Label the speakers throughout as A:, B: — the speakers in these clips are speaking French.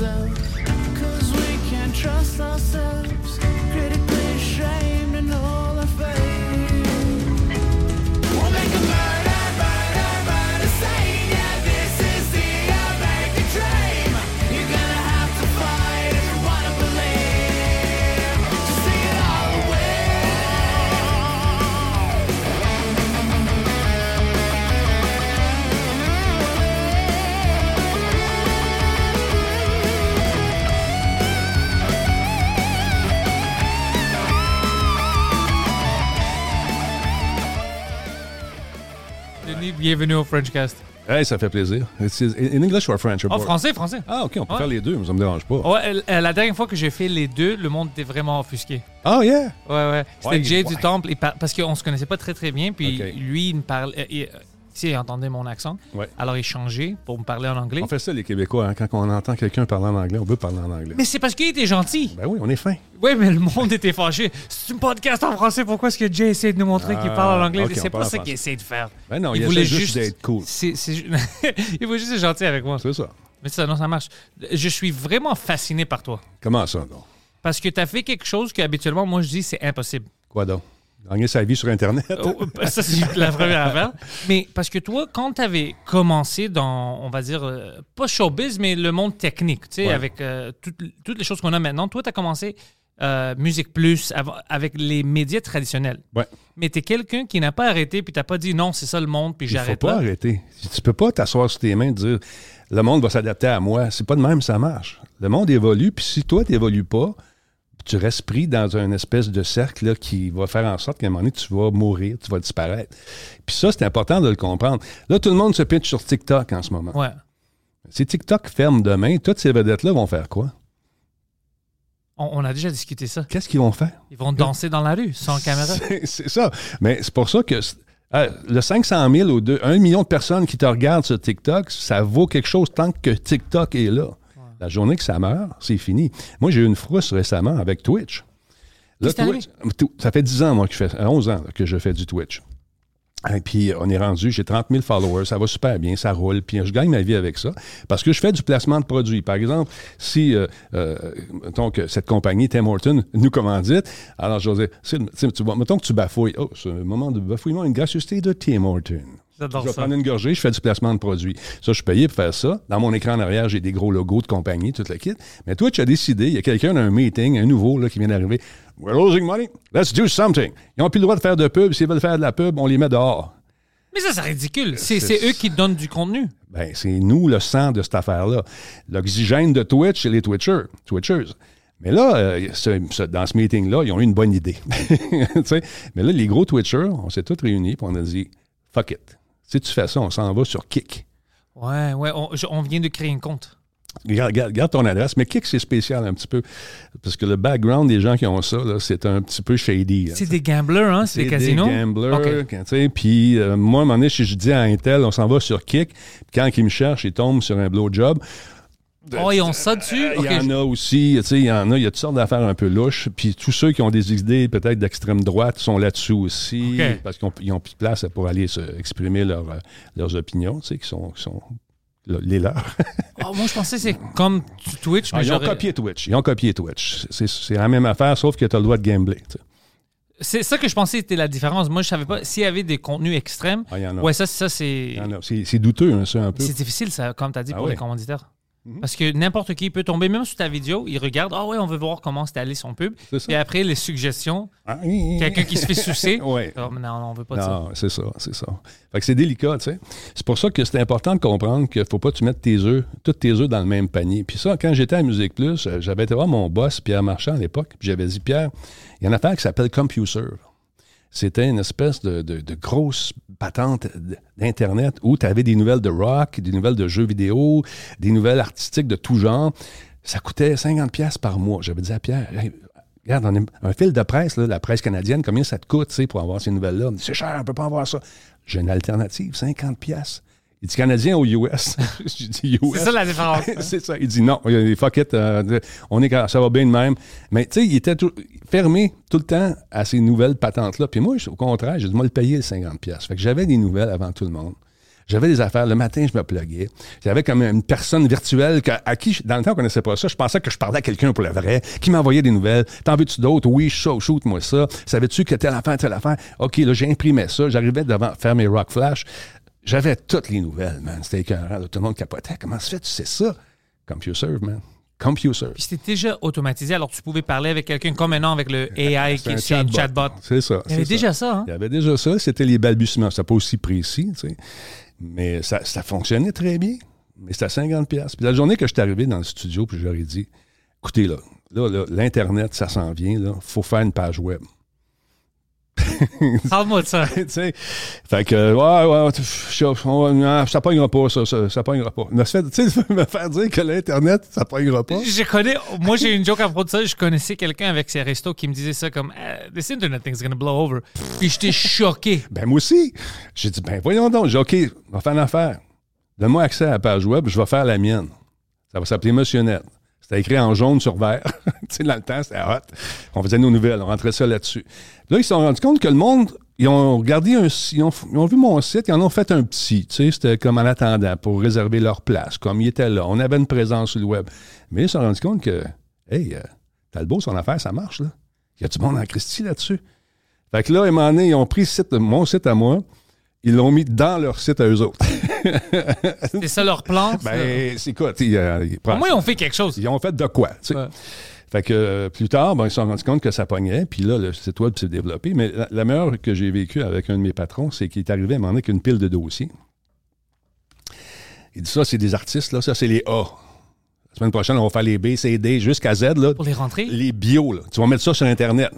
A: myself. Bienvenue au Frenchcast.
B: Hey, ça fait plaisir. It's in English or French? or
A: En
B: both?
A: français, français.
B: Ah, OK, on peut
A: Ouais.
B: faire les deux, mais ça me dérange pas.
A: Ouais, euh, la dernière fois que j'ai fait les deux, le monde était vraiment offusqué.
B: Ah, yeah!
A: Ouais, ouais. C'était Jay du Temple, parce qu'on se connaissait pas très très bien, puis lui, il me parlait. euh, il, euh, sais, il entendait mon accent.
B: Ouais.
A: Alors il changeait pour me parler en anglais.
B: On fait ça, les Québécois, hein, quand on entend quelqu'un parler en anglais, on veut parler en anglais.
A: Mais c'est parce qu'il était gentil.
B: Ben oui, on est fin.
A: Oui, mais le monde était fâché. C'est un podcast en français, pourquoi est-ce que Jay essaie de nous montrer qu'il
B: Ah,
A: parle en anglais? c'est pas ça qu'il essaie de faire.
B: Ben non, il essaie juste d'être cool.
A: il voulait juste être gentil avec moi.
B: C'est ça.
A: Mais ça, non, ça marche. Je suis vraiment fasciné par toi.
B: Comment ça, donc?
A: Parce que tu as fait quelque chose qu'habituellement, moi, je dis c'est impossible.
B: Quoi donc? Gagner sa vie sur Internet?
A: Oh, ça, c'est la première affaire. Mais parce que toi, quand tu avais commencé dans, on va dire, euh, pas showbiz, mais le monde technique, tu sais,
B: Ouais.
A: avec euh, toutes, toutes les choses qu'on a maintenant, toi, tu as commencé euh, Musique Plus avec les médias traditionnels.
B: Ouais.
A: Mais tu es quelqu'un qui n'a pas arrêté, puis tu pas dit non, c'est ça le monde, puis
B: Il faut
A: j'arrête
B: pas
A: là.
B: arrêter. Tu peux pas t'asseoir sur tes mains et dire le monde va s'adapter à moi. C'est pas de même, ça marche. Le monde évolue, puis si toi, tu n'évolues pas, tu restes pris dans un espèce de cercle là, qui va faire en sorte qu'à un moment donné, tu vas mourir, tu vas disparaître. Puis ça, c'est important de le comprendre. Là, tout le monde se pitche sur TikTok en ce moment.
A: Ouais.
B: Si TikTok ferme demain, toutes ces vedettes-là vont faire quoi?
A: On, a déjà discuté ça.
B: Qu'est-ce qu'ils vont faire?
A: Ils vont danser dans la rue, sans caméra.
B: C'est- ça. Mais c'est pour ça que euh, le 500 000 ou deux- 1 million de personnes qui te regardent sur TikTok, ça vaut quelque chose tant que TikTok est là. La journée que ça meurt, c'est fini. Moi, j'ai eu une frousse récemment avec Twitch. Là, Twitch, ça fait 10 ans, moi, que je fais, 11 ans là, que je fais du Twitch. Et puis, on est rendu, j'ai 30 000 followers, ça va super bien, ça roule, puis je gagne ma vie avec ça. Parce que je fais du placement de produits. Par exemple, si, euh, euh, mettons que cette compagnie, Tim Horton, nous commandite, alors je vais dire, tu vois, mettons que tu bafouilles. Oh, c'est un moment de bafouillement, une gracieuseté de Tim Horton.
A: J'adore
B: Je vais
A: ça.
B: prendre une gorgée, je fais du placement de produits. Ça, je suis payé pour faire ça. Dans mon écran en arrière, j'ai des gros logos de compagnie, tout le kit. Mais Twitch a décidé, il y a quelqu'un dans un meeting, un nouveau là, qui vient d'arriver. We're losing money. Let's do something. Ils n'ont plus le droit de faire de pub. S'ils veulent faire de la pub, on les met dehors.
A: Mais ça, c'est ridicule. C'est
B: C'est-
A: c'est eux qui donnent du contenu.
B: Ben, c'est nous le sang de cette affaire-là. L'oxygène de Twitch, c'est les Twitchers, Twitchers. Mais là, euh, ce- ce- dans ce meeting-là, ils ont eu une bonne idée. Tu Mais là, les gros Twitchers, on s'est tous réunis et on a dit fuck it. Si tu fais ça, on s'en va sur Kick.
A: Ouais, ouais, on, je- on vient de créer un compte.
B: Garde, ton adresse. Mais Kick, c'est spécial un petit peu. Parce que le background des gens qui ont ça, c'est un petit peu shady. là.
A: C'est des gamblers, hein? C'est des casinos?
B: gamblers.
A: OK.
B: quand, tu sais, Puis euh, moi, à un moment donné, si je dis à Intel, on s'en va sur Kick. Puis quand ils me cherchent, ils tombent sur un blowjob.
A: Oh, ils ont ça dessus?
B: Euh, Il y en a aussi, tu sais, il y en a, il y a toutes sortes d'affaires un peu louches. Puis tous ceux qui ont des idées peut-être d'extrême droite sont là-dessus aussi, parce qu'ils n'ont plus de place pour aller se exprimer leur, euh, leurs opinions, tu sais, qui sont, qui sont le- les leurs.
A: Oh, moi, je pensais que c'est comme Twitch, mais
B: Ah, ils ont copié Twitch. Ils ont copié Twitch. C'est la même affaire, sauf que tu as le droit de gambler. tu sais.
A: C'est ça que je pensais était la différence. Moi, je savais pas s'il y avait des contenus extrêmes.
B: Ah, y en a.
A: Ouais, ça, ça c'est.
B: C'est c'est douteux, hein, ça, un peu.
A: C'est difficile, ça, comme tu as dit,
B: Ah
A: pour
B: ouais.
A: les commanditaires. Parce que n'importe qui peut tomber, même sur ta vidéo, il regarde, ah ouais, on veut voir comment c'était allé son pub.
B: C'est.
A: Et après, les suggestions,
B: Ah,
A: quelqu'un qui se fait sucer.
B: Ouais.
A: Oh, non, on veut pas de ça.
B: Non, c'est ça, c'est ça. Fait que c'est délicat, tu sais. C'est pour ça que c'est important de comprendre qu'il faut pas que tu mettes tes œufs, tous tes œufs dans le même panier. Puis ça, quand j'étais à Musique Plus, euh, j'avais été voir mon boss, Pierre Marchand, à l'époque, puis j'avais dit, Pierre, il y a une affaire qui s'appelle CompuServe. C'était une espèce de, grosse patente d'Internet où tu avais des nouvelles de rock, des nouvelles de jeux vidéo, des nouvelles artistiques de tout genre. Ça coûtait 50$ piastres par mois. J'avais dit à Pierre, regarde, un fil de presse, la presse canadienne, combien ça te coûte pour avoir ces nouvelles-là? C'est cher, on peut pas avoir ça. J'ai une alternative, 50$. Il dit Canadien ou US? US.
A: C'est ça la différence.
B: c'est ça. Il dit non, il dit, fuck it, euh, on est, ça va bien de même. Mais tu sais, il était tout- fermé tout le temps à ces nouvelles patentes-là. Puis moi, au contraire, j'ai dû moi le payer le 50$. piastres. Fait que j'avais des nouvelles avant tout le monde. J'avais des affaires. Le matin, je me pluguais. J'avais comme une personne virtuelle que- à qui, je- dans le temps, on connaissait pas ça. Je pensais que je parlais à quelqu'un pour le vrai, qui m'envoyait des nouvelles. T'en veux-tu d'autres? Oui, show, shoot-moi ça. Savais-tu que telle affaire, telle affaire? OK, là, j'imprimais ça. J'arrivais devant faire mes rock flash. J'avais toutes les nouvelles, man. C'était écœurant. Tout le monde capotait. Comment se fait, tu sais ça? CompuServe, man. CompuServe.
A: Puis c'était déjà automatisé, alors tu pouvais parler avec quelqu'un comme maintenant avec le AI qui est un chatbot.
B: C'est ça.
A: Il y avait déjà
B: ça.
A: hein?
B: Il y avait déjà ça. C'était les balbutiements. C'était pas aussi précis, tu sais. Mais ça, ça fonctionnait très bien. Mais c'était à 50$. piastres. Puis la journée que je suis arrivé dans le studio, puis je leur ai dit écoutez, là, là, là, l'Internet, ça s'en vient, là. faut faire une page web.
A: Parle-moi de ça.
B: Fait que, ouais, ouais, va- non, ça pognera pas, ça, ça, ça pognera pas. Me fait, me faire dire que l'Internet, ça pognera pas.
A: Je connais, moi j'ai une joke à propos de ça. Je connaissais quelqu'un avec ses restos qui me disait ça comme Eh, This internet thing's gonna blow over. Puis j'étais choqué.
B: Ben, moi aussi. J'ai dit, ben, voyons donc. J'ai dit, OK, on va faire une affaire. Donne-moi accès à la page web, je vais faire la mienne. Ça va s'appeler Monsieur Net. C'était écrit en jaune sur vert. tu sais, dans le temps, c'était hot. On faisait nos nouvelles, on rentrait ça là-dessus. Là, ils se sont rendus compte que le monde, ils ont regardé un ils ont, ils ont vu mon site, ils en ont fait un petit. Tu sais, c'était comme en attendant pour réserver leur place, comme ils étaient là. On avait une présence sur le web. Mais ils se sont rendus compte que, hey, euh, Talbot, son affaire, ça marche, là. Il y a du monde en Christie là-dessus. Fait que là, à un ils ont pris mon site à moi, ils l'ont mis dans leur site à eux autres.
A: C'est ça leur plan.
B: ben, c'est quoi?
A: Au moins, ils ont fait quelque chose.
B: ils ont fait de quoi.
A: Ouais.
B: Fait que euh, plus tard, ben, ils se sont rendus compte que ça pognait, puis là, le site web s'est développé. Mais la, la meilleure que j'ai vécue avec un de mes patrons, c'est qu'il est arrivé à un moment donné avec une pile de dossiers. Il dit ça, c'est des artistes, là, ça, c'est les A. La semaine prochaine, on va faire les B, C, D, jusqu'à Z, là.
A: Pour les rentrer?
B: Les bio, là. Tu vas mettre ça sur Internet.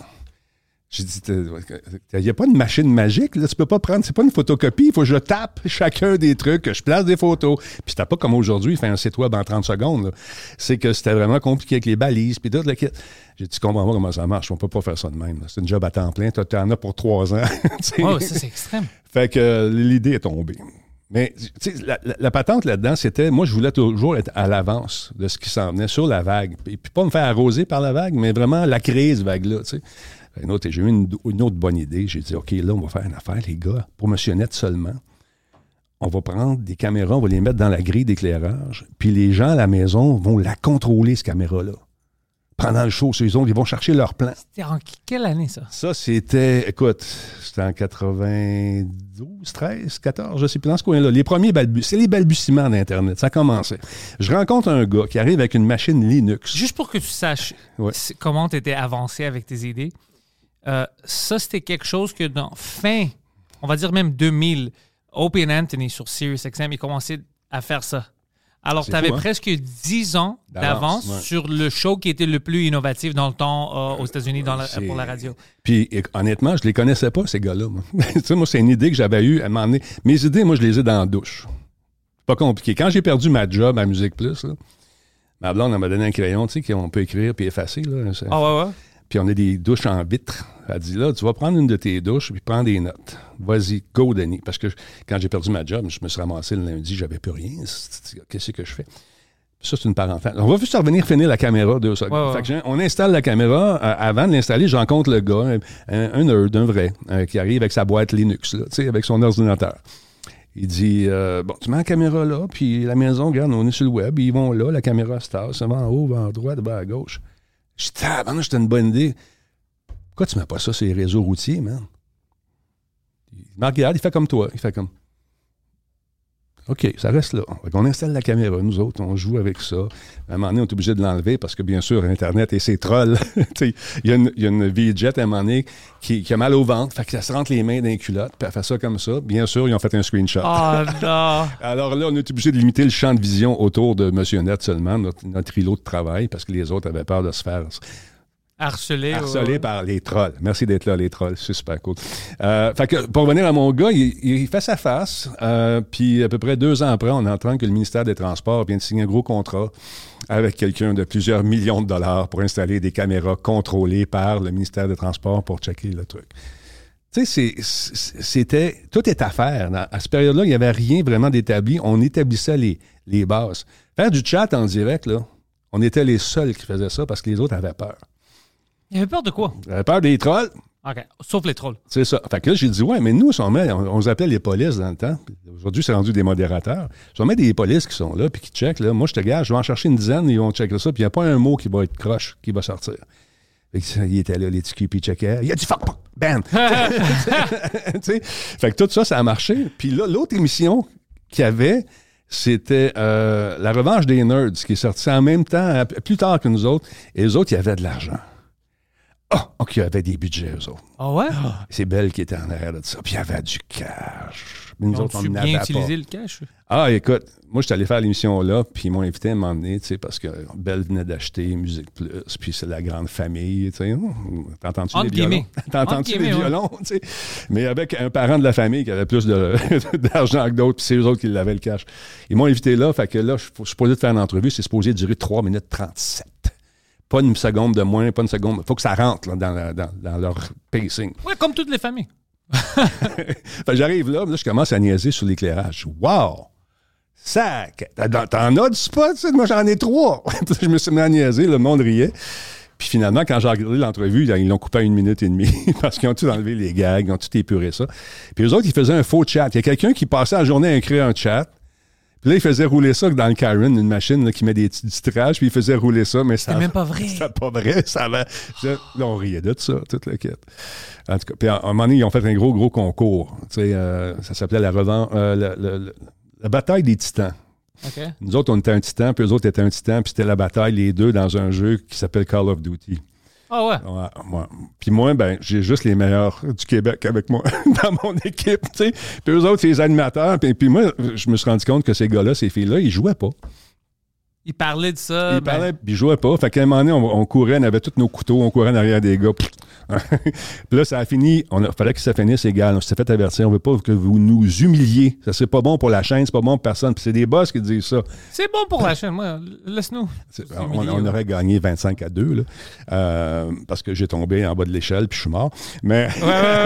B: J'ai dit, il n'y a pas de machine magique, là. Tu peux pas prendre, c'est pas une photocopie. Il faut que je tape chacun des trucs, que je place des photos. Puis c'était pas comme aujourd'hui, faire un site web en 30 secondes. C'est que c'était vraiment compliqué avec les balises, puis tout le kit. J'ai dit, tu comprends pas comment ça marche. On peut pas faire ça de même. C'est une job à temps plein. Toi, t'en as pour trois ans. Tu.
A: Oh, ça c'est extrême.
B: Fait que l'idée est tombée. Mais tu sais, la, la- la patente là-dedans, c'était, moi, je voulais toujours être à l'avance de ce qui s'en venait sur la vague. Et puis pas me faire arroser par la vague, mais vraiment la crise vague-là, tu sais. Une autre- J'ai eu une, une autre bonne idée. J'ai dit, OK, là, on va faire une affaire, les gars, pour Monsieur Net seulement. On va prendre des caméras, on va les mettre dans la grille d'éclairage, puis les gens à la maison vont la contrôler, cette caméra-là. Pendant le show, ils, ont, ils vont chercher leur plan.
A: C'était en quelle année ça?
B: Ça, c'était, écoute, c'était en 92, 13, 14, je sais plus, dans ce coin-là. Les premiers balbutiements, c'est les balbutiements d'Internet. Ça commençait. Je rencontre un gars qui arrive avec une machine Linux.
A: Juste pour que tu saches
B: Ouais.
A: comment tu étais avancé avec tes idées, euh, ça c'était quelque chose que dans fin, on va dire même 2000, Opie and Anthony sur SiriusXM, il commençait à faire ça. Alors, tu avais
B: fou, hein?
A: presque 10 ans
B: D'avance, ouais.
A: sur le show qui était le plus innovatif dans le temps euh, aux États-Unis pour la radio.
B: Puis, honnêtement, je les connaissais pas, ces gars-là. moi. tu sais, moi, c'est une idée que j'avais eue à donné. Mes idées, moi, je les ai dans la douche. Pas compliqué. Quand j'ai perdu ma job à Musique Plus, là, ma blonde, elle m'a donné un crayon, tu sais, qu'on peut écrire puis effacer. Là,
A: Ah ouais, ouais.
B: Puis on a des douches en vitre. Elle dit là, tu vas prendre une de tes douches puis prends des notes. Vas-y, go, Denis. Parce que quand j'ai perdu ma job, je me suis ramassé le lundi, j'avais plus rien. Qu'est-ce que je fais? Ça, c'est une parenthèse. On va juste revenir finir la caméra deux secondes.
A: Ouais, ouais.
B: Fait que on installe la caméra. Euh, avant de l'installer, je rencontre le gars, un, un nerd, un vrai, euh, qui arrive avec sa boîte Linux, là, tu sais, avec son ordinateur. Il dit euh, Bon, tu mets la caméra là, puis la maison, regarde, on est sur le web, ils vont là, la caméra se tasse, ça va en haut, va en droite, va à gauche. Je dis c'était une bonne idée. Pourquoi tu mets pas ça sur les réseaux routiers, man? Regarde, il fait comme toi. Il fait comme. OK, ça reste là. Qu'on installe la caméra, nous autres, on joue avec ça. À un moment donné, on est obligé de l'enlever parce que, bien sûr, Internet et ses trolls. Il y, a une- il y a une V-Jet à un moment donné qui, qui a mal au ventre, fait que ça se rentre les mains dans les culottes, puis elle fait ça comme ça. Bien sûr, ils ont fait un screenshot.
A: Ah non!
B: Alors là, on est obligé de limiter le champ de vision autour de M. Net seulement, notre, notre îlot de travail, parce que les autres avaient peur de se faire
A: Harcelé.
B: par les trolls. Merci d'être là, les trolls. C'est super cool. Euh, fait que pour revenir à mon gars, il, il fait sa face. euh, puis à peu près deux ans après, on entend que le ministère des Transports vient de signer un gros contrat avec quelqu'un de plusieurs millions de dollars pour installer des caméras contrôlées par le ministère des Transports pour checker le truc. Tu sais, c'était. Tout est à faire. À cette période-là, il n'y avait rien vraiment d'établi. On établissait les, les bases. Faire du chat en direct, là, on était les seuls qui faisaient ça parce que les autres avaient peur.
A: Il avait peur de quoi?
B: Ils avaient peur des trolls.
A: OK. Sauf les trolls.
B: C'est ça. Fait que là, j'ai dit, ouais, mais nous, on, met, on, on les polices dans le temps. Aujourd'hui, c'est rendu des modérateurs. Si on met des polices qui sont là puis qui checkent, là, moi, je te gage, je vais en chercher une dizaine, ils vont checker ça, puis il n'y a pas un mot qui va être croche, qui va sortir. Fait que il était là, les petits puis il checkait. Il y a du fuck, fuck, bam! Fait que tout ça, ça a marché. Puis là, l'autre émission qu'il y avait, c'était euh, La Revanche des Nerds, qui est sortie en même temps, plus tard que nous autres. Et les autres, il y avait de l'argent. Ah, OK, il y avait des budgets, eux autres.
A: Ah ouais?
B: C'est Belle qui était en arrière de ça. Puis il y avait du cash. Mais nous autres, on
A: bien utilisé le cash?
B: Ah, écoute, moi, j'étais allé faire l'émission là, puis ils m'ont invité à m'emmener, tu sais, parce que Belle venait d'acheter Musique Plus, puis c'est la grande famille, tu sais. T'entends-tu les violons? T'entends-tu les
A: ouais.
B: violons, tu sais? Mais avec un parent de la famille qui avait plus d'argent que d'autres, puis c'est eux autres qui l'avaient le cash. Ils m'ont invité là, fait que là, je suis supposé de faire une entrevue, c'est supposé durer 3 minutes 37. Pas une seconde de moins, pas une seconde. faut que ça rentre là, dans, la- dans- dans leur pacing.
A: Ouais, comme toutes les familles.
B: J'arrive là, là, je commence à niaiser sur l'éclairage. Wow! Sac! T'en t'en as du spot, tu sais? Moi, j'en ai trois. je me suis mis à niaiser, le monde riait. Puis finalement, quand j'ai regardé l'entrevue, ils l'ont coupé à une minute et demie parce qu'ils ont tout enlevé les gags, ils ont tout épuré ça. Puis eux autres, ils faisaient un faux chat. Il y a quelqu'un qui passait la journée à écrire un chat. Puis là, il faisait rouler ça dans le Karen, une machine là, qui met des petits du titrage, puis il faisait rouler ça, mais ça...
A: C'était même pas vrai.
B: C'était pas vrai, ça avait... Là, on riait de ça, toute la quête. En tout cas, puis à un moment donné, ils ont fait un gros, gros concours. Tu sais, euh, ça s'appelait la euh, la, la- la- la bataille des titans. Nous autres, on était un titan, puis eux autres étaient un titan, puis c'était la bataille, les deux, dans un jeu qui s'appelle Call of Duty.
A: Ah ouais?
B: Ouais. Puis moi, ben, j'ai juste les meilleurs du Québec avec moi dans mon équipe, tu sais. Puis eux autres, c'est les animateurs. Puis, puis moi, je me suis rendu compte que ces gars-là, ces filles-là, ils jouaient pas.
A: Il parlait de ça.
B: ils
A: ben,
B: parlaient, puis pas. Fait qu'à un moment donné, on, on courait, on avait tous nos couteaux, on courait en arrière des gars. puis là, ça a fini. On a, fallait que ça finisse égal. On s'est fait avertir. On veut pas que vous nous humiliez. Ça, c'est pas bon pour la chaîne, c'est pas bon pour personne. Puis c'est des boss qui disent ça.
A: C'est bon pour la chaîne. Moi, laisse-nous.
B: On, aurait gagné 25 à 2, là, euh, parce que j'ai tombé en bas de l'échelle puis je suis mort. Mais,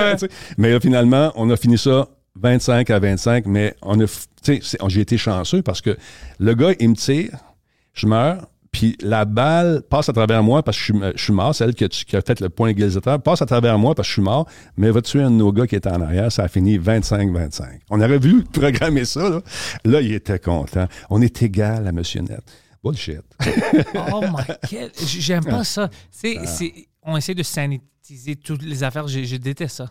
B: mais là, finalement, on a fini ça 25 à 25, mais on a, j'ai été chanceux parce que le gars, il me tire, je meurs, puis la balle passe à travers moi parce que je suis, je suis mort, celle qui a, qui a fait le point égalisateur, passe à travers moi parce que je suis mort, mais va tuer un de nos gars qui était en arrière, ça a fini 25-25. On aurait voulu programmer ça, là. Là, il était content. On est égal à Monsieur Net. Bullshit.
A: Oh my god. J'aime pas ça. C'est, c'est, on essaie de sanitiser toutes les affaires. Je, je déteste ça.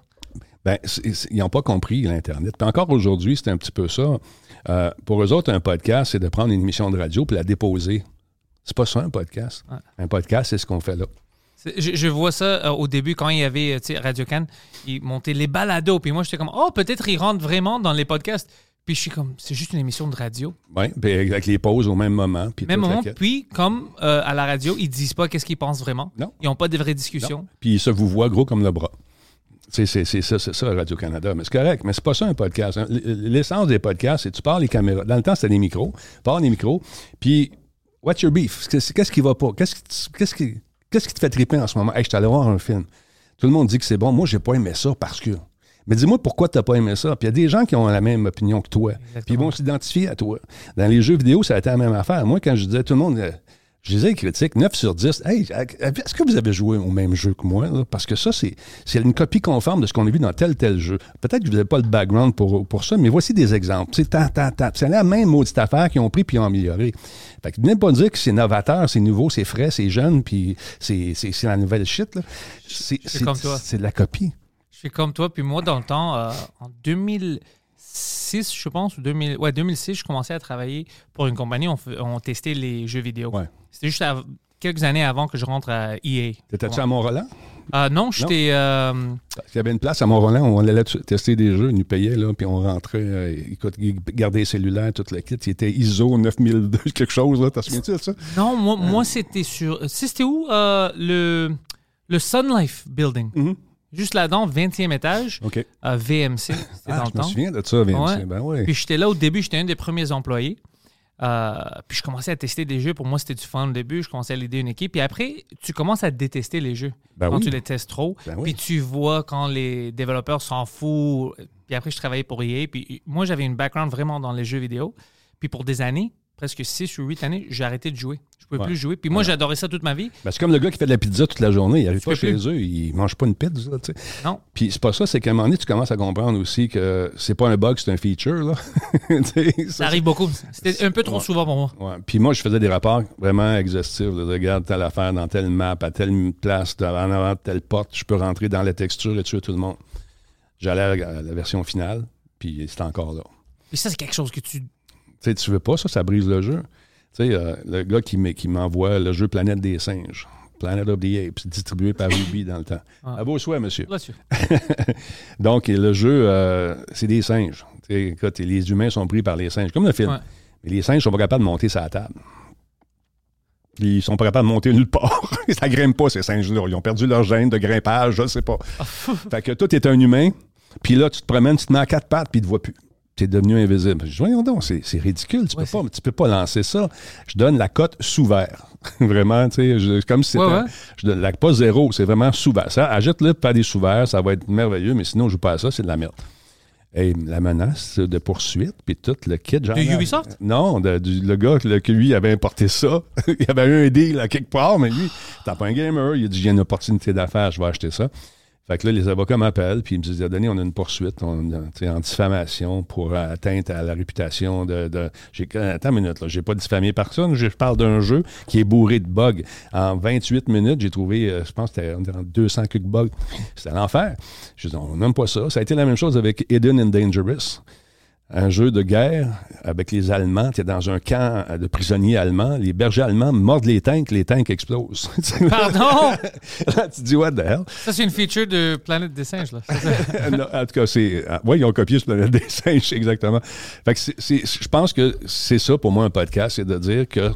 B: Ben, c'est- ils n'ont pas compris l'Internet. Puis encore aujourd'hui, c'est un petit peu ça. Euh, pour eux autres, un podcast, c'est de prendre une émission de radio puis la déposer. C'est pas ça, un podcast.
A: Ouais.
B: Un podcast, c'est ce qu'on fait là.
A: Je, je vois ça euh, au début quand il y avait euh, Radio Can, ils montaient les balados. Puis moi, j'étais comme, oh, peut-être ils rentrent vraiment dans les podcasts. Puis je suis comme, c'est juste une émission de radio.
B: Oui, puis avec les pauses au même moment. Puis
A: Même
B: la
A: moment. Puis, comme euh, à la radio, ils disent pas qu'est-ce qu'ils pensent vraiment.
B: Non.
A: Ils n'ont pas de vraies discussions.
B: Non. Puis ça vous voit gros comme le bras. C'est ça, c'est ça, Radio-Canada. Mais c'est correct, mais c'est pas ça un podcast. hein. L'essence des podcasts, c'est que tu parles les caméras. Dans le temps, c'était des micros. Tu parles les micros, puis what's your beef? Qu'est-ce qui va pas? Qu'est-ce qui, qui, te fait triper en ce moment? Hey, je suis allé voir un film. Tout le monde dit que c'est bon. Moi, j'ai pas aimé ça parce que... Mais dis-moi pourquoi tu n'as pas aimé ça. Puis il y a des gens qui ont la même opinion que toi. Puis ils vont s'identifier à toi. Dans les jeux vidéo, ça a été la même affaire. Moi, quand je disais tout le monde... je disais les critiques, 9 sur 10. Hey, est-ce que vous avez joué au même jeu que moi? là? Parce que ça, c'est c'est une copie conforme de ce qu'on a vu dans tel tel jeu. Peut-être que vous n'avez pas le background pour, pour ça, mais voici des exemples. C'est tant, tant, tant. C'est la même maudite affaire qu'ils ont pris puis ont amélioré. Fait que venez pas dire que c'est novateur, c'est nouveau, c'est frais, c'est jeune, puis c'est c'est- c'est la nouvelle shit. là. C'est c'est-
A: comme toi.
B: c'est de la copie.
A: Je suis comme toi. Puis moi, dans le temps, euh, en 2006, je pense, ou 2000, ouais, 2006, je commençais à travailler pour une compagnie. On, on testait les jeux vidéo.
B: Ouais.
A: C'était juste quelques années avant que je rentre à EA.
B: T'étais-tu
A: Ouais.
B: à Mont-Roland?
A: Euh, non, j'étais. euh,
B: Il y avait une place à Mont-Roland où on allait tester des jeux, ils nous payaient, là, puis on rentrait, euh, écoute, ils gardaient les cellulaires, toute la kit. Il était ISO 9002, quelque chose, là. T'as souviens-tu de ça?
A: non, moi, moi c'était sur. sais, C'était où euh, le, Le Sun Life Building.
B: Mhm.
A: Juste là-dedans, 20e étage,
B: OK.
A: euh, VMC,
B: Ah,
A: dans
B: je
A: le
B: me
A: temps.
B: souviens de ça, VMC.
A: Ouais.
B: Ben oui.
A: Puis j'étais là au début, j'étais un des premiers employés. Euh, puis je commençais à tester des jeux. Pour moi, c'était du fun au début. Je commençais à l'aider une équipe. Puis après, tu commences à détester les jeux
B: Ben
A: quand
B: oui.
A: tu les testes trop.
B: Ben oui.
A: Puis tu vois quand les développeurs s'en foutent. Puis après, je travaillais pour EA. Puis moi, j'avais une background vraiment dans les jeux vidéo. Puis pour des années, presque 6 ou 8 années, j'ai arrêté de jouer. Je pouvais
B: Ouais.
A: plus jouer. Puis moi, j'adorais ça toute ma vie.
B: Ben, c'est comme le gars qui fait de la pizza toute la journée. Il arrive
A: Tu
B: pas chez
A: plus.
B: eux, il mange pas une pizza.
A: Non.
B: Puis c'est pas ça, c'est qu'à un moment donné, tu commences à comprendre aussi que c'est pas un bug, c'est un feature. Là.
A: Ça arrive beaucoup. C'était un peu trop
B: Ouais.
A: souvent pour moi.
B: Puis moi, je faisais des rapports vraiment exhaustifs. là. Regarde telle affaire dans telle map, à telle place, en avant de telle porte, je peux rentrer dans la texture et tuer tout le monde. J'allais à la, version finale, puis c'était encore là.
A: Puis ça, c'est quelque chose que tu.
B: Tu sais, tu veux pas ça, ça brise le jeu. Tu sais, euh, le gars qui m'envoie le jeu Planète des singes, Planet of the Apes, distribué par Ruby dans le temps.
A: Ah.
B: À vos souhaits, monsieur.
A: Là-dessus.
B: Donc, le jeu, euh, c'est des singes. Tu sais, écoute, les humains sont pris par les singes, comme le film.
A: Ouais.
B: Mais les singes sont pas capables de monter sa table. Ils sont pas capables de monter nulle part. ça grimpe pas, ces singes-là. Ils ont perdu leur gène de grimpage, je sais pas. fait que toi, t'es un humain, puis là, tu te promènes, tu te mets à quatre pattes, puis ils te voient plus. T'es devenu invisible. Je dis, voyons donc, c'est ridicule. Tu,
A: Ouais,
B: peux pas, tu peux pas lancer ça. Je donne la cote sous vert. vraiment, tu sais, comme si c'était.
A: Ouais, ouais.
B: Je donne la, pas zéro, c'est vraiment sous vert. Ça, ajoute-le pas des sous verts, ça va être merveilleux, mais sinon, je joue pas à ça, c'est de la merde. Et la menace de poursuite, puis tout le kit. genre,
A: De Ubisoft?
B: Non, de- du- le gars là, que lui avait importé ça. il avait eu un deal à quelque part, mais lui, t'as pas un gamer. Il a dit j'ai une opportunité d'affaires, je vais acheter ça. Fait que là, les avocats m'appellent, puis ils me disent Denis, on a une poursuite on, en diffamation pour atteinte à la réputation de. j'ai, attends une minute, là, j'ai pas diffamé personne, je parle d'un jeu qui est bourré de bugs. En 28 minutes, j'ai trouvé, euh, je pense que c'était on dirait 200 quelques bugs. C'était l'enfer. Je dis, on n'aime pas ça. Ça a été la même chose avec Hidden and Dangerous un jeu de guerre avec les Allemands. Tu es dans un camp de prisonniers allemands. Les bergers allemands mordent les tanks, les tanks explosent.
A: Pardon!
B: Là, tu dis, what the hell?
A: Ça, c'est une feature de Planète des singes. Là.
B: Non, en tout cas, c'est. Oui, ils ont copié ce planète des singes, exactement. Fait que je pense que c'est ça pour moi un podcast, c'est de dire que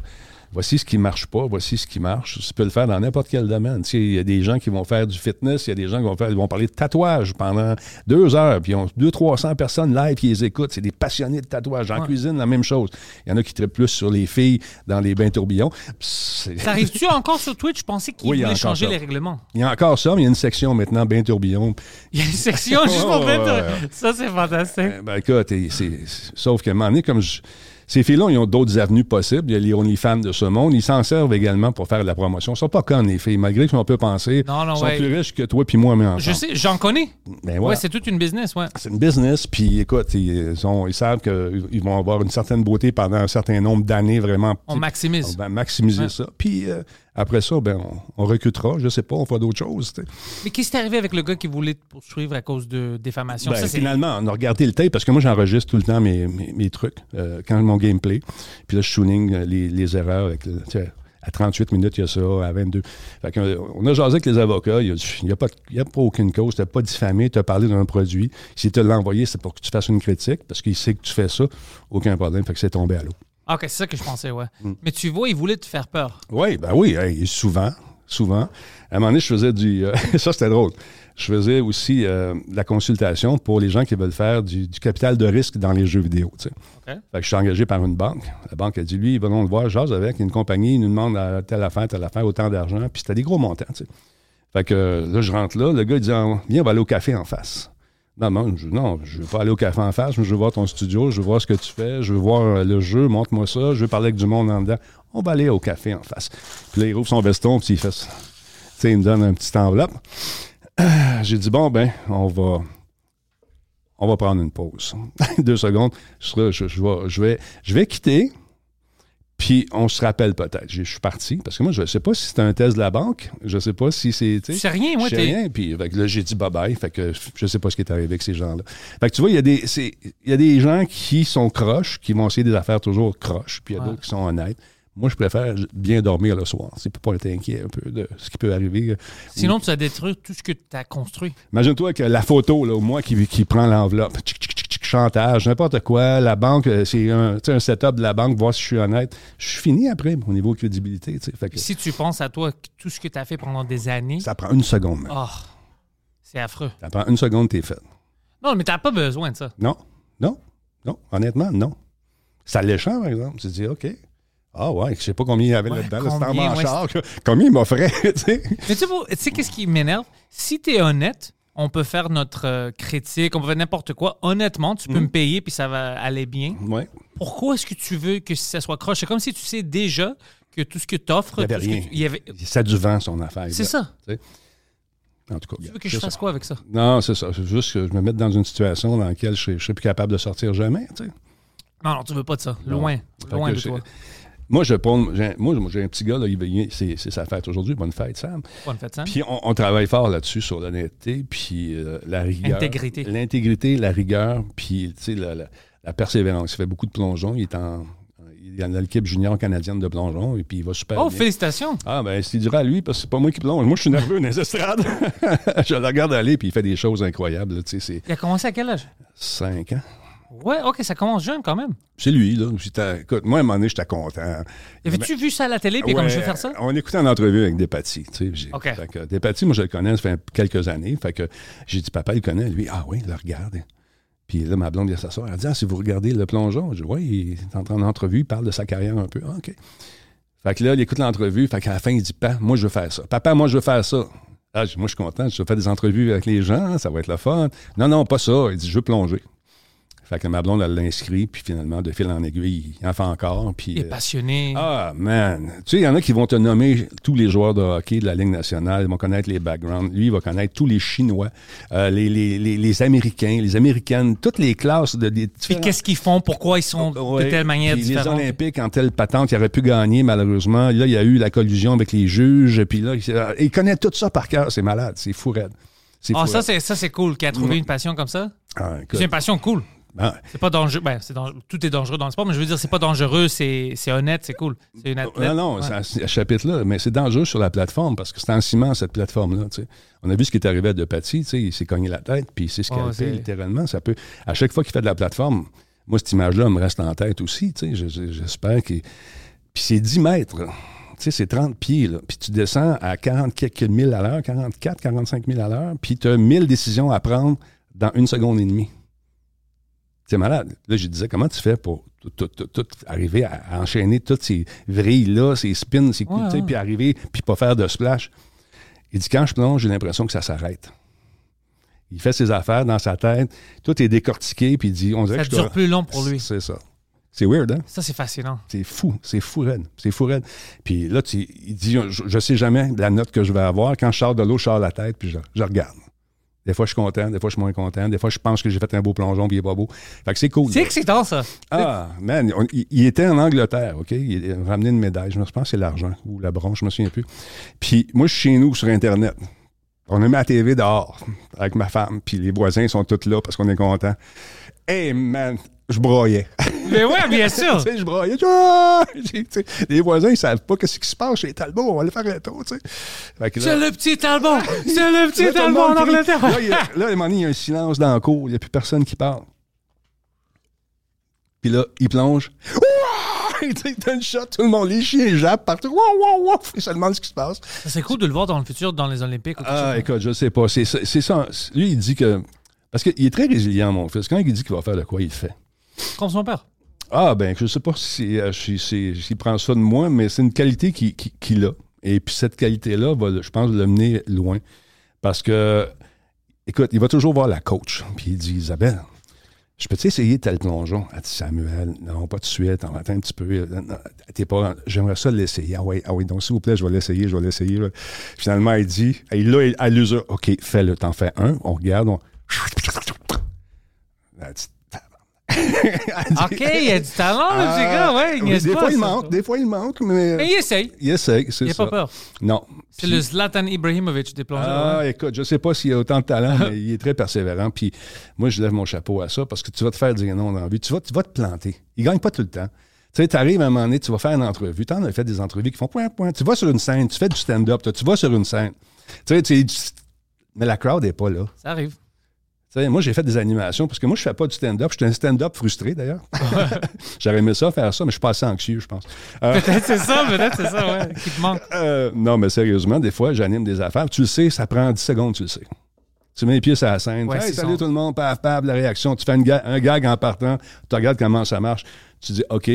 B: voici ce qui marche pas, voici ce qui marche. Tu peux le faire dans n'importe quel domaine. Tu Il y a des gens qui vont faire du fitness, il y a des gens qui vont faire, ils vont parler de tatouage pendant deux heures, puis ils ont 200-300 personnes live qui les écoutent. C'est des passionnés de tatouage. En
A: Ouais.
B: cuisine, la même chose. Il y en a qui traitent plus sur les filles dans les bains tourbillons.
A: Ça arrive-tu encore sur Twitch? Je pensais qu'ils
B: Oui,
A: voulaient changer
B: ça.
A: les règlements.
B: Il y a encore ça, mais il y a une section maintenant, bain tourbillon.
A: Il y a une section juste pour
B: Ouais,
A: mettre.
B: ouais, ouais.
A: Ça, c'est fantastique.
B: Euh, Ben, écoute, et sauf qu'à un moment donné, comme je- ces filles-là, ils ont d'autres avenues possibles. Il y a les OnlyFans de ce monde. Ils s'en servent également pour faire de la promotion. Ils sont pas connes, les filles, malgré qu'on peut penser.
A: Non, non,
B: ils sont
A: ouais.
B: plus riches que toi puis moi, mais ensemble.
A: Je sais, j'en connais.
B: Ben,
A: Ouais,
B: voilà.
A: c'est toute une business, ouais.
B: c'est une business, puis écoute, ils, sont- ils savent qu'ils vont avoir une certaine beauté pendant un certain nombre d'années, vraiment.
A: On maximise.
B: On va maximiser
A: Ouais.
B: ça. Puis euh, après ça, ben, on, on recrutera, je sais pas, on fera d'autres choses. tu.
A: Mais qu'est-ce qui est arrivé avec le gars qui voulait te poursuivre à cause de défamation?
B: Ben,
A: ça,
B: finalement, on a regardé le tape parce que moi, j'enregistre tout le temps mes, mes, mes trucs euh, quand mon gameplay. Puis là, je tuning euh, les, les erreurs. Avec le- tu à 38 minutes, il y a ça. À 22. Fait euh, on a jasé avec les avocats. Il n'y a, pas- y a pas aucune cause. Tu n'as pas diffamé. Tu as parlé d'un produit. S'il te l'a envoyé, c'est pour que tu fasses une critique parce qu'il sait que tu fais ça. Aucun problème. Fait que c'est tombé à l'eau.
A: Ah, OK, c'est ça que je pensais, ouais.
B: Mm.
A: Mais tu vois, il voulait te faire peur.
B: Oui, ben oui, hey, souvent, souvent. À un moment donné, je faisais du... euh, ça, c'était drôle. Je faisais aussi euh, la consultation pour les gens qui veulent faire du, du capital de risque dans les jeux vidéo. tu sais.
A: OK.
B: Fait que je suis engagé par une banque. La banque a dit, lui, venons le voir, jase avec une compagnie, il nous demande à telle affaire, telle affaire, autant d'argent, puis c'était des gros montants. tu sais. Fait que là, je rentre là, le gars, il dit, Ah, viens, on va aller au café en face. Non, non, je, non, je veux pas aller au café en face, mais je veux voir ton studio, je veux voir ce que tu fais, je veux voir euh, le jeu, montre-moi ça, je veux parler avec du monde en dedans. On va aller au café en face. Puis là, il rouvre son veston, puis il fait ça. Il me donne une petite enveloppe. J'ai dit, bon, ben, on va, on va prendre une pause. Deux secondes. Je, vais, je vais quitter, puis on se rappelle peut-être. Je suis parti, parce que moi, je ne sais pas si c'était un test de la banque. Je ne sais pas si c'est...
A: Tu sais rien, moi, t'es.
B: rien, puis fait que là, j'ai dit bye-bye, fait que je sais pas ce qui est arrivé avec ces gens-là. Fait que tu vois, il y, a des- c'est- il y a des gens qui sont croches, qui vont essayer des affaires toujours croches, puis il y a
A: Ouais.
B: d'autres qui sont honnêtes. Moi, je préfère bien dormir le soir. C'est pour pas être inquiet un peu de ce qui peut arriver.
A: Sinon, tu vas détruire tout ce que tu as construit.
B: Imagine-toi que la photo, là, moi qui, qui prend l'enveloppe, tchic, tchic, tchic, tchic, chantage, n'importe quoi. La banque, euh, c'est un, setup de la banque, voir si je suis honnête. Je suis fini après au niveau crédibilité. Fait que
A: Si tu penses à toi, tout ce que tu as fait pendant des années,
B: ça prend une seconde. man.
A: oh, c'est affreux.
B: Ça prend une seconde, t'es fait.
A: Non, mais t'as pas besoin de ça.
B: Non, non, non. Honnêtement, non. C'est alléchant, par exemple. Tu te dis, OK. Ah ouais, je sais pas combien il y avait
A: Ouais,
B: là-dedans. C'était en
A: ouais,
B: charge. Combien il m'offrait, tu sais.
A: Mais tu sais, pour- tu sais qu'est-ce qui m'énerve? Si tu es honnête, on peut faire notre euh, critique, on peut faire n'importe quoi. Honnêtement, tu
B: Mm.
A: peux me payer puis ça va aller bien.
B: Ouais.
A: Pourquoi est-ce que tu veux que ça soit croche? C'est comme si tu sais déjà que tout ce que tu offres,
B: Il y avait rien.
A: il y avait...
B: Ça a du vent, son affaire.
A: C'est ça.
B: Tu. En tout cas,
A: Tu veux que je fasse
B: ça.
A: quoi avec ça?
B: Non, c'est ça. C'est juste que je me mette dans une situation dans laquelle je je serais plus capable de sortir jamais. tu.
A: Non, non, tu veux pas de ça. Loin. Loin de toi.
B: Moi, je prends- j'ai, moi, j'ai un petit gars, là, c'est, c'est sa fête aujourd'hui. Bonne fête, Sam.
A: Bonne fête, Sam.
B: Puis on, on travaille fort là-dessus, sur l'honnêteté, puis euh, la rigueur.
A: Intégrité.
B: L'intégrité, la rigueur, puis la, la- la persévérance. Il fait beaucoup de plongeons. Il est en, il est dans l'équipe junior canadienne de plongeon, et puis il va super
A: Oh,
B: bien.
A: félicitations!
B: Ah, ben, c'est dur à lui, parce que c'est pas moi qui plonge. Moi, je suis nerveux dans les estrades. je le regarde aller, puis il fait des choses incroyables. là, Tu sais, c'est
A: Il a commencé à quel âge?
B: 5 ans.
A: Ouais, ok, ça commence jeune quand même.
B: C'est lui, là. J'étais- Écoute, moi, à un moment donné, j'étais content.
A: Avais-tu vu ça à la télé puis comme
B: Ouais,
A: je veux faire ça?
B: On écoutait une entrevue avec Despatie. Tu sais,
A: OK.
B: fait que Despatie, moi, je le connais, ça fait quelques années. Fait que j'ai dit, papa, il connaît. Lui, ah oui, le regarde. Puis là, ma blonde, il s'assoit. Elle dit, ah, si vous regardez le plongeon, je dis, oui, il est en train d'entrevue, il parle de sa carrière un peu. Ah, OK. Fait que là, il écoute l'entrevue. Fait qu'à la fin, il dit, papa, moi, je veux faire ça. Papa, moi, je veux faire ça. Ah, je dis, moi, je suis content. Je faire des entrevues avec les gens. Ça va être le fun. Non, non, pas ça. Il dit, je veux plonger. Fait que ma blonde, elle l'inscrit. Puis finalement, de fil en aiguille, il en fait encore. Puis,
A: Il est
B: euh,
A: passionné.
B: ah, man. Tu sais, il y en a qui vont te nommer tous les joueurs de hockey de la Ligue nationale. Ils vont connaître les backgrounds. Lui, il va connaître tous les Chinois, euh, les, les, les, les Américains, les Américaines, toutes les classes de des
A: Puis qu'est-ce qu'ils font? Pourquoi ils sont
B: Ouais.
A: de telle manière
B: Puis
A: différente?
B: Les Olympiques, en telle patente, il aurait pu gagner, malheureusement. Là, il y a eu la collusion avec les juges. Puis là, il, il connaît tout ça par cœur. C'est malade. C'est fou raide.
A: Ah,
B: fou
A: ça, c'est, ça, c'est cool, qu'il a trouvé une passion comme ça?
B: Ah.
A: C'est une passion cool.
B: Ah,
A: C'est pas dangereux. Ben, dangereux. Tout est dangereux dans le sport, mais je veux dire, c'est pas dangereux, c'est, honnête, c'est cool. C'est une athlète.
B: Non, non,
A: Ouais.
B: c'est à ce chapitre-là, mais c'est dangereux sur la plateforme parce que c'est en ciment, cette plateforme-là. On a vu ce qui est arrivé à De Paty, tu sais, il s'est cogné la tête, puis il s'est scalpé
A: Ouais,
B: littéralement. Ça peut, à chaque fois qu'il fait de la plateforme, moi, cette image-là me reste en tête aussi. J'espère qu'il. Puis c'est 10 mètres. Tu sais, c'est 30 pieds, là. Puis tu descends à 40 quelques mille à l'heure, 44, 45 000 à l'heure, puis tu as 1000 décisions à prendre dans une seconde et demie. C'est malade. Là, je disais, comment tu fais pour tout, tout- tout- tout arriver à, enchaîner toutes ces vrilles-là, ces spins, ces coups,
A: Ouais, ouais.
B: puis arriver, puis pas faire de splash? Il dit, quand je plonge, j'ai l'impression que ça s'arrête. Il fait ses affaires dans sa tête, tout est décortiqué, puis il dit, on dirait
A: Ça
B: que
A: dure plus long pour lui.
B: C'est ça. C'est weird, hein?
A: Ça, c'est fascinant.
B: C'est fou, c'est fou raide, c'est fou raide. Puis là, tu, il dit, je, je sais jamais la note que je vais avoir. Quand je sors de l'eau, je sors la tête, puis je, je regarde. Des fois, je suis content, des fois, je suis moins content. Des fois, je pense que j'ai fait un beau plongeon, puis il est pas beau. Fait que c'est cool.
A: C'est excitant, ça?
B: Ah, man, on- il, il était en Angleterre, OK? Il a ramené une médaille. Je pense que c'est l'argent ou la bronze, je me souviens plus. Puis moi, je suis chez nous sur Internet. On a mis la TV dehors avec ma femme, puis les voisins sont tous là parce qu'on est contents. Hey, man, je broyais.
A: Mais ouais, bien sûr.
B: Tu sais, je broyais. Ah! Les voisins, ils savent pas ce qui se passe chez Talbot. On va aller faire un tour, tu sais.
A: C'est le petit Talbot. C'est le petit Talbot en. Angleterre.
B: Là, il y a, là, à un moment donné, il y a un silence dans la cour. Il n'y a plus personne qui parle. Puis là, il plonge. Il donne shot, tout le monde, les chiens jappent partout. Wow, wow, wow! Il se demande ce qui se passe.
A: Ça serait cool de le voir dans le futur, dans les Olympiques. ou
B: Ah,
A: chose.
B: écoute, je sais pas. C'est ça. c'est ça. Lui, il dit que. Parce qu'il est très résilient, mon fils. Quand il dit qu'il va faire de quoi, il le fait.
A: Comme son père.
B: Ah, ben, je sais pas si, euh, si- si- s'il prend ça de moi, mais c'est une qualité qu'il qui, qu'il a. Et puis cette qualité-là va, je pense, le mener loin. Parce que, écoute, il va toujours voir la coach. Puis il dit, Isabelle, je peux-tu essayer tel plongeon? Elle dit, Samuel, non, pas de suite, on va attendre un petit peu. T'es pas, j'aimerais ça l'essayer. Ah oui, ah oui, donc s'il vous plaît, je vais l'essayer, je vais l'essayer. là. Finalement, il dit, il l'a à l'usure. OK, fais-le, t'en fais un, on regarde, on. Elle Elle dit-
A: OK, il a du talent, le petit gars, ouais. Il
B: des
A: pas,
B: fois, il manque, des fois, il manque, mais.
A: Mais il essaye.
B: il essaie, c'est
A: Il n'a
B: ça.
A: pas peur.
B: Non.
A: C'est
B: Puis-
A: le Zlatan Ibrahimovic des plongeurs.
B: Ah,
A: ouais.
B: écoute, je sais pas s'il a autant de talent, mais il est très persévérant. Puis moi, je lève mon chapeau à ça parce que tu vas te faire dire non dans la vie. Tu vas, tu vas te planter. Il gagne pas tout le temps. Tu sais, tu arrives à un moment donné, tu vas faire une entrevue. Tu en as fait des entrevues qui font point, point. Tu vas sur une scène, tu fais du stand-up, tu vas sur une scène. Tu sais, tu- mais la crowd n'est pas là.
A: Ça arrive.
B: Moi, j'ai fait des animations parce que moi, je fais pas du stand-up. Je suis un stand-up frustré, d'ailleurs. J'aurais aimé ça, faire ça, mais je suis pas assez anxieux, je pense. Euh,
A: Peut-être c'est ça, peut-être c'est ça, ouais, qui te manque.
B: euh, non, mais sérieusement, des fois, j'anime des affaires. Tu le sais, ça prend 10 secondes, tu le sais. Tu mets les pieds sur la scène.
A: Ouais,
B: hey, salut tout le monde, paf, paf, la réaction. Tu fais une ga- un gag en partant, tu regardes comment ça marche. Tu dis, OK,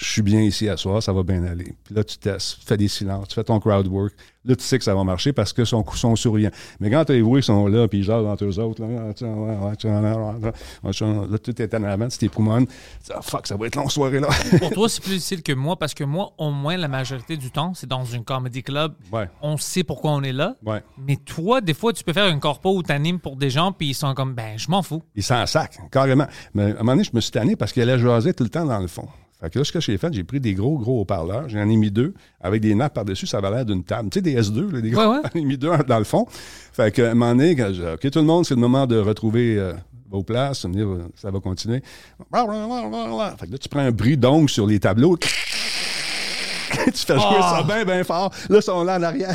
B: je suis bien ici à soir, ça va bien aller. Puis là, tu testes, tu fais des silences, tu fais ton crowd work. Là, tu sais que ça va marcher parce que son sont souriants. Mais quand tes voix sont là, puis ils jasent entre eux autres, là, tout est en avant, tu t'es poumons. Tu dis, Ah, fuck, ça va être long, soirée là.
A: Pour toi, c'est plus difficile que moi parce que moi, au moins, la majorité du temps, c'est dans une comedy club.
B: Ouais.
A: On sait pourquoi on est là.
B: ouais.
A: Mais toi, des fois, tu peux faire une corpo où tu animes pour des gens, puis ils sont comme, ben, je m'en fous.
B: Il s'en sac, carrément. Mais à un moment donné, je me suis tanné parce qu'elle a jasé tout le temps dans le fond. Fait que là, ce que j'ai fait, j'ai pris des gros, gros haut-parleurs. J'en ai mis deux avec des nappes par-dessus. Ça avait l'air d'une table. Tu sais, des S2, là, des gros.
A: Ouais, ouais.
B: J'en ai mis deux dans le fond. Fait que, à un moment donné, quand je- OK, tout le monde, c'est le moment de retrouver euh, vos places. Ça euh, Ça va continuer. Fait que là, tu prends un bruit d'ongle sur les tableaux. tu fais jouer
A: Ah.
B: ça bien, bien fort. Là, sont là en arrière.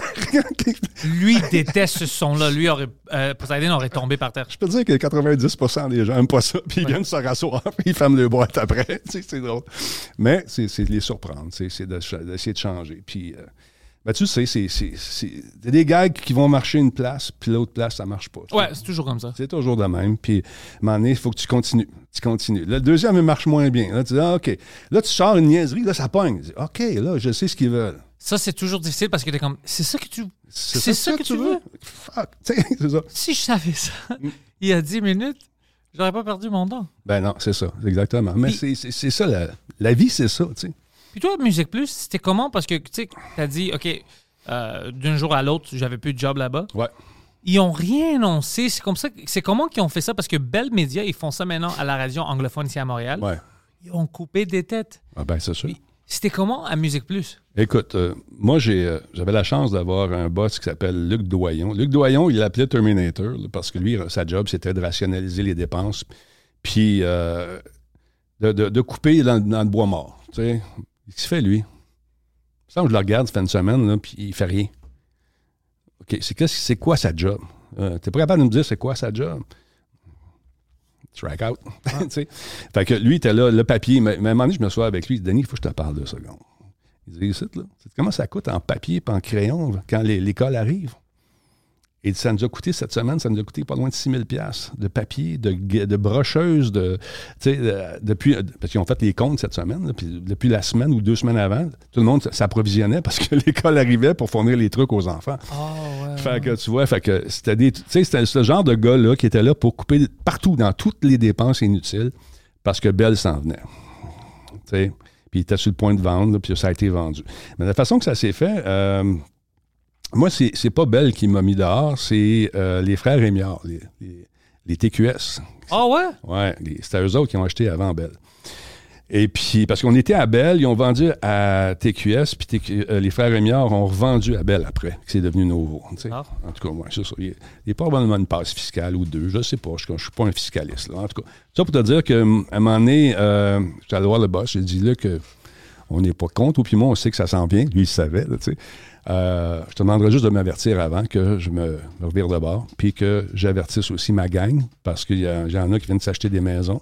A: Lui, il déteste ce son-là. Lui, aurait, euh, Poseidon aurait tombé par terre.
B: Je peux te dire que 90% des gens n'aiment pas ça, puis ils viennent se rasseoir, puis ils ferment le boîte après. C'est drôle. Mais c'est de les surprendre, c'est de d'essayer de changer. Puis, euh, ben, tu sais, c'est c'est- des gags qui vont marcher une place, puis l'autre place, ça marche pas.
A: Ouais, c'est toujours comme ça.
B: C'est toujours de même. Puis, à un moment donné, il faut que tu continues. Tu continues. Là, le deuxième, il marche moins bien. Là, tu dis, ah, OK. Là, tu sors une niaiserie, là, ça pogne. Tu dis, OK, là, je sais ce qu'ils veulent.
A: Ça, c'est toujours difficile parce que t'es comme, c'est ça que tu, c'est ça que tu veux?
B: Fuck. C'est ça.
A: Si je savais ça il y a 10 minutes, j'aurais pas perdu mon temps.
B: Ben non, c'est ça, exactement. Mais
A: Puis-
B: c'est ça, la, la vie, c'est ça, tu sais.
A: Puis toi, Musique Plus, c'était comment? Parce que, tu sais, t'as dit, OK, euh, d'un jour à l'autre, j'avais plus de job là-bas.
B: Ouais.
A: Ils ont rien annoncé. C'est comme ça. C'est comment qu'ils ont fait ça? Parce que Bell Media, ils font ça maintenant à la radio anglophone ici à Montréal.
B: Ouais.
A: Ils ont coupé des têtes.
B: Ah ben, c'est sûr.
A: C'était comment à Musique Plus?
B: Écoute, euh, moi, j'ai, euh, j'avais la chance d'avoir un boss qui s'appelle Luc Doyon. Luc Doyon, il l'appelait Terminator là, parce que lui, sa job, c'était de rationaliser les dépenses puis euh, de, de- de couper dans, dans le bois mort. Qu'est-ce qu'il fait, lui? Ça, je le regarde, ça fait une semaine, là, puis il fait rien. OK, c'est, qu'est-ce- c'est quoi sa job? Euh, T'es pas capable de me dire c'est quoi sa job? Strike out. Sais. Fait que lui, il était là, le papier. Mais, mais à un moment donné, je me suis avec lui. Il dit, Denis, il faut que je te parle deux secondes. Il dit, comment ça coûte en papier et en crayon quand l'école arrive? Et ça nous a coûté cette semaine, ça nous a coûté pas loin de 6 000 de papier, de, de brocheuses, de, depuis, parce qu'ils ont fait les comptes cette semaine, là, puis depuis la semaine ou deux semaines avant, tout le monde s'approvisionnait parce que l'école arrivait pour fournir les trucs aux enfants.
A: Oh, ouais.
B: Fait que tu vois, fait que c'était des. Ce genre de gars-là qui était là pour couper partout dans toutes les dépenses inutiles parce que Bell s'en venait. Puis il était sur le point de vendre, puis ça a été vendu. Mais la façon que ça s'est fait, euh, moi, c'est pas Bell qui m'a mis dehors, c'est euh, les frères Rémiard, les, les, les TQS.
A: Ah ouais?
B: Ouais, les- c'était eux autres qui ont acheté avant Bell. Et puis, parce qu'on était à Bell, ils ont vendu à TQS, puis TQ euh, les frères Rémiard ont revendu à Bell après, c'est devenu nouveau.
A: Ah.
B: En tout cas, ouais, c'est ça. Il y a- a probablement une passe fiscale ou deux, je sais pas. Je ne suis pas un fiscaliste. Là. En tout cas, ça pour te dire qu'à un moment donné, euh, j'étais allé voir le boss, j'ai dit là que on n'est pas contre, ou puis moi, on sait que ça s'en vient. Lui, il savait, là, tu sais. Euh, je te demanderais juste de m'avertir avant que je me, me revire de bord, puis que j'avertisse aussi ma gang, parce qu'il y, en a qui viennent s'acheter des maisons.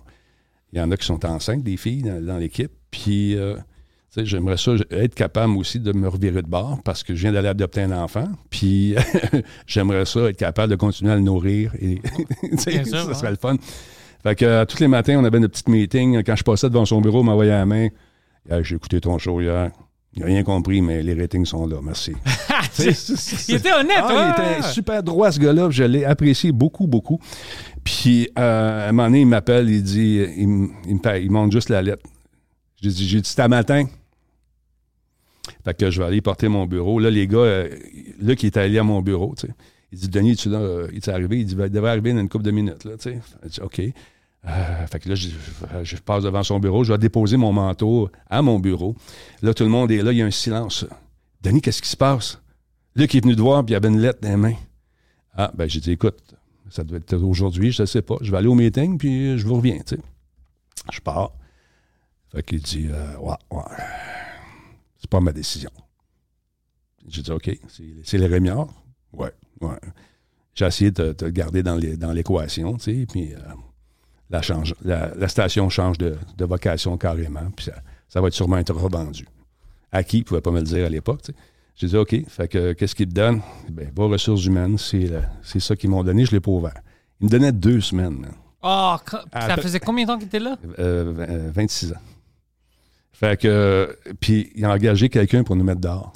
B: Il y en a qui sont enceintes, des filles dans, dans l'équipe. Puis, euh, tu sais, j'aimerais ça être capable aussi de me revirer de bord parce que je viens d'aller adopter un enfant. Puis, j'aimerais ça être capable de continuer à le nourrir. Et,
A: sûr,
B: ça
A: ouais.
B: serait le fun. Fait que euh, tous les matins, on avait une petite meeting. Quand je passais devant son bureau, il m'envoyait la main. Hey, J'ai écouté ton show hier. Il n'a rien compris, mais les ratings sont là. Merci.
A: Il était honnête,
B: ah. Il était super droit, ce gars-là. Je l'ai apprécié beaucoup, beaucoup. Puis, euh, à un moment donné, il m'appelle, il dit, il, me- il il montre juste la lettre. J'ai dit, j'ai dit, c'est à matin. Fait que je vais aller porter mon bureau. Là, les gars, euh, là, qui est allé à mon bureau, tu sais. Il dit, Denis, tu là, euh, il est arrivé? Il dit, il devrait arriver dans une couple de minutes, là, tu sais. OK. Euh, fait que là, je, passe devant son bureau, je vais déposer mon manteau à mon bureau. Là, tout le monde est là, il y a un silence. Denis, qu'est-ce qui se passe? Qui est venu te voir, puis il y avait une lettre dans les mains. Ah, ben, j'ai dit, écoute, ça devait être aujourd'hui, je ne sais pas. Je vais aller au meeting, puis je vous reviens, tu sais. Je pars. Fait qu'il dit, euh, ouais, ouais. C'est pas ma décision. J'ai dit, OK, c'est les Rémiards? Ouais, ouais. j'ai essayé de te garder dans l'équation, tu sais, puis euh, la, change, la, la station change de, de vocation carrément, puis ça, ça va être sûrement être revendu. À qui? Il ne pouvait pas me le dire à l'époque. J'ai dit, OK, fait que qu'est-ce qu'ils te donnent? Ben, vos ressources humaines, c'est ça qu'ils m'ont donné, je ne l'ai pas ouvert. Ils me donnaient deux semaines, man.
A: Oh, ça faisait combien de temps qu'il était là?
B: Euh, v- euh, 26 ans. Fait que, puis il a engagé quelqu'un pour nous mettre dehors.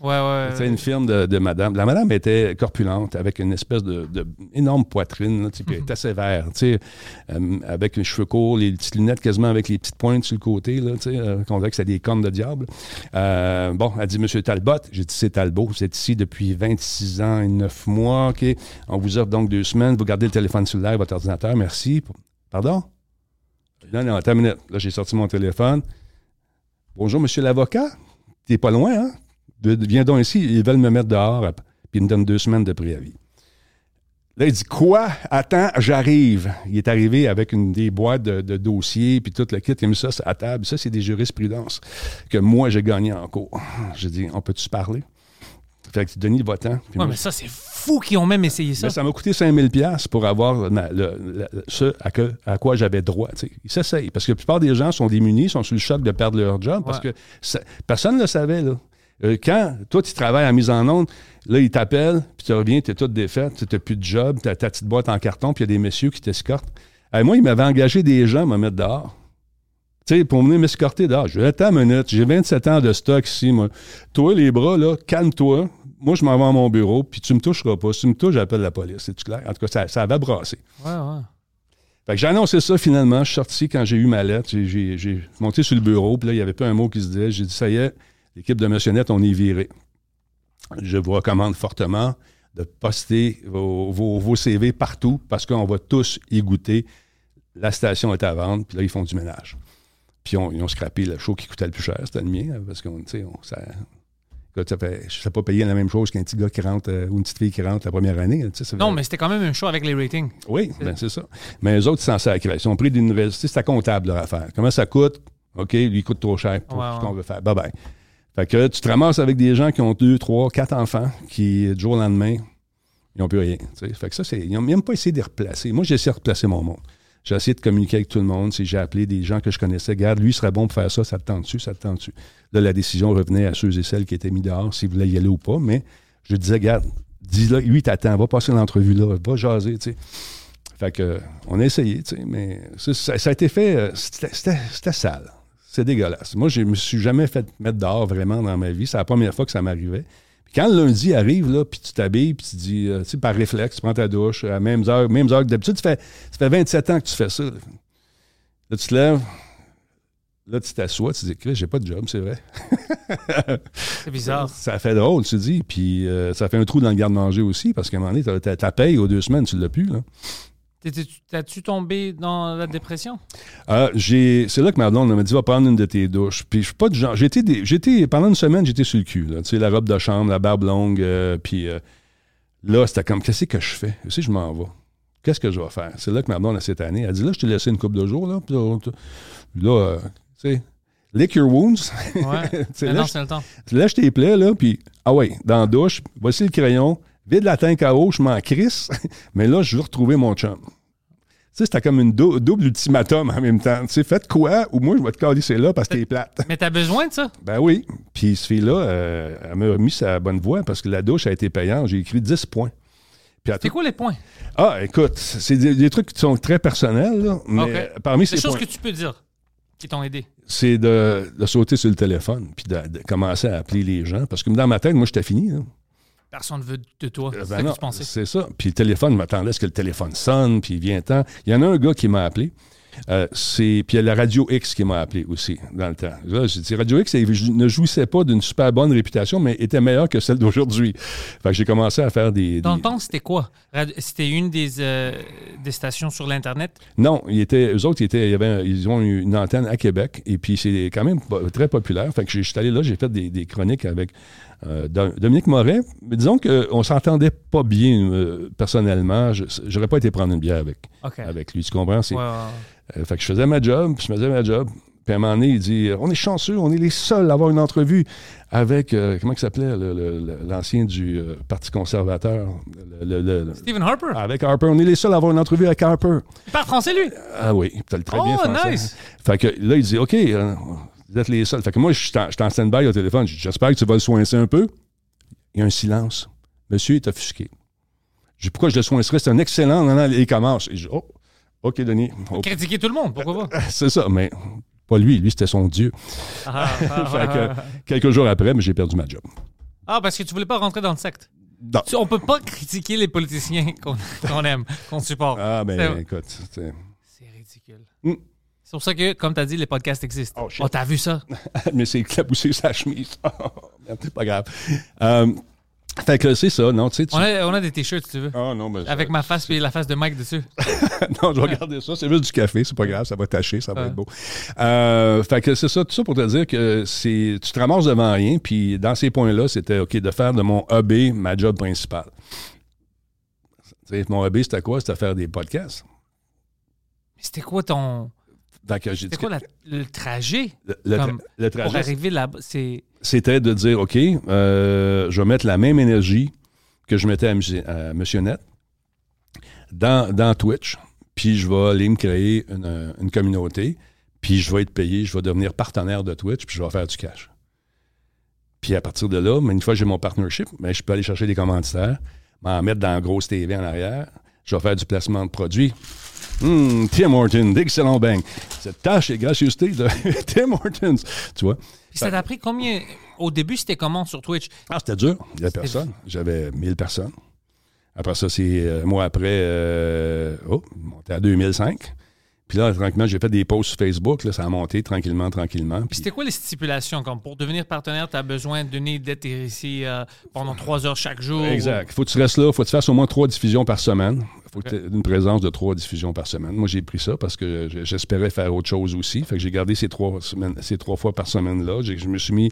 A: Ouais, ouais.
B: C'est une firme de, de madame. La madame était corpulente, avec une espèce de, de énorme poitrine, là, elle était sévère, euh, avec les cheveux courts, les petites lunettes quasiment avec les petites pointes sur le côté, là, euh, qu'on dirait que c'est des cornes de diable. Euh, bon, elle dit, Monsieur Talbot, j'ai dit, c'est Talbot, vous êtes ici depuis 26 ans et 9 mois, OK, on vous offre donc deux semaines, vous gardez le téléphone cellulaire, votre ordinateur, merci. Pardon? Non, non, attends une minute. Là, j'ai sorti mon téléphone. Bonjour, monsieur l'avocat. T'es pas loin, hein? Viens donc ici. Ils veulent me mettre dehors, puis ils me donnent deux semaines de préavis. Là, il dit Quoi? Attends, j'arrive. Il est arrivé avec une, des boîtes de, de dossiers, puis tout le kit. Il a mis ça la table. Ça, c'est des jurisprudences que moi, j'ai gagné en cours. J'ai dit On peut-tu se parler? Fait que Denis Votant. moi,
A: mais ça, c'est fou qu'ils ont même essayé ça.
B: mais ça m'a coûté 5000 pièces pour avoir ma- le- le- le- ce à, que- à quoi j'avais droit. tu sais. Ils s'essayent. Parce que la plupart des gens sont démunis, sont sous le choc de perdre leur job parce que ça- personne ne le savait. Là. Euh, quand toi, tu travailles à mise en onde, là, ils t'appellent, puis tu reviens, tu es toute défaite, tu n'as plus de job, tu as ta petite boîte en carton, puis il y a des messieurs qui t'escortent. Euh, moi, ils m'avaient engagé des gens à me mettre dehors. Tu sais, pour venir m'escorter dehors. Je dis, attends une minute, j'ai 27 ans de stock ici, moi. Toi, les bras, là, calme-toi. Moi, je m'en vais à mon bureau, puis tu me toucheras pas. Si tu me touches, j'appelle la police. C'est-tu clair? En tout cas, ça, ça avait brassé.
A: Ouais, ouais.
B: Fait que j'ai annoncé ça finalement. Je suis sorti quand j'ai eu ma lettre. J'ai monté sur le bureau, puis là, il n'y avait pas un mot qui se disait. J'ai dit, ça y est, l'équipe de Monsieur Net, on est viré. Je vous recommande fortement de poster vos, vos- vos CV partout parce qu'on va tous y goûter. La station est à vendre, puis là, ils font du ménage. Puis on- ils ont scrappé le show qui coûtait le plus cher, c'était le mien, hein, parce qu'on, tu sais, on- ça, ça fait, je ne sais pas payer la même chose qu'un petit gars qui rentre euh, ou une petite fille qui rentre la première année. ça
A: Non,
B: fait-
A: mais c'était quand même un show avec les ratings.
B: oui, ben c'est ça. Mais eux autres, ils s'en sacrent. Ils sont pris nouvelle. C'est comptable leur affaire. Comment ça coûte? OK, lui, il coûte trop cher pour
A: Ouais,
B: ce qu'on veut faire. Bye bye. Fait que tu te ramasses avec des gens qui ont deux, trois, quatre enfants qui, du jour au lendemain, ils n'ont plus rien. tu sais. Fait que ça, c'est. Ils n'ont même pas essayé de les replacer. Moi, j'ai essayé de replacer mon monde. J'ai essayé de communiquer avec tout le monde. Si j'ai appelé des gens que je connaissais, regarde, lui, il serait bon pour faire ça, ça te tente dessus, ça te tente dessus. Là, la décision revenait à ceux et celles qui étaient mis dehors, s'ils voulaient y aller ou pas. Mais je disais, regarde, dis-le, lui, il t'attend, va passer l'entrevue là, va jaser, tu sais. Fait que, on a essayé, tu sais, mais ça, a été fait, euh, c'était sale. C'est dégueulasse. Moi, je me suis jamais fait mettre dehors vraiment dans ma vie. C'est la première fois que ça m'arrivait. Puis quand le lundi arrive, là, puis tu t'habilles, puis tu dis, euh, tu sais, par réflexe, tu prends ta douche à la même heure, même heure que d'habitude, tu fais, ça fait 27 ans que tu fais ça. Là, Là, tu te lèves, là, tu t'assois, tu te dis, Chris, j'ai pas de job, c'est vrai.
A: C'est bizarre.
B: Ça fait drôle, tu dis, puis euh, ça fait un trou dans le garde-manger aussi, parce qu'à un moment donné, ta paye aux deux semaines, tu l'as plus, là.
A: T'as-tu tombé dans la dépression?
B: J'ai, c'est là que ma blonde m'a dit va prendre une de tes douches. Puis je suis pas du genre. J'étais, j'étais pendant une semaine, j'étais sur le cul. Là, tu sais, la robe de chambre, la barbe longue. euh, puis euh, là, c'était comme qu'est-ce que je fais? Si je m'en vais, qu'est-ce que je vais faire? C'est là que ma blonde cette année, elle dit là, je t'ai laissé une couple de jours là. Puis là, tu- là, euh, tu sais, lick your wounds.
A: Ouais.
B: Là,
A: non,
B: je-
A: le temps.
B: tes plaies là, puis ah ouais, dans la douche, voici le crayon, vide la tank à eau, je m'en crisse, mais là, je veux retrouver mon chum. Tu sais, c'était comme une dou- double ultimatum en même temps. Tu sais, faites quoi ou moi, je vais te calisser là parce que t'es plate.
A: Mais t'as besoin de ça?
B: Ben oui. Puis ce fille-là, euh, elle m'a remis sa bonne voie parce que la douche a été payante. J'ai écrit 10 points.
A: C'est quoi les points?
B: Ah, écoute, c'est des, des trucs qui sont très personnels, là, mais parmi
A: Des
B: ces
A: choses
B: points,
A: que tu peux dire qui t'ont aidé.
B: c'est de, de sauter sur le téléphone puis de, de commencer à appeler les gens. Parce que dans ma tête, moi, j'étais fini. là.
A: Personne ne veut de toi.
B: Euh,
A: C'est
B: ben
A: pensais.
B: C'est ça. Puis le téléphone, je m'attendais à ce que le téléphone sonne, puis il vient temps. Il y en a un gars qui m'a appelé. Euh, c'est puis il y a la Radio X qui m'a appelé aussi dans le temps. Là, j'ai dit Radio X elle ne jouissait pas d'une super bonne réputation, mais était meilleure que celle d'aujourd'hui. Fait que j'ai commencé à faire des.
A: Dans le temps, c'était quoi? C'était une des, euh, des stations sur l'Internet?
B: Non, ils étaient, eux autres, ils, étaient, ils, avaient- ils ont une antenne à Québec, et puis c'est quand même très populaire. Fait que suis allé là, j'ai fait des, des chroniques avec euh, Dom- Dominique Moret. Mais disons qu'on s'entendait pas bien euh, personnellement. Je J'aurais pas été prendre une bière avec, avec lui, tu comprends? Euh, fait que je faisais ma job, puis je faisais ma job. Puis à un moment donné, il dit On est chanceux, on est les seuls à avoir une entrevue avec, comment il s'appelait, l'ancien du Parti conservateur? Le- le- le-
A: Stephen Harper.
B: Avec Harper. On est les seuls à avoir une entrevue avec Harper.
A: Il parle français, lui?
B: Ah oui, tu le très bien
A: Oh,
B: français.
A: nice.
B: Fait que là, il dit OK, vous êtes les seuls. Fait que moi, je suis en, en stand-by au téléphone. Je dis, J'espère que tu vas le soincer un peu. Il y a un silence. Monsieur est offusqué. Je dis Pourquoi je le soincerais? C'est un excellent. Non, non, il commence. Et je dis Oh, OK, Denis. Oh,
A: Critiquer tout le monde, pourquoi pas?
B: c'est ça, mais pas lui. Lui, c'était son Dieu.
A: Ah, ah,
B: Fait
A: ah,
B: que,
A: ah.
B: quelques jours après, mais j'ai perdu ma job.
A: Ah, parce que tu voulais pas rentrer dans le secte.
B: Non.
A: Tu- on peut pas critiquer les politiciens qu'on aime, qu'on supporte.
B: Ah, ben écoute, c'est-
A: C'est ridicule.
B: Mm.
A: C'est pour ça que, comme tu as dit, les podcasts existent.
B: Oh.
A: Oh, t'as vu ça?
B: mais c'est éclaboussé sa chemise. Merde, c'est pas grave. Euh, fait que c'est ça, non, tu sais. tu-
A: On a, on a des t-shirts, si tu veux.
B: Ah, non, mais ça-
A: Avec ma face et la face de Mike dessus.
B: non, je vais garder ça. C'est juste du café, c'est pas grave, ça va tâcher, ça va être beau. Euh, fait que c'est ça, tout ça pour te dire que c'est, tu te ramasses devant rien, puis dans ces points-là, c'était OK de faire de mon hobby ma job principale. Mon hobby, c'était quoi? C'était faire des podcasts.
A: Mais c'était quoi ton.
B: Dit
A: quoi la- le trajet?
B: Le, le tra-
A: comme
B: le
A: pour arriver là C'est.
B: c'était de dire OK, euh, je vais mettre la même énergie que je mettais à, à Monsieur Net dans, dans Twitch, puis je vais aller me créer une, une communauté, puis je vais être payé, je vais devenir partenaire de Twitch, puis je vais faire du cash. Puis à partir de là, mais une fois que j'ai mon partnership, ben, je peux aller chercher des commanditaires, m'en mettre dans la grosse TV en arrière, je vais faire du placement de produits. Hum, Tim Hortons, d'excellents bang. Cette tâche et gracieuseté de Tim Hortons, tu vois.
A: Puis ça t'a pris combien Au début, c'était comment sur Twitch?
B: Ah, c'était dur. Il n'y avait personne. J'avais 1000 personnes. Après ça, c'est euh, moi après, euh, oh, monté à 2005. Puis là, tranquillement, j'ai fait des posts sur Facebook. Là, ça a monté tranquillement, tranquillement.
A: Puis
B: Puis,
A: c'était quoi les stipulations comme pour devenir partenaire, tu as besoin de donner d'être ici euh, pendant trois heures chaque jour?
B: exact. Faut que tu restes là. Faut que tu fasses au moins trois diffusions par semaine. Faut une présence de trois diffusions par semaine. Moi, j'ai pris ça parce que j'espérais faire autre chose aussi. Fait que j'ai gardé ces trois semaines, ces trois fois par semaine-là. Je me suis mis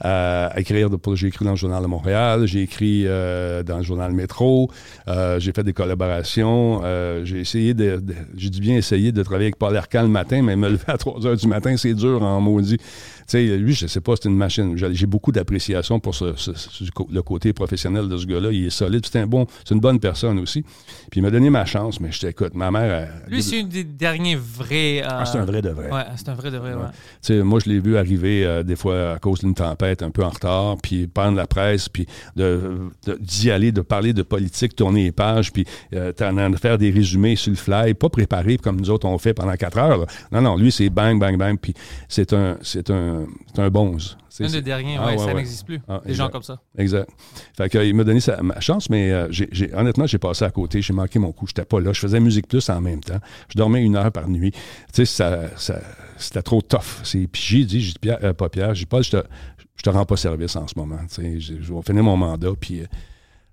B: à écrire. J'ai écrit dans le Journal de Montréal. J'ai écrit euh, dans le Journal Métro. Euh, j'ai fait des collaborations. Euh, j'ai essayé de, de- j'ai dû bien essayer de travailler avec Paul Arcan le matin, mais me lever à 3 heures du matin, c'est dur en maudit. Sais, lui, je sais pas, c'est une machine. J'ai beaucoup d'appréciation pour ce- ce- ce- le côté professionnel de ce gars-là. Il est solide. C'est un bon, c'est une bonne personne aussi. Puis il m'a donné ma chance, mais je t'écoute. Ma mère, elle-
A: Lui, c'est une des derniers vrais. euh,
B: Ah, c'est un vrai de vrai.
A: Ouais, c'est un vrai de vrai, ouais.
B: Tu sais, moi, je l'ai vu arriver euh, des fois à cause d'une tempête un peu en retard, puis prendre la presse, puis de- d'y aller, de parler de politique, tourner les pages, puis euh, t'en faire des résumés sur le fly, pas préparés comme nous autres on fait pendant quatre heures. là. Non, non, lui, c'est bang, bang, bang, puis c'est un, c'est un, c'est un bonze. C'est-
A: Un
B: c'est-
A: des derniers,
B: Ah,
A: ouais,
B: ouais,
A: ça
B: ouais.
A: n'existe plus.
B: Ah,
A: des gens comme ça.
B: Exact. Fait que, euh, il m'a donné sa, ma chance, mais euh, honnêtement, j'ai passé à côté. J'ai manqué mon coup. J'étais pas là. Je faisais Musique Plus en même temps. Je dormais une heure par nuit. Tu sais, ça, ça- c'était trop tough. C'est, puis j'ai dit, j'ai dit, Pierre, euh, pas Pierre, j'ai Paul, je te, je te rends pas service en ce moment. Tu sais, je, vais finir mon mandat, puis euh,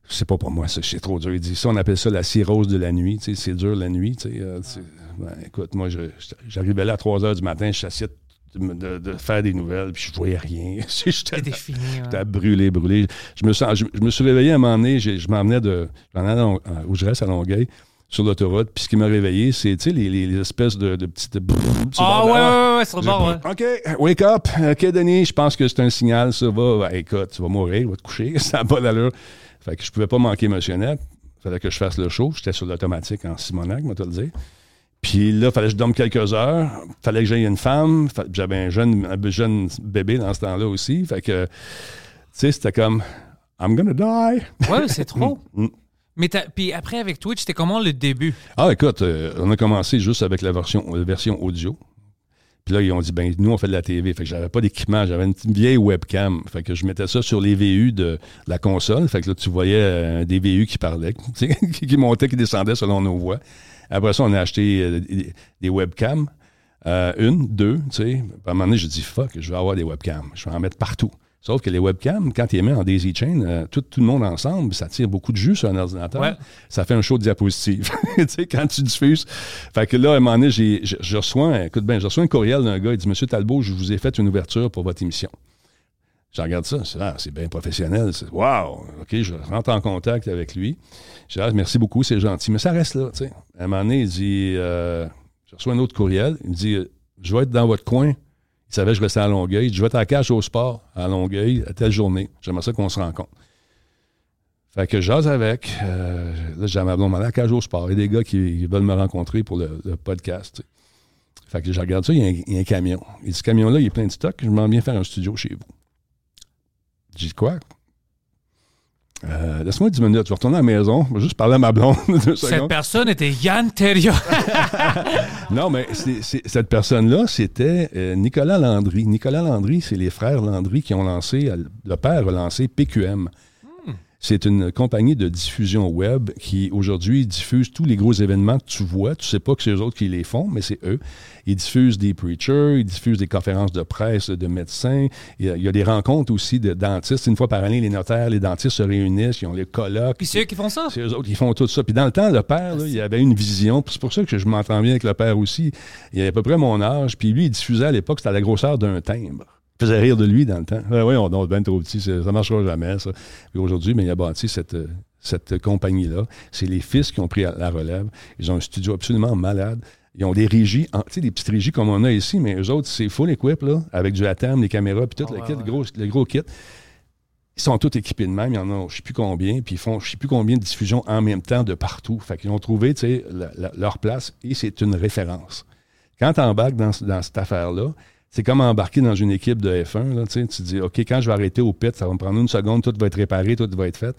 B: c'est pas pour moi, ça, c'est trop dur. Il dit ça, on appelle ça la cirrhose de la nuit. Tu sais, c'est dur la nuit. Tu sais, euh, c'est- ben, écoute, moi, je- j'arrivais là à 3 heures du matin, je s'assieds de, faire des nouvelles, puis je voyais rien. J'étais
A: ouais.
B: Brûlé, brûlé. Je me, sens, je, je me suis réveillé à un moment donné, je m'en venais de. Où je reste à Longueuil, sur l'autoroute. Puis ce qui m'a réveillé, c'est, tu sais, les, les- espèces de, de petites.
A: Ah ouais, ouais, ouais, sur le bord, ouais.
B: OK, wake up. OK, Denis, je pense que c'est un signal, ça va. Ben, écoute, tu vas mourir, va te coucher. Ça n'a pas d'allure. Fait que je pouvais pas manquer Monsieur Net. Fallait que je fasse le show. J'étais sur l'automatique en Simonac, moi, te le dire. Puis là, fallait que je dorme quelques heures. Fallait que j'aille une femme. J'avais un jeune, un jeune bébé dans ce temps-là aussi. Fait que, tu sais, c'était comme, I'm gonna die.
A: Ouais, c'est trop.
B: Mm.
A: Mais puis après, avec Twitch, c'était comment le début?
B: Ah, écoute, euh, on a commencé juste avec la version, la version audio. Puis là, ils ont dit, ben, nous, on fait de la TV. Fait que j'avais pas d'équipement, j'avais une vieille webcam. Fait que je mettais ça sur les VU de la console. Fait que là, tu voyais euh, des VU qui parlaient, qui montaient, qui descendaient selon nos voix. Après ça, on a acheté euh, des, webcams. Euh, une, deux, tu sais. À un moment donné, j'ai dit, fuck, je vais avoir des webcams. Je vais en mettre partout. Sauf que les webcams, quand tu les mets en daisy chain, euh, tout, tout le monde ensemble, ça tire beaucoup de jus sur un ordinateur.
A: Ouais.
B: Ça fait un show de diapositive. tu sais, quand tu diffuses. Fait que là, à un moment donné, j'ai, je, je reçois, un- écoute bien, je reçois un courriel d'un gars, il dit, Monsieur Talbot, je vous ai fait une ouverture pour votre émission. Je regarde ça, c'est, ah, c'est bien professionnel. C'est, wow! OK, je rentre en contact avec lui. Dis, ah, merci beaucoup, c'est gentil. Mais ça reste là. À un moment donné, il dit, euh, je reçois un autre courriel. Il me dit, euh, je vais être dans votre coin Il savait que je restais à Longueuil. Il dit, je vais être à la cage au sport à Longueuil à telle journée. J'aimerais ça qu'on se rencontre. Fait que j'ose avec. Euh, là, j'ai ma blonde à la cage au sport. Il y a des gars qui veulent me rencontrer pour le, podcast. Fait que je regarde ça, il y a un, il y camion. Et ce camion-là, il est plein de stock. Je m'en viens faire un studio chez vous. J'ai dit quoi? Euh, Laisse-moi 10 minutes, je vais retourner à la maison, je vais juste parler à ma blonde deux
A: Cette
B: secondes.
A: personne était Yann Terriot.
B: Non, mais cette personne-là, c'était euh, Nicolas Landry. Nicolas Landry, c'est les frères Landry qui ont lancé, euh, le père a lancé PQM. C'est une compagnie de diffusion web qui, aujourd'hui, diffuse tous les gros événements que tu vois. Tu sais pas que c'est eux autres qui les font, mais c'est eux. Ils diffusent des preachers, ils diffusent des conférences de presse de médecins. Il y a, il y a des rencontres aussi de dentistes. Une fois par année, les notaires, les dentistes se réunissent, ils ont les colloques.
A: Puis c'est eux qui font ça?
B: C'est eux autres qui font tout ça. Puis dans le temps, le père, là, il avait une vision. C'est pour ça que je m'entends bien avec le père aussi. Il avait à peu près mon âge. Puis lui, il diffusait à l'époque, c'était à la grosseur d'un timbre. Faisait rire de lui dans le temps. Oui, on est bien trop petit, ça ne marchera jamais, ça. Aujourd'hui, mais il a bâti cette, euh, cette compagnie-là. C'est les fils qui ont pris la relève. Ils ont un studio absolument malade. Ils ont des régies, tu sais, des petites régies comme on a ici, mais eux autres, c'est full equip, là, avec du ATEM, des caméras, puis tout
A: Ah
B: le
A: ouais,
B: kit,
A: ouais.
B: gros, le gros kit. Ils sont tous équipés de même. Il y en a, je ne sais plus combien, puis ils font, je ne sais plus combien de diffusions en même temps de partout. Fait qu'ils ont trouvé, la- la- leur place et c'est une référence. Quand tu embarques dans, dans cette affaire-là, c'est comme embarquer dans une équipe de F1. Là, tu tu dis, OK, quand je vais arrêter au pit, ça va me prendre une seconde, tout va être réparé, tout va être fait.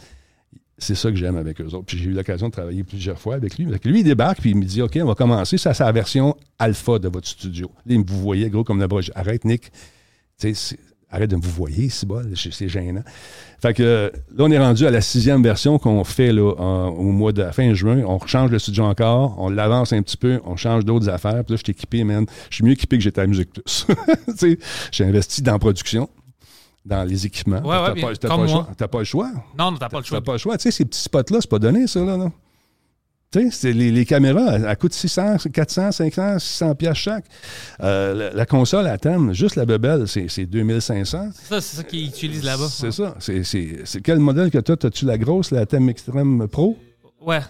B: C'est ça que j'aime avec eux autres. Puis j'ai eu l'occasion de travailler plusieurs fois avec lui. Lui, il débarque, puis il me dit, OK, on va commencer. Ça, c'est la version alpha de votre studio. Là, vous voyez, gros, comme. Je dis, Arrête, Nick. Arrête de me vous voyer, c'est bon, c'est gênant. Fait que là, on est rendu à la sixième version qu'on fait là, en- au mois de fin juin. On change le studio encore, on l'avance un petit peu, on change d'autres affaires. Puis là, je suis équipé, man. Je suis mieux équipé que j'étais à Musique Plus. J'ai investi dans la production, dans les équipements.
A: Ouais, ouais,
B: T'as pas, le choix. T'as pas le choix.
A: Non, non, t'as pas le choix.
B: T'as pas le choix. Tu sais, ces petits spots-là, c'est pas donné, ça, là. là. Tu sais, c'est les, les caméras, elles, elles coûtent 600, 400, 500, 600 piastres chaque. Euh, la, la console à thème, juste la bebelle, c'est c'est 2500.
A: Ça, c'est ça qu'ils utilisent là-bas.
B: C'est ça. C'est- C'est c'est quel modèle que tu as? As-tu la grosse, la thème Extreme Pro?
A: Ouais.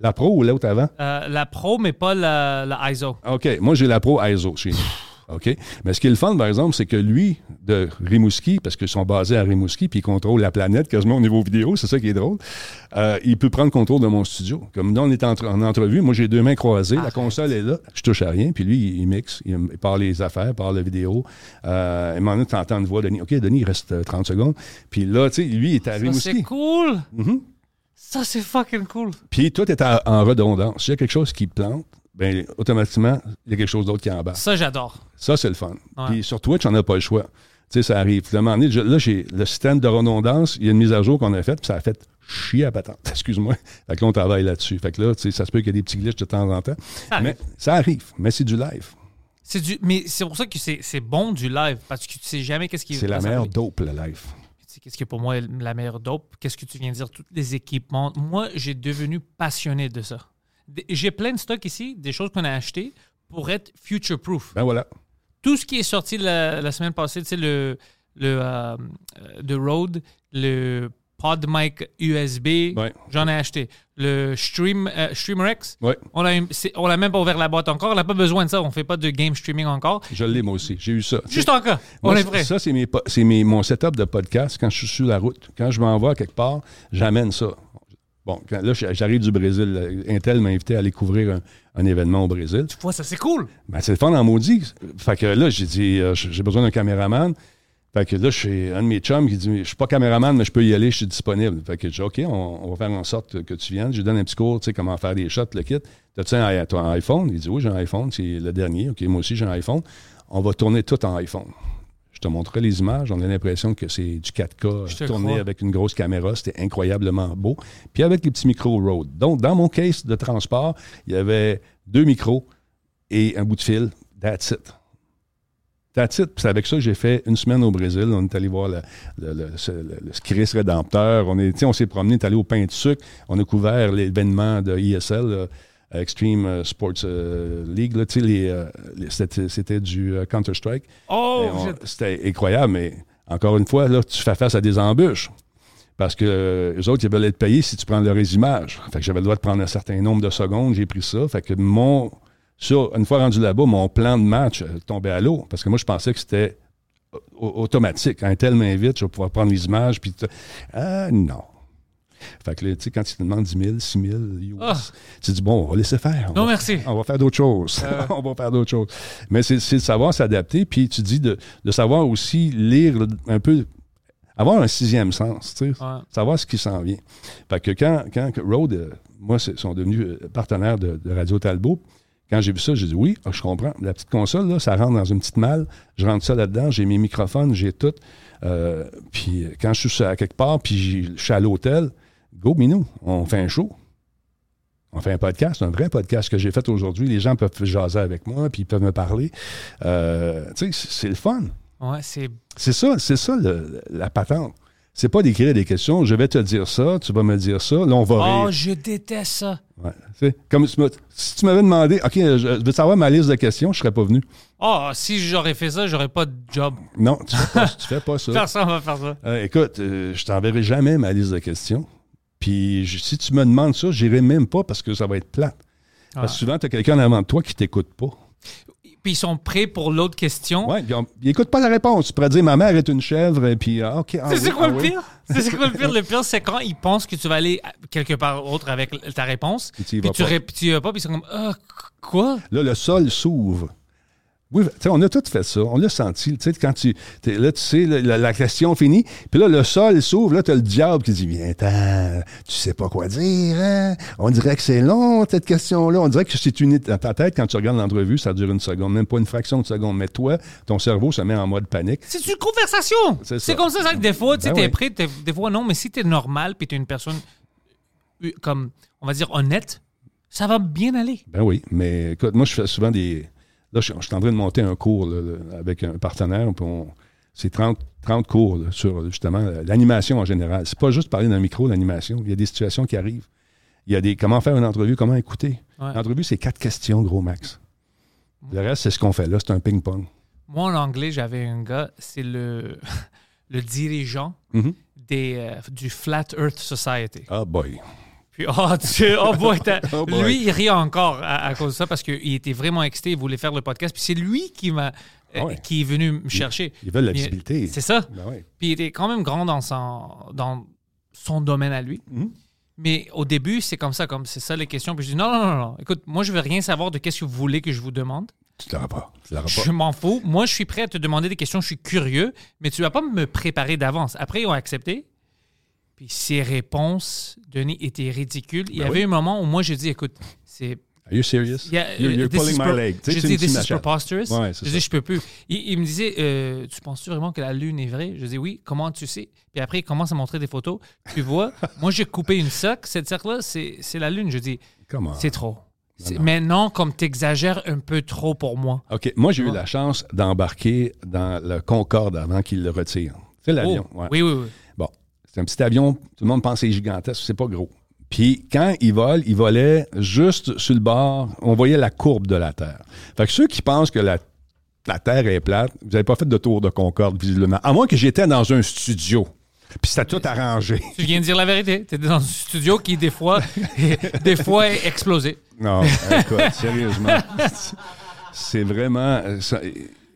B: La Pro ou l'autre avant?
A: Euh, la Pro, mais pas la, la ISO.
B: OK. Moi, j'ai la Pro ISO chez nous. OK? Mais ce qui est le fun, par exemple, c'est que lui, de Rimouski, parce qu'ils sont basés à Rimouski, puis ils contrôlent la planète quasiment au niveau vidéo, c'est ça qui est drôle, euh, il peut prendre contrôle de mon studio. Comme là, on est en, en entrevue, moi, j'ai deux mains croisées, la console est là, je touche à rien, puis lui, il, il mixe, il, il parle les affaires, parle la vidéo. Euh, moment donné, tu entends une voix, Denis. OK, Denis, il reste euh, 30 secondes. Puis là, tu sais, lui, il est à
A: Ça,
B: Rimouski.
A: c'est cool.
B: Mhm.
A: Ça, c'est fucking cool.
B: Puis tout est en, en redondance. S'il y a quelque chose qui plante, ben automatiquement, il y a quelque chose d'autre qui embarque.
A: Ça, j'adore.
B: Ça, c'est le fun.
A: Ouais.
B: Puis sur Twitch, on n'a pas le choix. Tu sais, ça arrive. Puis, à un moment donné, je- là, j'ai le système de redondance, il y a une mise à jour qu'on a faite, puis ça a fait chier à patente. Excuse-moi. Fait que là, on travaille là-dessus. Fait que là, tu sais, ça se peut qu'il y ait des petits glitches de temps en temps.
A: Ça
B: mais ça arrive. Mais c'est du live.
A: C'est du, mais c'est pour ça que c'est bon du live, parce que tu sais jamais qu'est-ce qui
B: C'est la meilleure dope, le live.
A: Qu'est-ce qui est pour moi la meilleure dope? Qu'est-ce que tu viens de dire? Tous les équipements. Moi, j'ai devenu passionné de ça. J'ai plein de stocks ici, des choses qu'on a achetées pour être future-proof.
B: Ben voilà.
A: Tout ce qui est sorti la, la semaine passée, tu sais, le, le euh, euh, The Rode, le PodMic USB,
B: Ouais.
A: j'en ai acheté. Le Stream, euh, StreamerX,
B: Ouais.
A: on a, c'est- on a même pas ouvert la boîte encore. On n'a pas besoin de ça. On fait pas de game streaming encore.
B: Je l'ai, moi aussi. J'ai eu ça.
A: Juste en cas. On
B: Moi,
A: est
B: ça- c'est mon setup de podcast quand je suis sur la route. Quand je m'en vais à quelque part, j'amène ça. Bon, quand- là, j'arrive du Brésil. Intel m'a invité à aller couvrir un, un événement au Brésil.
A: Tu vois, ça, c'est cool.
B: Ben, c'est le fun en maudit. Fait que là, j'ai dit, euh, j'ai besoin d'un caméraman. Fait que là, je suis un de mes chums qui dit, je suis pas caméraman, mais je peux y aller, je suis disponible. Fait que je dis, OK, on, on va faire en sorte que tu viennes. Je lui donne un petit cours, tu sais, comment faire des shots, le kit. T'as-tu un, un iPhone? Il dit, oui, j'ai un iPhone, c'est le dernier. OK, moi aussi, j'ai un iPhone. On va tourner tout en iPhone. Je te montrerai les images. On a l'impression que c'est du 4K
A: Je te
B: tourné
A: crois.
B: avec une grosse caméra. C'était incroyablement beau. Puis avec les petits micros Rode. Donc, dans mon case de transport, il y avait deux micros et un bout de fil. That's it. That's it. Puis c'est avec ça que j'ai fait une semaine au Brésil. On est allé voir le, le, le, ce- le- le Christ Rédempteur. On est- on s'est promené, on est allé au pain de sucre. On a couvert l'événement de ESL, euh, Extreme euh, Sports euh, League. là, tu sais, les, euh, les- c'était c'était du euh, Counter-Strike.
A: Oh,
B: on- C'était incroyable, mais encore une fois, là, tu fais face à des embûches. Parce que euh, eux autres, ils veulent être payés si tu prends leurs images. Fait que j'avais le droit de prendre un certain nombre de secondes, j'ai pris ça. Fait que mon Sur, une fois rendu là-bas, mon plan de match euh, tombait à l'eau parce que moi, je pensais que c'était au- automatique. Un tel m'invite, je vais pouvoir prendre les images. Puis ah, non. Fait que là, tu sais, quand il te demande 10 000, 6 000 US,
A: Ah.
B: tu dis, bon, on va laisser faire. On
A: Non,
B: va-
A: merci.
B: On va faire d'autres choses. on va faire d'autres choses. Mais c'est de savoir s'adapter. Puis tu dis de, de savoir aussi lire un peu, avoir un sixième sens, tu sais,
A: Ouais.
B: savoir ce qui s'en vient. Fait que quand, quand Road, euh, moi, sont devenus euh, partenaires de, de Radio Talbot, quand j'ai vu ça, j'ai dit oui, ah, je comprends. La petite console, là, ça rentre dans une petite malle. Je rentre ça là-dedans, j'ai mes microphones, j'ai tout. Euh, puis euh, quand je suis à quelque part, puis je suis à l'hôtel, go, Minou, on fait un show. On fait un podcast, un vrai podcast que j'ai fait aujourd'hui. Les gens peuvent jaser avec moi, puis ils peuvent me parler. Euh, tu sais, c'est- le fun.
A: Ouais, c'est.
B: C'est ça, c'est ça le- la patente. C'est pas d'écrire des questions. Je vais te dire ça, tu vas me dire ça. Là, on va
A: Oh,
B: rire.
A: je déteste ça.
B: Ouais. Tu sais, Comme tu si tu m'avais demandé, OK, je veux savoir ma liste de questions, je serais pas venu.
A: Oh, si j'aurais fait ça, j'aurais pas de job.
B: Non, tu fais pas, tu fais pas ça.
A: Personne va faire ça.
B: Euh, écoute, euh, je t'enverrai jamais ma liste de questions. Puis je- si tu me demandes ça, j'irai même pas parce que ça va être plate. Parce que souvent, tu as quelqu'un avant de toi qui t'écoute pas.
A: Puis ils sont prêts pour l'autre question.
B: Ouais, puis on- il écoute pas la réponse. Tu pourrais dire ma mère est une chèvre, et puis ah, OK. ah
A: C'est
B: oui,
A: c'est quoi
B: ah
A: le
B: oui.
A: pire? C'est c'est quoi le pire? Le pire, c'est quand ils pensent que tu vas aller quelque part autre avec ta réponse.
B: Puis tu y
A: Puis
B: vas
A: tu y vas pas, puis ils sont comme, ah, qu- quoi?
B: Là, le sol s'ouvre. Oui, tu on a tout fait ça. On l'a senti. Tu quand tu. là, tu sais, la, question finie. Puis là, le sol s'ouvre. Là, tu as le diable qui dit Viens, attends, tu sais pas quoi dire, hein? On dirait que c'est long, cette question-là. On dirait que c'est une. Dans ta tête, quand tu regardes l'entrevue, ça dure une seconde, même pas une fraction de seconde. Mais toi, ton cerveau se met en mode panique.
A: C'est une conversation.
B: C'est
A: comme ça, ça que des fois, tu
B: Ben oui.
A: prêt, t'es- des fois non, mais si t'es normal, puis t'es une personne, euh, comme, on va dire, honnête, ça va bien aller.
B: Ben oui, mais écoute, moi, je fais souvent des. Là, je, je suis en train de monter un cours là, avec un partenaire. C'est 30, 30 cours là, sur justement l'animation en général. C'est pas juste parler d'un micro, l'animation. Il y a des situations qui arrivent. Il y a des comment faire une entrevue, comment écouter?
A: Ouais.
B: L'entrevue, c'est quatre questions, gros max. Le reste, c'est ce qu'on fait là. C'est un ping-pong.
A: Moi, en anglais, j'avais un gars, c'est le, le dirigeant
B: Mhm.
A: des, euh, du Flat Earth Society.
B: Ah boy.
A: Puis, oh, Dieu, oh boy,
B: Oh boy.
A: lui, il rit encore à, à cause de ça parce qu'il était vraiment excité, il voulait faire le podcast. Puis c'est lui qui m'a, euh,
B: Ah ouais.
A: qui est venu me chercher.
B: Ils veulent la visibilité.
A: C'est ça.
B: Ben.
A: Puis il était quand même grand dans son, dans son domaine à lui.
B: Mhm.
A: Mais au début, c'est comme ça, comme c'est ça les questions. Puis je dis non, non, non, non. Écoute, moi, je veux rien savoir de qu'est-ce que vous voulez que je vous demande.
B: Tu l'auras pas. Tu l'auras pas.
A: Je m'en fous. Moi, je suis prêt à te demander des questions. Je suis curieux, mais tu vas pas me préparer d'avance. Après, ils ont accepté. Puis ses réponses, Denis, étaient ridicules. Il y
B: Ben
A: avait
B: oui.
A: un moment où moi, je dis, écoute, c'est
B: Are you serious?
A: Yeah,
B: you're pulling my leg. Tu sais,
A: Je dis, this is preposterous.
B: Ouais,
A: je
B: ça.
A: dis, je peux plus. Il, il me disait, euh, tu penses-tu vraiment que la Lune est vraie? Je dis, oui. Comment tu sais? Puis après, il commence à montrer des photos. Tu vois, moi, j'ai coupé une socle. Cette socle-là, c'est la Lune. Je dis, c'est trop. C'est-
B: non.
A: Maintenant, comme tu exagères un peu trop pour moi.
B: OK. Moi, j'ai eu la chance d'embarquer dans le Concorde avant qu'il le retire. C'est l'avion.
A: Oh,
B: ouais.
A: Oui, oui, oui.
B: C'est un petit avion, tout le monde pense que c'est gigantesque, c'est pas gros. Puis quand il vole, il volait juste sur le bord, on voyait la courbe de la Terre. Fait que ceux qui pensent que la, la Terre est plate, vous n'avez pas fait de tour de Concorde, visiblement. À moins que j'étais dans un studio, puis c'était tout arrangé.
A: Tu viens de dire la vérité. Tu étais dans un studio qui, des fois, des fois est explosé.
B: Non, écoute, sérieusement. C'est vraiment... euh, ça-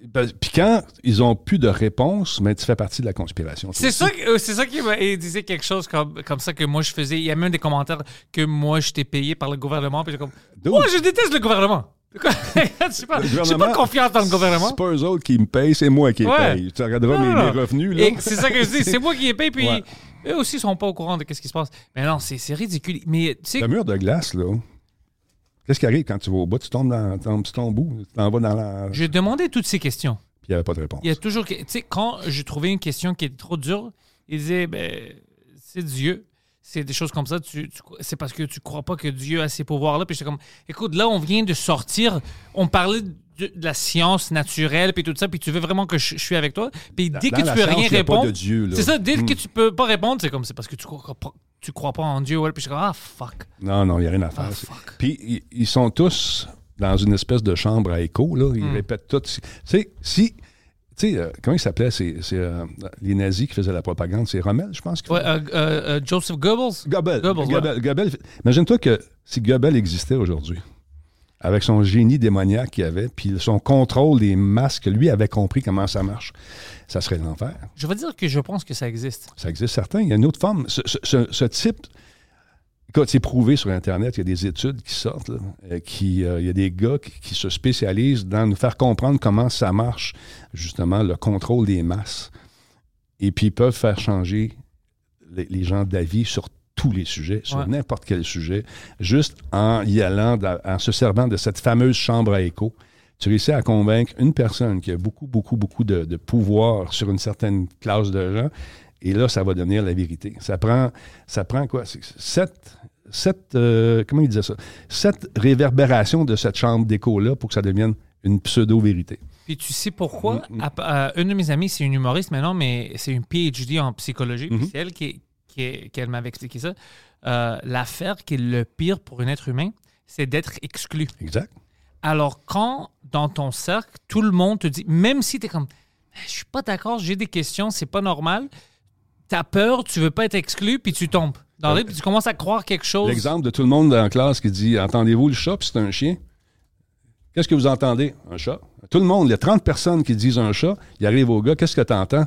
B: ben, Puis quand ils ont plus de réponse, mais tu fais partie de la conspiration.
A: C'est ça, euh, c'est ça qui disait quelque chose comme, comme ça que moi je faisais. Il y a même des commentaires que moi j'étais payé par le gouvernement. Puis comme, moi je déteste le gouvernement. Je pas, pas confiance dans le gouvernement.
B: C'est pas eux autres qui me payent, c'est moi qui les
A: Ouais.
B: paye. Tu regarderas mes, mes revenus.
A: C'est ça que je dis, c'est moi qui les paye, puis
B: Ouais.
A: eux aussi sont pas au courant de ce qui se passe. Mais non, c'est c'est ridicule. Mais
B: Le mur de glace, là. Qu'est-ce qui arrive quand tu vas au bout? Tu tombes dans, tombes, tu tombes où? Tu t'en vas dans la. Puis
A: je demandais toutes ces questions.
B: il n'y avait pas de réponse.
A: Il y a toujours. Tu sais, quand je trouvais une question qui était trop dure, il disait, ben, c'est Dieu. C'est des choses comme ça. Tu, tu- c'est parce que tu crois pas que Dieu a ces pouvoirs-là. Puis j'étais comme, écoute, là, on vient de sortir. On parlait de, de la science naturelle, puis tout ça. Puis tu veux vraiment que je, je suis avec toi? Puis dès
B: Dans
A: que tu
B: la
A: peux
B: science,
A: rien répondre. C'est ça, dès
B: Hmm.
A: que tu peux pas répondre, c'est comme, c'est parce que tu crois pas, tu crois pas en Dieu. Ouais. Puis je suis comme, ah, fuck.
B: Non, non, il n'y a rien à faire.
A: Ah, fuck.
B: Puis ils, sont tous dans une espèce de chambre à écho. Là.
A: Hmm.
B: Ils répètent tout. Tu sais, si. Tu sais, euh, comment il s'appelait? C'est euh, les nazis qui faisaient la propagande. C'est Rommel, je pense.
A: Ouais, euh, euh, euh, Joseph Goebbels.
B: Goebbels.
A: Goebbels, ouais.
B: Goebbels, Goebbels. Imagine-toi que si Goebbels existait aujourd'hui, avec son génie démoniaque qu'il avait, puis son contrôle des masques, lui avait compris comment ça marche, ça serait l'enfer.
A: Je vais dire que je pense que ça existe.
B: Ça existe certain. Il y a une autre forme. Ce, ce- ce- ce type, écoute, c'est prouvé sur Internet, il y a des études qui sortent, là, euh, qui, euh, il y a des gars qui, qui se spécialisent dans nous faire comprendre comment ça marche, justement, le contrôle des masses. Et puis, ils peuvent faire changer les, les gens d'avis sur tous les sujets, sur
A: Ouais.
B: n'importe quel sujet, juste en y allant, en se servant de cette fameuse chambre à écho. Tu réussis à convaincre une personne qui a beaucoup, beaucoup, beaucoup de, de pouvoir sur une certaine classe de gens, et là, ça va devenir la vérité. Ça prend, ça prend quoi? Sept, sept euh, comment il disait ça? Sept réverbérations de cette chambre d'écho-là pour que ça devienne une pseudo-vérité.
A: Puis tu sais pourquoi? Ap- euh, une de mes amies, c'est une humoriste maintenant, mais c'est une PhD en psychologie. Puis c'est elle qui, qu'elle m'avait expliqué ça. Euh, L'affaire qui est le pire pour un être humain, c'est d'être exclu.
B: Exact.
A: Alors, quand dans ton cercle, tout le monde te dit, même si tu es comme, je suis pas d'accord, j'ai des questions, c'est pas normal, tu as peur, tu veux pas être exclu, puis tu tombes. Dans puis tu commences à croire quelque chose.
B: L'exemple de tout le monde en classe qui dit Entendez-vous le chat, puis c'est un chien Qu'est-ce que vous entendez? Un chat. Tout le monde, il y a 30 personnes qui disent un chat, il arrive au gars, qu'est-ce que tu entends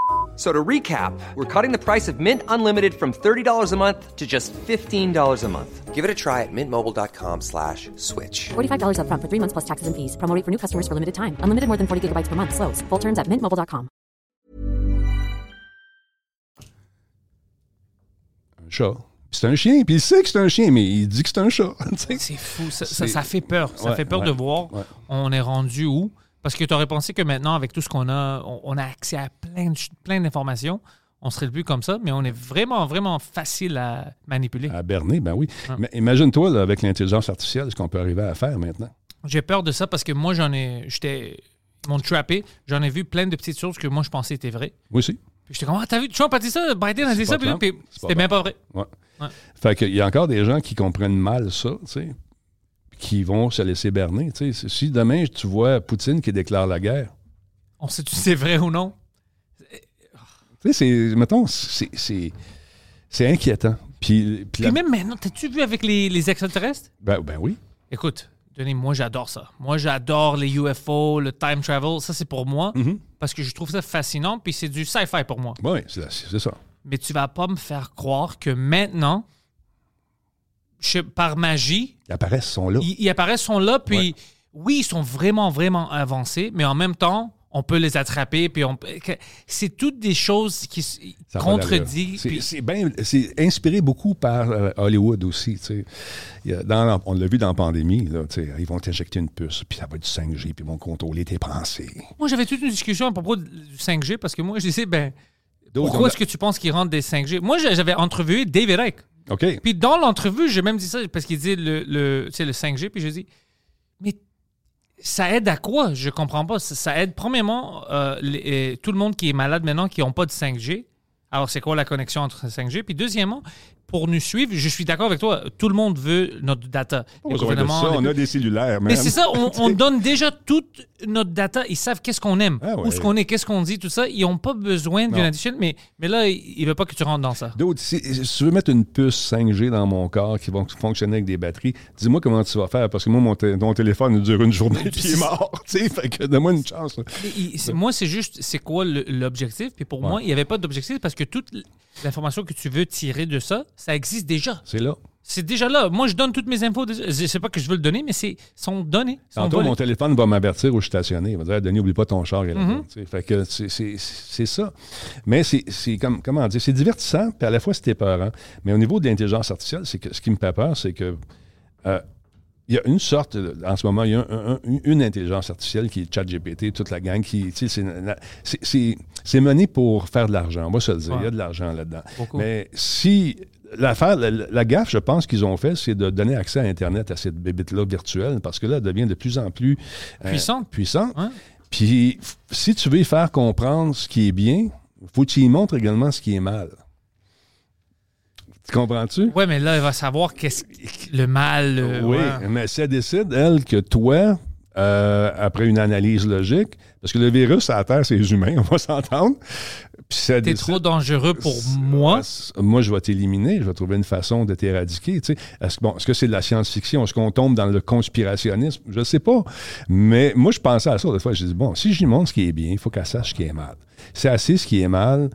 C: F- So to recap, we're cutting the price of Mint Unlimited from $30 a month to just $15 a month. Give it a try at mintmobile.com slash switch.
D: $45 upfront for three months plus taxes and fees. Promo rate for new customers for limited time. Unlimited more than 40 gigabytes per month. Slows. Full terms at mintmobile.com.
B: Un chat. Puis c'est un chien, puis il sait que c'est un chien, mais il dit que c'est un chat. tu sais.
A: C'est fou. Ça, ça,
B: C'est-
A: ça fait peur. Ça
B: Ouais,
A: fait peur
B: ouais,
A: de voir
B: ouais.
A: on est rendu où. Parce que tu aurais pensé que maintenant, avec tout ce qu'on a, on, on a accès à plein, plein d'informations. On serait plus comme ça, mais on est vraiment, vraiment facile à manipuler.
B: À berner, ben oui. Mais imagine-toi, avec l'intelligence artificielle, ce qu'on peut arriver à faire maintenant.
A: J'ai peur de ça parce que moi, j'en ai. J'étais. M'ont trappé. J'en ai vu plein de petites choses que moi, je pensais étaient vraies.
B: Moi aussi.
A: Puis j'étais comme, ah, t'as vu, Trump a dit ça, Biden a dit ça, puis,
B: Trump.
A: c'était même pas vrai.
B: Ouais.
A: Ouais.
B: Fait qu'il y a encore des gens qui comprennent mal ça, tu sais, qui vont se laisser berner. Si demain, tu vois Poutine qui déclare la guerre,
A: On sait si c'est vrai ou non?
B: c'est, mettons, c'est, inquiétant. Puis, puis la-
A: même maintenant, t'as-tu vu avec les, les extraterrestres?
B: ben, ben oui.
A: Écoute, Denis, moi j'adore ça. Moi j'adore les UFO, le time travel. Ça c'est pour moi
B: Mm-hmm.
A: parce que je trouve ça fascinant. Puis c'est du sci-fi pour moi.
B: Oui, c'est, c'est ça.
A: Mais tu vas pas me faire croire que maintenant, je- par magie,
B: Ils apparaissent, sont là.
A: ils, ils apparaissent, sont là. Puis
B: Ouais.
A: oui, ils sont vraiment, vraiment avancés. Mais en même temps, on peut les attraper. Puis on c'est toutes des choses qui contredisent.
B: C'est,
A: puis-
B: inspiré beaucoup par euh, Hollywood aussi. tu sais. Dans on l'a vu dans la pandémie. Là, tu sais, ils vont t'injecter une puce, puis ça va être du 5G, puis ils vont contrôler tes pensées.
A: Moi, j'avais toute une discussion à propos du 5G parce que moi, je disais, ben, pourquoi est-ce que tu penses qu'ils rentrent des 5G? Moi, j'a- j'avais entrevué David Icke.
B: OK.
A: Puis dans l'entrevue, j'ai même dit ça parce qu'il dit le, le, le 5G. Puis je dis, mais ça aide à quoi? Je comprends pas. Ça, aide, premièrement, euh, euh, tout le monde qui est malade maintenant qui n'ont pas de 5G. Alors, c'est quoi la connexion entre 5G? Puis deuxièmement, pour nous suivre, je suis d'accord avec toi, tout le monde veut notre data.
B: On, a des cellulaires.
A: mais c'est ça, on, on donne déjà toute notre data. Ils savent qu'est-ce qu'on aime,
B: Ah ouais.
A: où ce qu'on est, qu'est-ce qu'on dit, tout ça. Ils n'ont pas besoin d'une addition, mais, mais là, ils ne veulent pas que tu rentres dans ça.
B: D'autres, si, si tu veux mettre une puce 5G dans mon corps qui va fonctionner avec des batteries, dis-moi comment tu vas faire parce que moi, mon, té- mon téléphone dure une journée puis il est mort. fait que donne-moi une chance.
A: il- moi, c'est juste, c'est quoi l'objectif? Puis pour moi, il n'y avait pas d'objectif parce que toute l'information que tu veux tirer de ça, ça existe déjà.
B: C'est là.
A: C'est déjà là. Moi, je donne toutes mes infos. déjà. Je sais pas que je veux le donner, mais c'est sont données. sont
B: Tantôt,
A: volées.
B: mon téléphone va m'avertir où je suis stationné. Il va dire Denis, oublie pas ton char. Fait que c'est- ça. Mais c'est comme comment dire, c'est divertissant, puis à la fois c'est épeurant. Mais au niveau de l'intelligence artificielle, c'est que ce qui me fait peur, c'est que euh, il y a une sorte, en ce moment, il y a un- un- une intelligence artificielle qui est ChatGPT, toute la gang qui, c'est- mené pour faire de l'argent. On va se le dire, il y a de l'argent là-dedans. Mais si l'affaire, la, la gaffe, je pense qu'ils ont fait, c'est de donner accès à Internet à cette bébite-là virtuelle, parce que là, elle devient de plus en plus euh,
A: Puissante.
B: puissante. Puis, si tu veux y faire comprendre ce qui est bien, faut que tu y montres également ce qui est mal. Tu comprends-tu?
A: Ouais, mais là, il va savoir qu'est-ce que- le mal. euh,
B: oui,
A: ouais.
B: mais si elle décide, elle, que toi, euh, après une analyse logique, parce que le virus à la Terre, c'est les humains, on va s'entendre.
A: T'es
B: décide-
A: trop dangereux pour moi.
B: Moi, je vais t'éliminer, je vais trouver une façon de t'éradiquer. tu sais. Est-ce que, bon, est-ce que c'est de la science-fiction? Est-ce qu'on tombe dans le conspirationnisme? Je ne sais pas. Mais moi, je pensais à ça des fois. Je dis, bon, si je lui montre ce qui est bien, il faut qu'elle sache ce qui est mal. C'est assez ce qui est mal.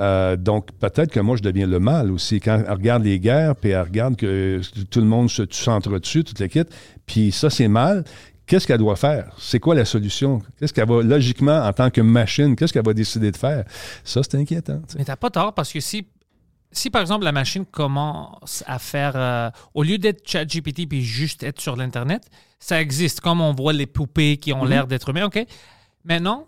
B: euh, donc, peut-être que moi, je deviens le mal aussi. Quand elle regarde les guerres, puis elle regarde que tout le monde se s'entretue, toute l'équipe, puis ça, c'est mal. Qu'est-ce qu'elle doit faire? C'est quoi la solution? Qu'est-ce qu'elle va, logiquement, en tant que machine, qu'est-ce qu'elle va décider de faire? Ça, c'est inquiétant. tu sais.
A: Mais t'as pas tort parce que si, si par exemple la machine commence à faire, euh, au lieu d'être ChatGPT puis juste être sur l'Internet, ça existe. Comme on voit les poupées qui ont l'air d'être humains, OK? Maintenant,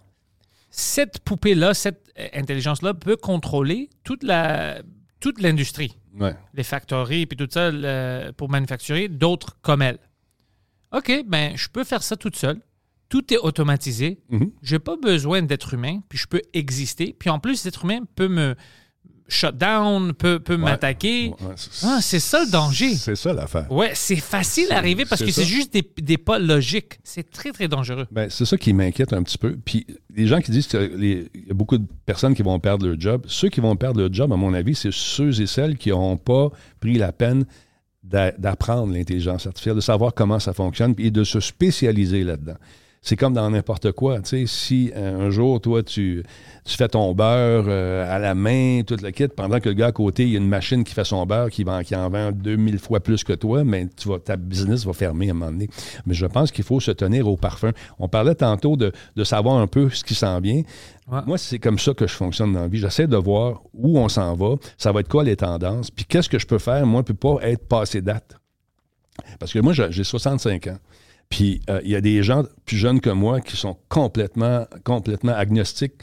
A: cette poupée-là, cette euh, intelligence-là peut contrôler toute la toute l'industrie,
B: Ouais.
A: les factories puis tout ça le- pour manufacturer d'autres comme elle. OK, ben je peux faire ça toute seule. Tout est automatisé.
B: Mhm.
A: Je n'ai pas besoin d'être humain, puis je peux exister. Puis en plus, l'être humain peut me shut down, peut, peut m'attaquer.
B: Ouais,
A: Ah, c'est ça le danger.
B: C'est ça l'affaire.
A: Ouais, c'est facile à arriver parce que c'est juste des, des pas logiques. C'est très, très dangereux.
B: Ben, c'est ça qui m'inquiète un petit peu. Puis les gens qui disent qu'il y a beaucoup de personnes qui vont perdre leur job, ceux qui vont perdre leur job, à mon avis, c'est ceux et celles qui n'ont pas pris la peine d'apprendre l'intelligence artificielle, de savoir comment ça fonctionne et de se spécialiser là-dedans. C'est comme dans n'importe quoi. Tu sais, si euh, un jour, toi, tu, tu fais ton beurre euh, à la main, toute le kit, pendant que le gars à côté, il y a une machine qui fait son beurre, qui, vend, qui en vend 2000 fois plus que toi, mais tu vas, ta business va fermer à un moment donné. Mais je pense qu'il faut se tenir au parfum. On parlait tantôt de, de savoir un peu ce qui s'en vient.
A: Ouais.
B: Moi, c'est comme ça que je fonctionne dans la vie. J'essaie de voir où on s'en va, ça va être quoi les tendances, puis qu'est-ce que je peux faire, moi, pour pas être passé date? Parce que moi, j'ai 65 ans. Puis euh, il y a des gens plus jeunes que moi qui sont complètement, complètement agnostiques.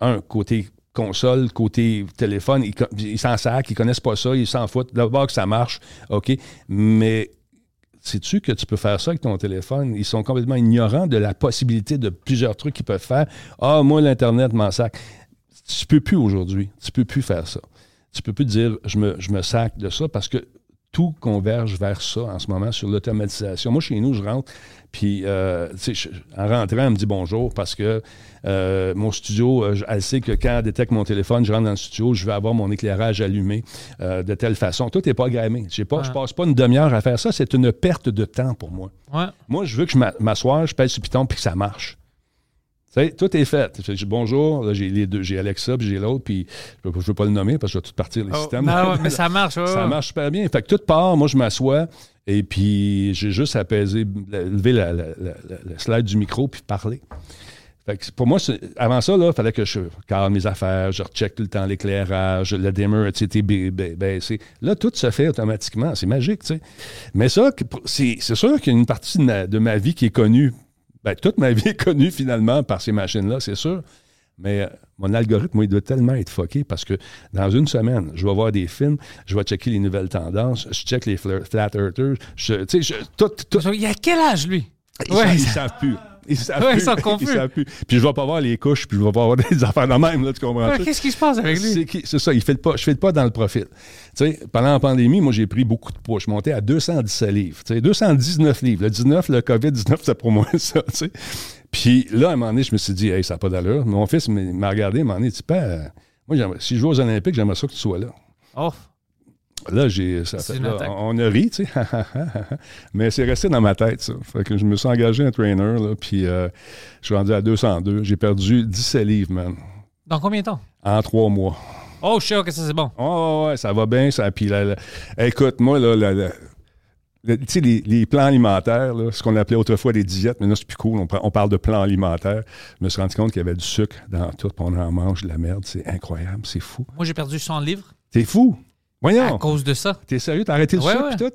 B: Un, côté console, côté téléphone, ils, s'en sacent, ils connaissent pas ça, ils s'en foutent. D'abord que ça marche, OK. Mais sais-tu que tu peux faire ça avec ton téléphone? Ils sont complètement ignorants de la possibilité de plusieurs trucs qu'ils peuvent faire. Ah, moi, l'Internet m'en sac. Tu peux plus aujourd'hui. Tu peux plus faire ça. Tu peux plus dire je me, je me sac de ça parce que tout converge vers ça en ce moment sur l'automatisation. Moi, chez nous, je rentre, puis euh, je- en rentrant, elle me dit bonjour parce que euh, mon studio, euh, je- elle sait que quand elle détecte mon téléphone, je rentre dans le studio, je vais avoir mon éclairage allumé de telle façon. Tout n'est pas grammé. J'ai Pas, Je passe pas une demi-heure à faire ça. C'est une perte de temps pour moi.
A: Ouais.
B: Moi, je veux que je m'a- m'assoie, je pèse sur le piton puis que ça marche. Sais, tout est fait. Que bonjour, là, j'ai les deux, j'ai Alexa puis j'ai l'autre, puis je ne veux pas le nommer parce que je vais tout partir les
A: Oh,
B: systèmes.
A: ah ouais, mais ça marche. ouais,
B: Ça marche super bien. Fait que tout part, moi je m'assois et puis j'ai juste la- lever la- la- la- la- le slide du micro puis parler. Fait que pour moi, avant ça, il fallait que je calme mes affaires, je recheck tout le temps l'éclairage, le dimmer a été baissé. Là, tout se fait automatiquement. C'est magique, tu sais. Mais ça, c'est c'est sûr qu'il y a une partie de ma, de ma vie qui est connue. Ben, toute ma vie est connue finalement par ces machines-là, c'est sûr. Mais euh, mon algorithme, moi, il doit tellement être fucké parce que dans une semaine, je vais voir des films, je vais checker les nouvelles tendances, je check les fla- flat earthers, je, tu sais, je- tout, tout,
A: Il a quel âge, lui?
B: ils,
A: Ouais, ça-
B: savent plus. Ils
A: sont confus.
B: savent plus. Puis je vais pas voir les couches, puis je vais pas voir des affaires de même, là, tu comprends?
A: Ouais, Qu'est-ce qui se passe avec lui?
B: C'est ça, il fait pas, je fais pas dans le profil. Tu sais, pendant la pandémie, moi, j'ai pris beaucoup de poids. Je monté à 217 livres. Tu sais, 219 livres. Le 19, le COVID-19, c'est pour moi ça. tu sais. Puis là, à un moment donné, je me suis dit, hey, ça n'a pas d'allure. Mon fils m'a regardé, il m'a dit, tu euh, moi, si je joue aux Olympiques, j'aimerais ça que tu sois là.
A: Oh,
B: Là, j'ai. ça
A: C'est
B: fait- là, on a ri, tu sais. Mais c'est resté dans ma tête, ça. Fait que je me suis engagé un trainer, là, puis euh, je suis rendu à 202. J'ai perdu 17 livres, man,
A: dans combien de temps?
B: en trois mois.
A: Oh, je sûr que ça, c'est bon.
B: Oh, ouais, ça va bien. Ça, puis écoute, moi, là, la- le- tu sais, les, les plans alimentaires, là, ce qu'on appelait autrefois des diètes, mais là, c'est plus cool. On, parle de plans alimentaires. Je me suis rendu compte qu'il y avait du sucre dans tout, puis on en mange de la merde. C'est incroyable, c'est fou.
A: Moi, j'ai perdu 100 livres
B: T'es fou?
A: À
B: Voyons,
A: cause de ça.
B: t'es sérieux? T'as arrêté le
A: Ouais,
B: sucre
A: ouais.
B: tout?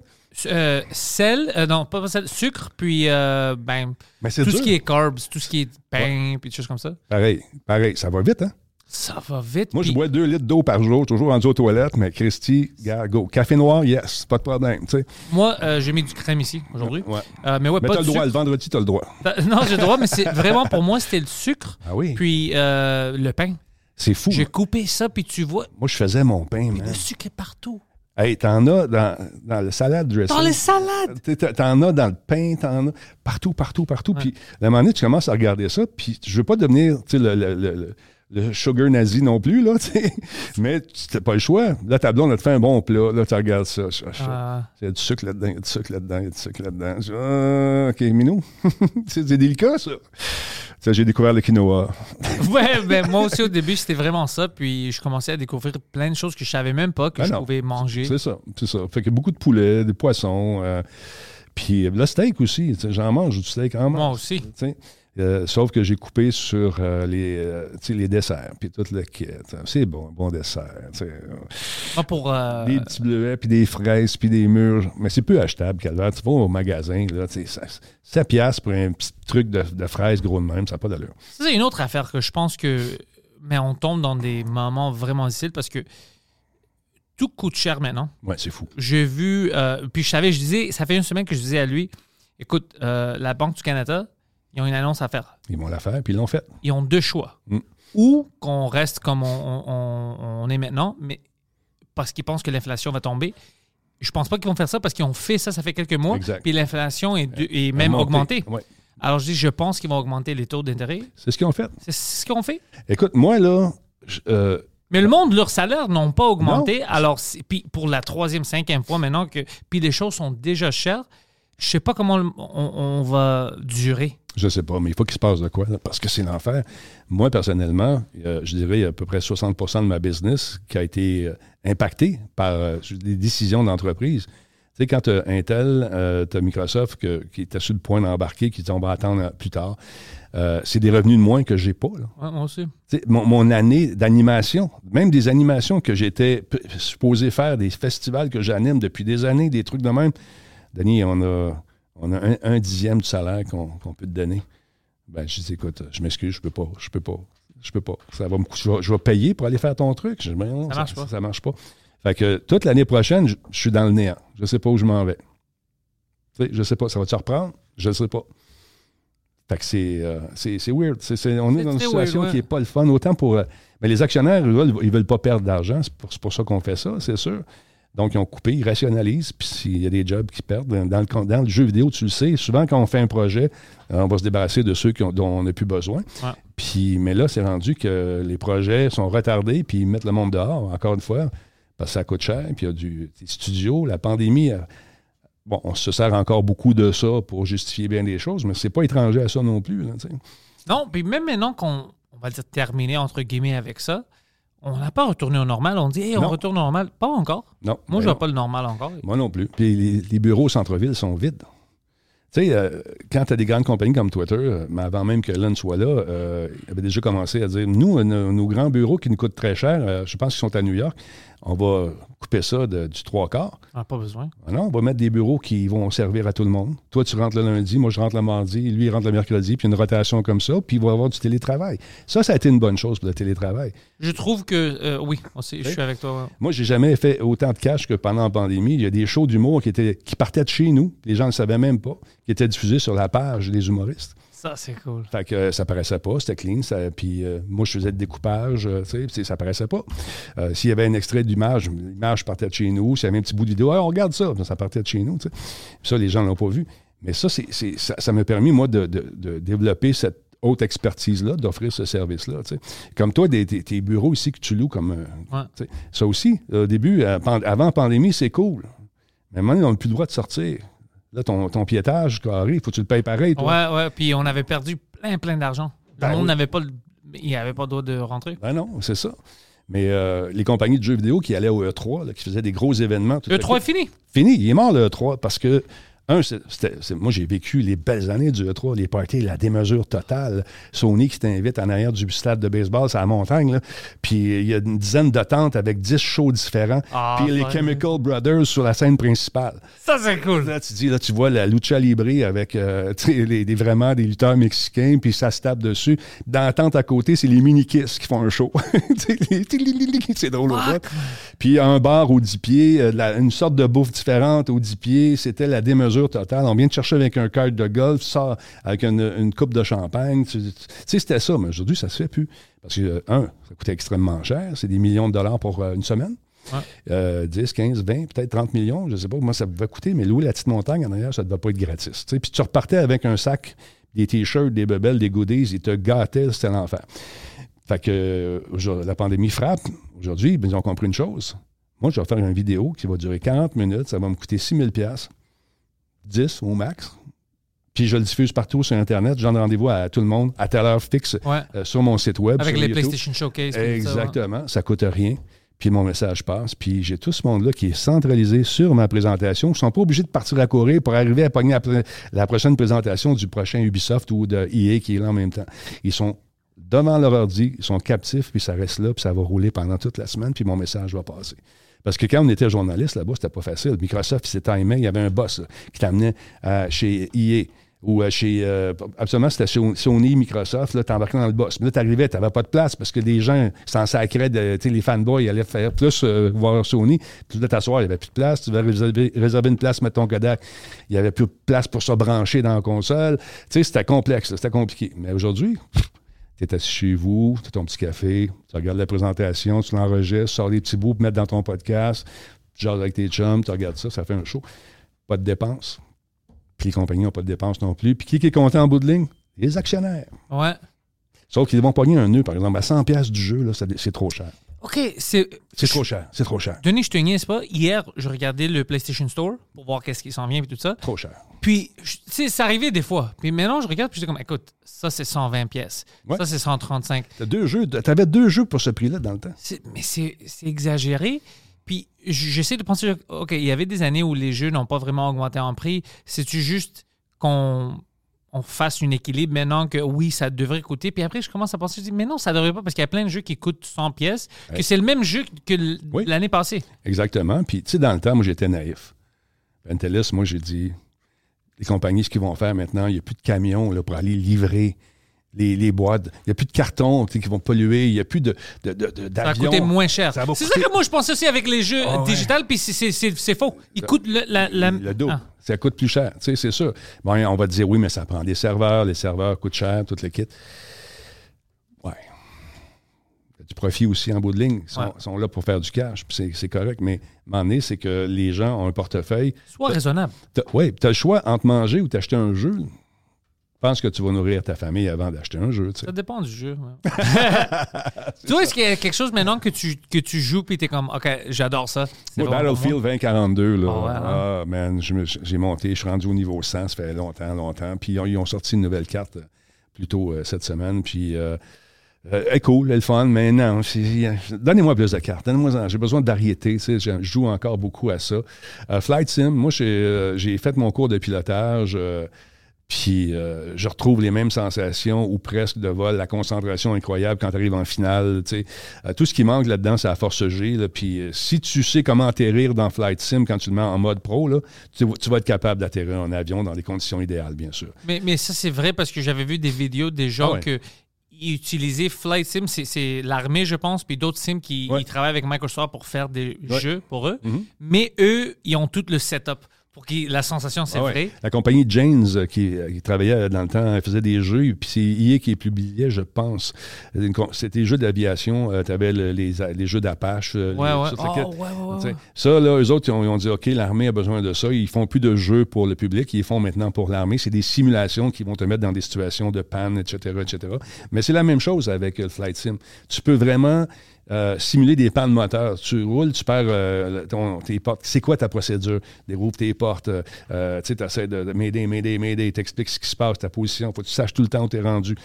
A: Euh, sel, euh, non, pas sel, sucre, puis euh, ben,
B: Mais c'est
A: tout
B: dur.
A: ce qui est carbs, tout ce qui est pain, puis des choses comme ça.
B: Pareil, pareil. Ça va vite, hein?
A: Ça va vite.
B: Moi, je bois deux litres d'eau par jour, toujours rendu aux toilettes, mais Christy, go. Café noir, yes, pas de problème, tu sais.
A: Moi, euh, j'ai mis du crème ici aujourd'hui.
B: Ouais.
A: Euh, mais ouais,
B: Mais
A: pas de
B: le droit,
A: sucre.
B: le vendredi, t'as le droit.
A: Euh, Non, j'ai le droit, mais c'est vraiment pour moi, c'était le sucre,
B: Ah oui?
A: puis euh, le pain.
B: C'est fou.
A: J'ai coupé ça, puis tu vois,
B: Moi, je faisais mon pain,
A: puis
B: man.
A: le sucre est partout.
B: Hey, t'en as dans, dans le salade dressing.
A: Dans les salades!
B: T'sais, t'en- as dans le pain, t'en as partout, partout, partout. Puis, à un moment donné, tu commences à regarder ça, puis je veux pas devenir tu sais, le, le, le, le- sugar nazi non plus, là, tu sais. mais tu n'as pas le choix. Là, ta blonde, elle te fait un bon plat, là, tu regardes ça. ça, ça.
A: Ah.
B: Il y a du sucre là-dedans, il y a du sucre là-dedans, il y a du sucre là-dedans. Je dis, Ah, OK, minou. c'est c'est délicat, ça. J'ai découvert le quinoa.
A: Ouais, ben moi aussi au début c'était vraiment ça, puis je commençais à découvrir plein de choses que je savais même pas que
B: Ben
A: je
B: non.
A: pouvais manger.
B: C'est ça, c'est ça. Fait que beaucoup de poulet, des poissons. euh, puis le steak aussi. J'en mange du steak en
A: Moi aussi.
B: Euh, sauf que j'ai coupé sur euh, les, euh, les desserts, puis tout le kit. C'est bon, bon dessert.
A: Moi pour
B: Des petits bleuets, puis des fraises, puis des mûres. Mais c'est peu achetable, Calvaire. Tu vas au magasin, là, ça- 7 piastres pour un petit truc de, de fraises gros de même, ça n'a pas d'allure.
A: Ça, c'est une autre affaire que je pense que. Mais on tombe dans des moments vraiment difficiles parce que tout coûte cher maintenant.
B: Ouais, c'est fou.
A: J'ai vu. puis je savais, je disais, ça fait une semaine que je disais à lui écoute, euh, la Banque du Canada, ils ont une annonce à faire.
B: Ils vont la faire, puis ils l'ont fait.
A: Ils ont deux choix.
B: Mm.
A: Ou qu'on reste comme on, on- on- on est maintenant, mais parce qu'ils pensent que l'inflation va tomber. Je pense pas qu'ils vont faire ça parce qu'ils ont fait ça, ça fait quelques mois.
B: Exact.
A: Puis l'inflation est, même augmentée.
B: Ouais.
A: Alors je dis, je pense qu'ils vont augmenter les taux d'intérêt.
B: C'est ce qu'ils ont fait.
A: C'est ce qu'ils ont fait.
B: Écoute, moi, là, je- euh,
A: Mais le monde, leurs salaires n'ont pas augmenté. Alors, puis pour la troisième, cinquième fois maintenant que puis les choses sont déjà chères, je sais pas comment on, on va durer.
B: Je sais pas, mais il faut qu'il se passe de quoi, là, parce que c'est l'enfer. Moi, personnellement, euh, je dirais il y a à peu près 60% de ma business qui a été euh, impacté par euh, des décisions d'entreprise. Tu sais, quand tu as Intel, tu as Microsoft que- qui était sur le point d'embarquer, qui dit on va attendre plus tard. Euh, c'est des revenus de moins que j'ai pas. là.
A: Ouais,
B: mon, mon année d'animation, même des animations que j'étais supposé faire, des festivals que j'anime depuis des années, des trucs de même. Denis, on a, on a un, un dixième du salaire qu'on peut te donner. Ben, je dis, écoute, je m'excuse, je peux pas, je peux pas, je peux pas. Ça va me je, vais, je vais payer pour aller faire ton truc. Je dis, Ben non,
A: Ça marche pas.
B: Ça, marche pas. Fait que toute l'année prochaine, je, je suis dans le néant. Je sais pas où je m'en vais. Tu sais, je sais pas. Ça va te reprendre? Je sais pas. Fait que c'est, euh, weird. On est dans une situation
A: weird,
B: qui n'est pas le fun. Autant pour. euh, mais les actionnaires, veulent- ils veulent pas perdre d'argent. C'est pour, c'est pour ça qu'on fait ça, c'est sûr. Donc, ils ont coupé, ils rationalisent. Puis s'il y a des jobs qui perdent, dans le, con- dans le jeu vidéo, tu le sais, souvent quand on fait un projet, euh, on va se débarrasser de ceux qui ont- dont on n'a plus besoin.
A: Ouais.
B: Puis, mais là, c'est rendu que les projets sont retardés, puis ils mettent le monde dehors, encore une fois, parce que ça coûte cher. Puis il y a du, des studios, la pandémie. euh, Bon, on se sert encore beaucoup de ça pour justifier bien des choses, mais c'est pas étranger à ça non plus. là.
A: Non, puis même maintenant qu'on on va le dire terminer entre guillemets avec ça, on n'a pas retourné au normal. On dit, hey, on retourne au normal. Pas encore.
B: non,
A: Moi,
B: ben
A: je
B: non.
A: vois pas le normal encore.
B: Moi non plus. Puis les, les bureaux au centre-ville sont vides. Tu sais, euh, quand tu as des grandes compagnies comme Twitter, euh, mais avant même que Elon soit là, euh, il avait déjà commencé à dire nous, euh, nos, nos grands bureaux qui nous coûtent très cher, je pense qu'ils sont à New York, on va couper ça de- du trois quarts.
A: On n'a pas besoin.
B: Ah non, on va mettre des bureaux qui vont servir à tout le monde. Toi, tu rentres le lundi, moi, je rentre le mardi, lui, il rentre le mercredi, puis une rotation comme ça, puis il va y avoir du télétravail. Ça, ça a été une bonne chose pour le télétravail.
A: Je trouve que, euh, oui, je suis avec toi.
B: Moi, j'ai jamais fait autant de cash que pendant la pandémie. Il y a des shows d'humour qui, étaient, qui partaient de chez nous, les gens ne le savaient même pas, qui étaient diffusés sur la page des humoristes.
A: Ça, c'est cool.
B: Fait que euh, ça paraissait pas, c'était clean. ça- puis euh, moi, je faisais le découpage, euh, tu sais, ça paraissait pas. Euh, S'il y avait un extrait d'image, l'image partait de chez nous. S'il y avait un petit bout de vidéo, on regarde ça, ça partait de chez nous. ça, les gens l'ont pas vu. Mais ça, c'est, ça, m'a permis, moi, de, de- de développer cette haute expertise-là, d'offrir ce service-là. Comme toi, des, tes, tes bureaux ici que tu loues comme.
A: Ouais.
B: Ça aussi, au début, avant la pandémie, c'est cool. Mais maintenant, on n'a plus le droit de sortir. Là, ton, ton piétage carré, il faut que tu le payes pareil, toi.
A: Ouais, ouais. Puis on avait perdu plein, plein d'argent. Le
B: Ben
A: monde
B: oui.
A: n'avait pas le. Il n'y avait pas le droit de rentrer.
B: Ben non, c'est ça. Mais euh, les compagnies de jeux vidéo qui allaient au E3, là, qui faisaient des gros événements. tout
A: Le
B: à
A: 3 est fini.
B: Fini, il est mort le E3 parce que, un, moi j'ai vécu les belles années du E3, les parties, la démesure totale. Sony qui t'invite en arrière du stade de baseball, c'est à la montagne, là. puis il y a une dizaine de tentes avec 10 shows différents,
A: Ah,
B: puis les
A: ouais.
B: Chemical Brothers sur la scène principale.
A: Ça, c'est cool.
B: Là, tu dis, là, tu vois la lucha libre avec euh, les, vraiment des lutteurs mexicains, puis ça se tape dessus. Dans la tente à côté, c'est les mini-kiss qui font un show. C'est drôle au. Puis un bar aux 10 pieds, euh, la- une sorte de bouffe différente aux 10 pieds, c'était la démesure totale. On vient de chercher avec un cart de golf, ça avec une, une coupe de champagne. Tu tu sais, c'était ça, mais aujourd'hui, ça se fait plus. Parce que, euh, un, ça coûtait extrêmement cher. C'est des millions de dollars pour euh, une semaine.
A: Ouais.
B: Euh, 10, 15, 20, peut-être 30 millions, je ne sais pas comment ça pouvait coûter, mais louer la petite montagne en arrière, ça ne devait pas être gratis. Puis tu repartais avec un sac, des t-shirts, des bebelles, des goodies, ils te gâtaient, c'était l'enfer. Fait que euh, la pandémie frappe. Aujourd'hui, ben, ils ont compris une chose. Moi, je vais faire une vidéo qui va durer 40 minutes, ça va me coûter 6 000 10 au max. Puis je le diffuse partout sur Internet. Je donne rendez-vous à tout le monde à telle heure fixe
A: Ouais.
B: euh, sur mon site web.
A: Avec
B: sur
A: les
B: YouTube.
A: PlayStation Showcase. tout ça, ouais.
B: Exactement. Ça coûte rien. Puis mon message passe. Puis j'ai tout ce monde-là qui est centralisé sur ma présentation. Ils ne sont pas obligés de partir à courir pour arriver à pogner la, la prochaine présentation du prochain Ubisoft ou de EA qui est là en même temps. Ils sont devant leur ordi, ils sont captifs, puis ça reste là, puis ça va rouler pendant toute la semaine, puis mon message va passer. Parce que quand on était journaliste là-bas, c'était pas facile. Microsoft, s'est timé, il y avait un boss là, qui t'amenait à- chez EA ou euh, chez. euh, absolument, c'était chez Sony, Microsoft, là, t'embarquais dans le boss. Mais là, t'arrivais, t'avais pas de place parce que des gens s'en sacraient, tu sais, les fanboys allaient faire plus euh, voir Sony. Puis là, t'asseoir, il n'y avait plus de place. Tu devais réserver, une place, mettre ton Kodak. Il n'y avait plus de place pour se brancher dans la console. Tu sais, c'était complexe, c'était compliqué. Mais aujourd'hui, tu es assis chez vous, tu as ton petit café, tu regardes la présentation, tu l'enregistres, tu sors des petits bouts pour mettre dans ton podcast, tu jases avec tes chums, tu regardes ça, ça fait un show. Pas de dépenses. Puis les compagnies n'ont pas de dépenses non plus. Puis qui qui est content en bout de ligne? Les actionnaires.
A: Ouais.
B: Sauf qu'ils vont pogner un nœud, par exemple, à 100$ piastres du jeu, là, c'est trop cher.
A: OK, c'est.
B: C'est trop cher. C'est trop cher.
A: Denis, je te niaise pas. Hier, je regardais le PlayStation Store pour voir qu'est-ce qui s'en vient et tout ça.
B: Trop cher.
A: Puis, tu sais, ça arrivait des fois. Puis maintenant, je regarde puis je dis comme, écoute, ça c'est 120 pièces.
B: Ouais.
A: Ça c'est 135.
B: T'as deux jeux, t'avais deux jeux pour ce prix-là dans le temps.
A: C'est- mais c'est c'est exagéré. Puis j'essaie de penser, OK, il y avait des années où les jeux n'ont pas vraiment augmenté en prix. C'est-tu juste qu'on on fasse un équilibre maintenant que oui, ça devrait coûter. Puis après, je commence à penser, je dis, mais non, ça devrait pas parce qu'il y a plein de jeux qui coûtent 100 pièces, que c'est le même jeu que
B: Oui.
A: l'année passée.
B: Exactement. Puis, tu sais, dans le temps, moi, j'étais naïf. Pentelis, moi, j'ai dit, les compagnies, ce qu'ils vont faire maintenant, il n'y a plus de camions là, pour aller livrer les, les boîtes. Il n'y a plus de sais, qui vont polluer. Il n'y a plus de, de, de- de-
A: Ça a
B: d'avions.
A: coûté moins cher.
B: Va
A: C'est
B: coûter-
A: ça que moi, je pensais aussi avec les jeux
B: ouais.
A: digitales, puis c'est- c'est c'est- c'est faux. Ils coûtent le, la, la-
B: Le double.
A: Ah.
B: Ça coûte plus cher, tu sais, c'est sûr. Bon, on va te dire, oui, mais ça prend des serveurs, les serveurs coûtent cher, tout le kit. Ouais. Du profit aussi en bout de ligne. Ils sont,
A: Ouais.
B: sont là pour faire du cash, puis c'est, c'est correct. Mais à un moment donné, c'est que les gens ont un portefeuille.
A: Sois raisonnable.
B: Oui, tu as le choix entre manger ou t'acheter un jeu. Pense que tu vas nourrir ta famille avant d'acheter un jeu.
A: Ça dépend du jeu. ouais. tu vois, est-ce qu'il y a quelque chose maintenant que tu, que tu joues puis t'es comme, OK, j'adore ça.
B: Moi, Battlefield 2042, là,
A: Ah ouais, hein?
B: ah, man, j'ai monté, je suis rendu au niveau 100, ça fait longtemps, longtemps. Puis ils ont, sorti une nouvelle carte euh, plus tôt euh, cette semaine. Puis, euh, euh, elle est cool, elle est fun, mais non, donnez-moi plus de cartes, donnez-moi j'ai besoin de variété, tu sais, je joue encore beaucoup à ça. Euh, Flight Sim, moi, j'ai euh, j'ai fait mon cours de pilotage. Puis euh, je retrouve les mêmes sensations ou presque de vol, la concentration incroyable quand tu arrives en finale. Euh, tout ce qui manque là-dedans, c'est la force G. là. Puis euh, si tu sais comment atterrir dans Flight Sim quand tu le mets en mode pro, là, tu, tu vas être capable d'atterrir en avion dans des conditions idéales, bien sûr.
A: Mais, mais ça, c'est vrai parce que j'avais vu des vidéos des gens
B: Ah ouais.
A: que ils utilisaient Flight Sim, c'est- l'armée, je pense, puis d'autres sims qui
B: Ouais.
A: travaillent avec Microsoft pour faire des
B: Ouais.
A: jeux pour eux.
B: Mhm.
A: Mais eux, ils ont tout le setup pour que la sensation, c'est
B: Ah ouais.
A: vrai.
B: La compagnie Janes, euh, qui, euh, qui travaillait euh, dans le temps, elle faisait des jeux, puis c'est EA qui les publiait, je pense. C'était des jeux d'aviation, tu avais les, les jeux d'Apache. euh,
A: Ouais,
B: les-
A: ouais.
B: ça,
A: Oh,
B: là, eux autres, ils ont, ils ont dit, OK, l'armée a besoin de ça. Ils font plus de jeux pour le public, ils les font maintenant pour l'armée. C'est des simulations qui vont te mettre dans des situations de panne, etc., etc. Mais c'est la même chose avec euh, le Flight Sim. Tu peux vraiment euh, simuler des pannes moteurs. Tu roules, tu perds euh, ton- tes portes. C'est quoi ta procédure? Dérouvre tes portes. euh, tu sais, essaies de, de m'aider, m'aider, m'aider. T'expliques ce qui se passe, ta position. Faut que tu saches tout le temps où tu es rendu.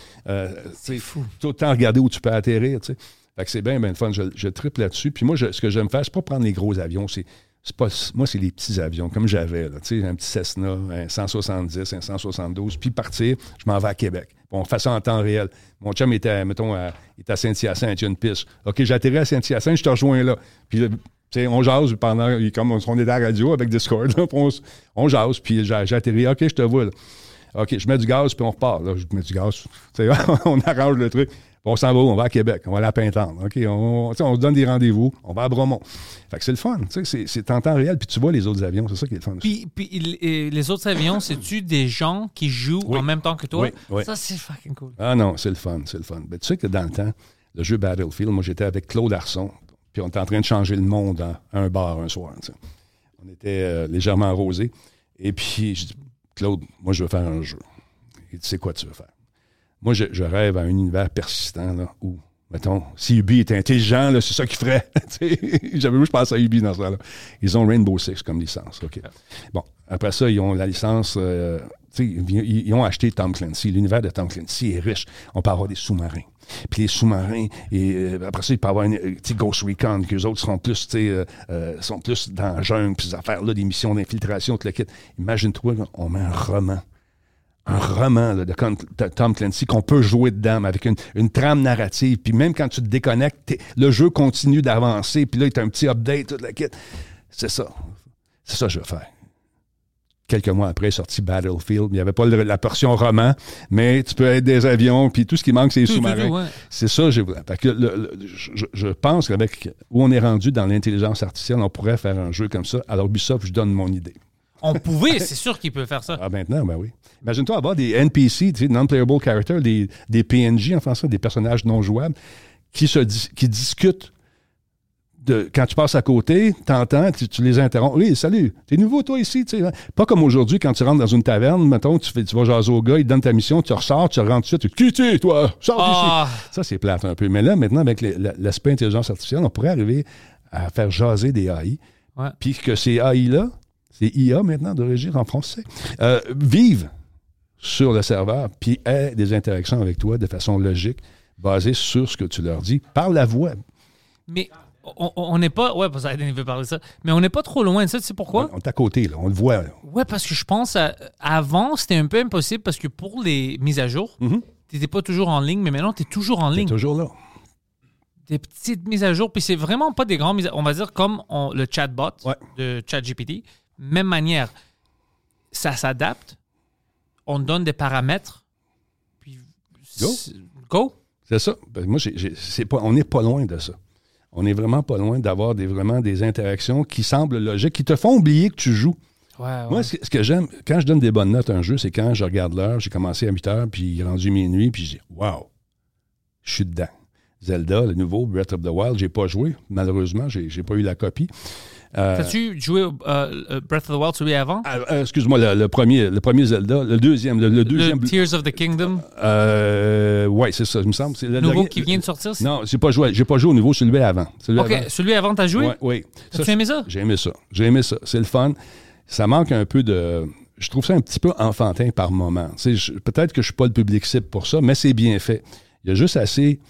B: C'est fou. Tout le temps regarder où tu peux atterrir, tu sais. Fait que c'est bien, bien le fun. Je, je triple là-dessus. Puis moi, je- ce que j'aime faire, c'est pas prendre les gros avions. C'est, c'est pas, moi, c'est les petits avions, comme j'avais, là, tu sais, un petit Cessna, un 170, un 172, puis partir, je m'en vais à Québec. On fait ça en temps réel. Mon chum était, mettons, à, était à Saint-Hyacinthe, une piste. OK, j'ai atterri à Saint-Hyacinthe, je te rejoins là. Puis, tu sais, on jase pendant, comme on est à la radio avec Discord, là, on, on jase, puis atterri, OK, je te vois, là. OK, je mets du gaz, puis on repart. Là, je mets du gaz. On arrange le truc. On s'en va où? On va à Québec. On va à la Pintante. OK, on, on se donne des rendez-vous. On va à Bromont. Fait que c'est le fun. tu sais, C'est, en temps réel. Puis tu vois les autres avions. C'est ça qui est le fun.
A: Puis, les autres avions, c'est-tu des gens qui jouent
B: Oui.
A: en même temps que toi?
B: Oui, oui.
A: Ça, c'est fucking cool.
B: Ah non, c'est le fun. C'est le fun. Ben, tu sais que dans le temps, le jeu Battlefield, moi, j'étais avec Claude Arson. Puis on était en train de changer le monde à un bar un soir. On était euh, légèrement arrosés. Et puis, je dis, Claude, moi, je veux faire un jeu. Il dit, c'est quoi tu veux faire? Moi, je, je rêve à un univers persistant là, où, mettons, si Ubi était intelligent, là, c'est ça qu'il ferait. Tu sais, J'avais vu, je pense à Ubi dans ce là Ils ont Rainbow Six comme licence. OK. Bon, après ça, ils ont la licence. euh, tu sais, ils, ils ont acheté Tom Clancy. L'univers de Tom Clancy est riche. On peut avoir des sous-marins. Puis les sous-marins, et euh, après ça, il peut y avoir une, euh, tu sais, Ghost Recon, qu'eux autres seront plus, tu sais, euh, euh, sont plus dans la jungle, puis ces affaires-là, des missions d'infiltration, tout le kit. Imagine-toi, on met un roman un roman là, de Tom Clancy qu'on peut jouer dedans, mais avec une, une trame narrative. Puis même quand tu te déconnectes, t'es- le jeu continue d'avancer. Puis là, il y a un petit update, toute la kit. C'est ça. C'est ça que je veux faire. Quelques mois après, est sorti Battlefield. Il n'y avait pas le- la portion roman, mais tu peux être des avions, puis tout ce qui manque, c'est les sous-marins.
A: ouais.
B: C'est ça que j'ai le- le- je, je pense qu'avec où on est rendu dans l'intelligence artificielle, on pourrait faire un jeu comme ça. Alors, Ubisoft, je donne mon idée.
A: On pouvait, c'est sûr qu'il peut faire ça.
B: Ah, maintenant, ben oui. Imagine-toi avoir des NPC, tu sais, non-playable characters, des, des PNJ en français, des personnages non jouables, qui, se qui discutent. De, quand tu passes à côté, t'entends, tu, tu les interromps. Oui, salut, t'es nouveau toi ici, tu sais. hein? Pas comme aujourd'hui quand tu rentres dans une taverne, mettons, tu, fais, tu vas jaser au gars, il te donne ta mission, tu ressors, tu rentres de suite, tu qui tu es, toi, sors
A: Ah.
B: d'ici. Ça, c'est plate un peu. Mais là, maintenant, avec l'aspect intelligence artificielle, on pourrait arriver à faire jaser des AI. Puis que ces AI-là, c'est IA maintenant d'origine en français, euh, vivent sur le serveur, puis aient des interactions avec toi de façon logique, basée sur ce que tu leur dis, par la voix.
A: Mais on- n'est pas. Ouais, parce que veut parler de ça. Mais on n'est pas trop loin de ça. Tu sais pourquoi?
B: On est à côté, là, on le voit. là.
A: Ouais, parce que je pense à- avant, c'était un peu impossible parce que pour les mises à jour,
B: Mhm.
A: tu n'étais pas toujours en ligne, mais maintenant, tu es toujours en ligne.
B: toujours là.
A: Des petites mises à jour, puis c'est vraiment pas des grandes mises à On va dire comme on- le chatbot
B: Ouais.
A: de ChatGPT. Même manière, ça s'adapte, on donne des paramètres, puis.
B: Go.
A: c'est- Go.
B: C'est ça. Ben, moi, j'ai- j'ai- c'est pas, on n'est pas loin de ça. On n'est vraiment pas loin d'avoir des, vraiment des interactions qui semblent logiques, qui te font oublier que tu joues.
A: Ouais, ouais.
B: Moi, ce que, ce que j'aime, quand je donne des bonnes notes à un jeu, c'est quand je regarde l'heure, j'ai commencé à 8 heures, puis il est rendu minuit, puis je dis Wow, je suis dedans. Zelda, le nouveau Breath of the Wild, j'ai pas joué. Malheureusement, j'ai j'ai pas eu la copie. Euh,
A: T'as-tu joué euh, Breath of the Wild, celui avant?
B: ah, euh, Excuse-moi, le, le premier, le premier Zelda, le deuxième, le, le deuxième.
A: le Tears of the Kingdom,
B: Euh, ouais, c'est ça, il me semble. C'est le
A: nouveau qui vient de sortir?
B: Non, j'ai pas joué. J'ai pas joué au nouveau, celui avant. Celui
A: Ok,
B: avant.
A: celui avant, t'as joué?
B: Ouais, oui.
A: T'as-tu
B: Ça,
A: aimé ça?
B: J'ai aimé ça. J'ai aimé ça. C'est le fun. Ça manque un peu de. Je trouve ça un petit peu enfantin par moment. Peut-être que je suis pas le public cible pour ça, mais c'est bien fait. Il y a juste assez,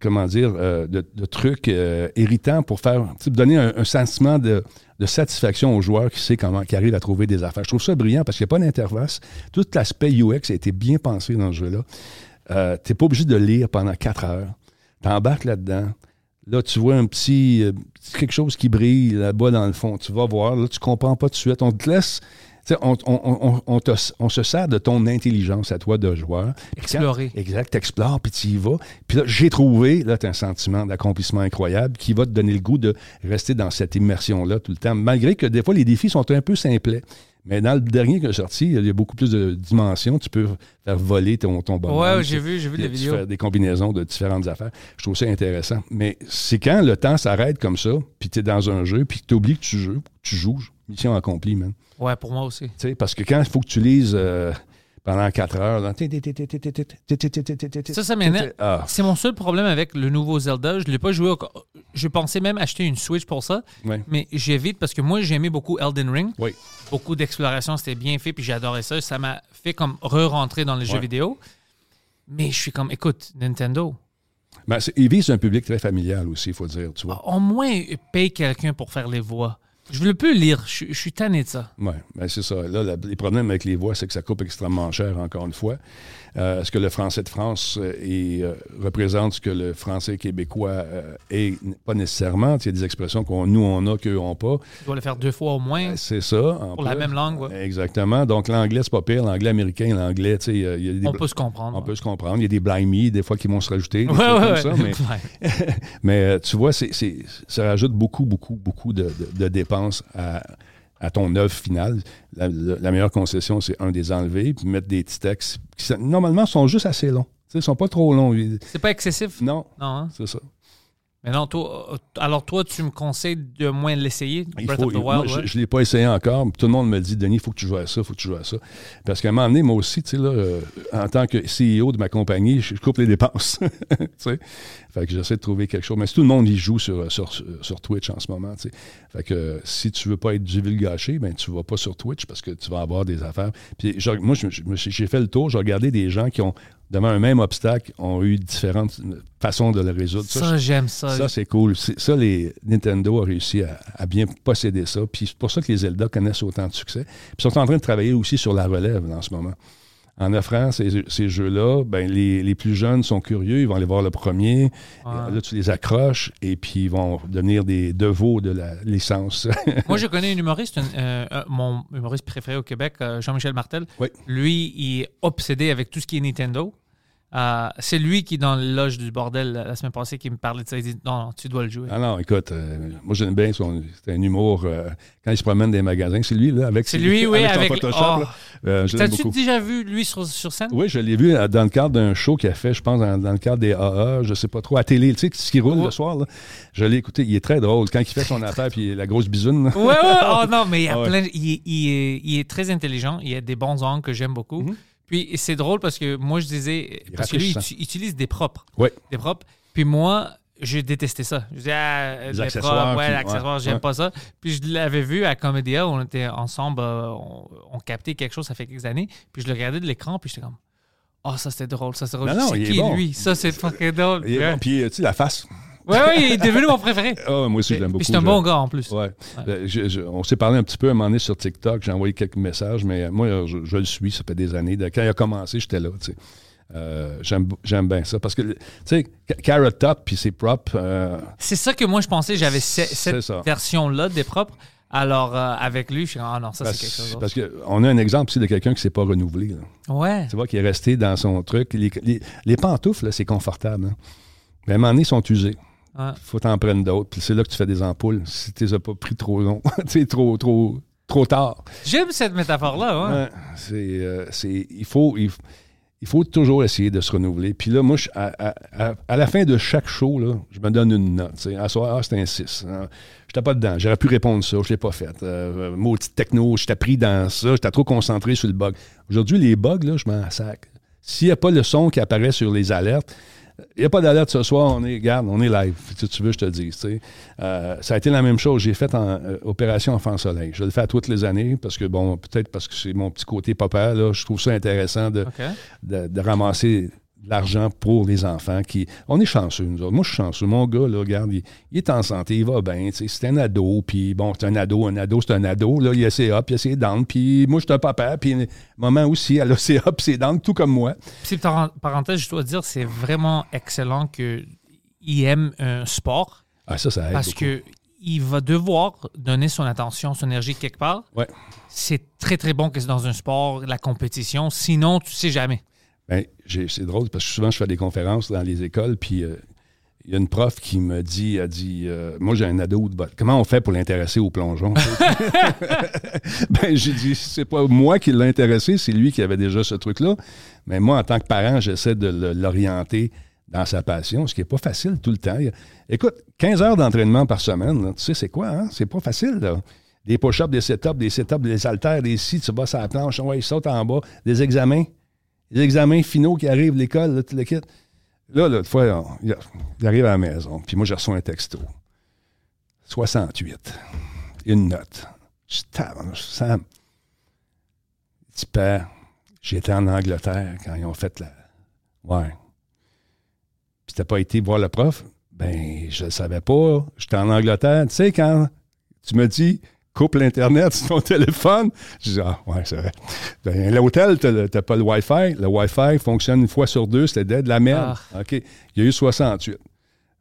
B: comment dire, euh, de, trucs euh, irritants pour faire, donner un, sentiment de, satisfaction aux joueurs qui sait comment, qui arrivent à trouver des affaires. Je trouve ça brillant parce qu'il n'y a pas d'interface. Tout l'aspect UX a été bien pensé dans ce jeu-là. Euh, tu n'es pas obligé de lire pendant quatre heures. Tu embarques là-dedans. Là, tu vois un petit, euh, petit quelque chose qui brille là-bas dans le fond. Tu vas voir. Là, tu comprends pas tout de suite. On te laisse. Tu sais, On, on, on, on, te- on se sert de ton intelligence à toi de joueur. Quand-
A: Explorer.
B: exact, t'explores, puis tu y vas. Puis là, j'ai trouvé, là, as un sentiment d'accomplissement incroyable qui va te donner le goût de rester dans cette immersion-là tout le temps, malgré que des fois, les défis sont un peu simplets. Mais dans le dernier qui est sorti, il y a beaucoup plus de dimensions. Tu peux faire voler ton, ton bonhomme.
A: Ouais, j'ai vu, j'ai vu les
B: tu
A: vidéos.
B: fais des combinaisons de différentes affaires. Je trouve ça intéressant. Mais c'est quand le temps s'arrête comme ça, puis tu es dans un jeu, puis que tu oublies que tu joues, tu joues, mission accomplie, man.
A: Ouais, pour moi aussi.
B: Tu sais, parce que quand il faut que tu lises euh, pendant quatre heures, là,
A: Ça, ça m'énerve.
B: Ah,
A: C'est mon seul problème avec le nouveau Zelda. Je ne l'ai pas joué. au- Je pensais même acheter une Switch pour ça,
B: ouais.
A: mais j'évite parce que moi, j'aimais beaucoup Elden Ring.
B: Oui.
A: Beaucoup d'exploration, c'était bien fait, puis j'adorais ça. Ça m'a fait comme re-rentrer dans les jeux vidéo. Mais je suis comme, écoute, Nintendo,
B: Ben, c'est- il vise un public très familial aussi, il faut dire, tu vois.
A: au moins paye quelqu'un pour faire les voix. Je veux plus lire. Je, suis tanné de ça.
B: Oui, ben c'est ça. Là, la- les problèmes avec les voix, c'est que ça coupe extrêmement cher, encore une fois. Euh, Est-ce que le français de France euh, est, euh, représente ce que le français québécois euh, est? Pas nécessairement. Il y a des expressions qu'on nous, on a, qu'eux n'ont pas.
A: Tu dois le faire deux fois au moins.
B: C'est ça.
A: Pour la même langue, ouais.
B: Exactement. Donc, l'anglais, c'est pas pire. L'anglais américain, l'anglais, tu sais, il y a des...
A: On peut se comprendre.
B: on peut se comprendre. Il y a des blimey, des fois, qui vont se rajouter. des
A: Ouais,
B: comme
A: ouais.
B: ça, mais tu vois, c'est- ça rajoute beaucoup, beaucoup, beaucoup de, de- de dépenses à, à ton œuvre finale. La, la- la meilleure concession, c'est un des enlever, puis mettre des petits textes qui, normalement, sont juste assez longs. Ils sont pas trop longs.
A: C'est pas excessif?
B: Non,
A: Non, hein?
B: c'est ça.
A: Mais non, toi, euh, alors toi, tu me conseilles de moins l'essayer,
B: Il
A: Breath
B: faut-
A: of the Wild.
B: je-
A: ouais?
B: je ne l'ai pas essayé encore. Tout le monde me dit, Denis, il faut que tu joues à ça, il faut que tu joues à ça. Parce qu'à un moment donné, moi aussi, tu sais, là, euh, en tant que CEO de ma compagnie, je coupe les dépenses. tu sais. Fait que j'essaie de trouver quelque chose. Mais si tout le monde y joue sur, sur, sur Twitch en ce moment, tu sais. Fait que euh, si tu veux pas être divulgaché, ben tu vas pas sur Twitch parce que tu vas avoir des affaires. Puis je- moi, j'ai fait le tour, j'ai regardé des gens qui ont, devant un même obstacle, ont eu différentes façons de le résoudre. Ça,
A: Ça, j'aime ça.
B: ça, c'est cool. Ça, les Nintendo a réussi à, à bien posséder ça. Puis c'est pour ça que les Zelda connaissent autant de succès. Puis ils sont en train de travailler aussi sur la relève en ce moment. En offrant ces, ces jeux-là, ben les, les plus jeunes sont curieux, ils vont aller voir le premier. Là, tu les accroches et puis ils vont devenir des devots de la licence.
A: Moi, je connais un humoriste, un- euh, euh, mon humoriste préféré au Québec, euh, Jean-Michel Martel.
B: Oui.
A: Lui, il est obsédé avec tout ce qui est Nintendo. Euh, c'est lui qui, dans le loge du bordel la semaine passée, qui me parlait de ça. Il dit Non, non, tu dois le jouer.
B: ah non, écoute, euh, moi j'aime bien son. C'est un humour euh, quand il se promène dans les magasins. C'est lui, là, avec
A: C'est lui, oui,
B: son
A: avec-
B: Photoshop.
A: oh.
B: l'aime
A: T'as-tu déjà vu lui sur, sur scène?
B: Oui, je l'ai vu dans le cadre d'un show qu'il a fait, je pense, dans, dans le cadre des AA, je sais pas trop, à télé, tu sais, ce qui roule le soir. Là. Je l'ai écouté, il est très drôle. Quand il fait son affaire, puis la grosse bisoune. là.
A: Ouais, ouais. Oh non, mais il, y a
B: Ah ouais.
A: plein, il, est- il est, il est très intelligent. Il a des bons angles que j'aime beaucoup. Puis c'est drôle parce que moi, je disais.
B: Il
A: Parce que lui, il utilise des propres.
B: Ouais.
A: Des propres. Puis moi, j'ai détesté ça. Je disais, ah,
B: Les
A: les
B: accessoires,
A: propres, ouais, l'accessoire,
B: ouais,
A: j'aime
B: ouais.
A: pas ça. Puis je l'avais vu à Comédia, on était ensemble, euh, on, on captait quelque chose, ça fait quelques années. Puis je le regardais de l'écran, puis j'étais comme. Oh, ça c'était drôle, ça c'est drôle.
B: Non, non,
A: c'est qui
B: bon.
A: lui? Ça c'est fucking drôle.
B: Bon. Puis, euh, tu sais, la face.
A: Ouais, ouais, il est devenu mon préféré.
B: Ah, moi aussi, je l'aime beaucoup.
A: C'est un bon gars en plus.
B: Ouais. Je- je- on s'est parlé un petit peu à un moment donné sur TikTok. J'ai envoyé quelques messages, mais euh, moi, je, je le suis, ça fait des années. Quand il a commencé, j'étais là, tu sais. Euh, j'aime, bien ça. Parce que, tu sais, Ca- Carrot Top, puis c'est propre. euh,
A: C'est ça que moi je pensais, j'avais cette version-là des propres. Alors euh, avec lui, je suis ah non, ça c'est quelque chose
B: parce, qu'on a un exemple aussi de quelqu'un qui ne s'est pas renouvelé. là.
A: Ouais.
B: Tu vois, qui est resté dans son truc. Les, les- les pantoufles, là, c'est confortable. hein. Mais à un moment donné, ils sont usés.
A: Ouais.
B: faut t'en prendre d'autres. Puis c'est là que tu fais des ampoules. Si tu les as pas pris trop long, tu trop, trop, trop tard.
A: J'aime cette métaphore-là. Ouais.
B: Ouais, c'est, euh, c'est, il, faut, il, il faut toujours essayer de se renouveler. Puis là, moi, je- à, à- la fin de chaque show, là, je me donne une note. À soir, ah, c'était un 6. Je j'étais pas dedans. J'aurais pu répondre ça. Je ne l'ai pas fait. Euh, maudit techno, j'étais pris dans ça. J'étais trop concentré sur le bug. Aujourd'hui, les bugs, là, je m'en sac. S'il n'y a pas le son qui apparaît sur les alertes, il n'y a pas d'alerte ce soir, on est, regarde, on est live. Si tu veux, je te dis. Euh, ça a été la même chose. J'ai fait en euh, opération Enfant Soleil. Je le fais à toutes les années parce que, bon, peut-être parce que c'est mon petit côté papa, là, je trouve ça intéressant de, de, de ramasser l'argent pour les enfants qui. On est chanceux, nous autres. Moi, je suis chanceux. Mon gars, là, regarde, il, il est en santé, il va bien. C'est un ado, puis bon, c'est un ado, un ado, c'est un ado. Là, il a ses ups, il a ses downs, puis moi, je suis un papa, puis maman aussi, elle a ses ups, ses downs, tout comme moi.
A: Petite par- parenthèse, je dois dire, c'est vraiment excellent qu'il aime un sport
B: Ah, ça, ça aide.
A: parce
B: beaucoup.
A: que il va devoir donner son attention, son énergie quelque part.
B: Ouais.
A: C'est très, très bon que c'est dans un sport, la compétition. Sinon, tu sais jamais.
B: Ben, j'ai- c'est drôle parce que souvent je fais des conférences dans les écoles, puis euh, il y a une prof qui me dit, elle dit, euh, moi j'ai un ado de bas. Comment on fait pour l'intéresser au plongeon? Ben j'ai dit, c'est pas moi qui l'ai intéressé, c'est lui qui avait déjà ce truc-là. Mais moi en tant que parent, j'essaie de l'orienter dans sa passion, ce qui n'est pas facile tout le temps. Écoute, 15 heures d'entraînement par semaine, là, tu sais c'est quoi, hein? C'est pas facile, là. Des push-ups, des sit-ups, des sit-ups, des haltères, des si, tu vas sur la planche, ouais, il saute en bas, des examens les examens finaux qui arrivent l'école, là, le quittes. Là, une fois, il, arrive à la maison, puis moi, j'ai reçu un texto. 68. Une note. Je Sam. Dit, père, j'étais en Angleterre quand ils ont fait la. Ouais. Puis t'as pas été voir le prof? Ben, je le savais pas. J'étais en Angleterre. Tu sais, quand tu me dis, coupe l'Internet sur ton téléphone, je dis, ah, ouais, c'est vrai. Ben, L'hôtel, t'as pas le Wi-Fi. Le Wi-Fi fonctionne une fois sur deux, c'était de la merde. OK. Il y a eu 68.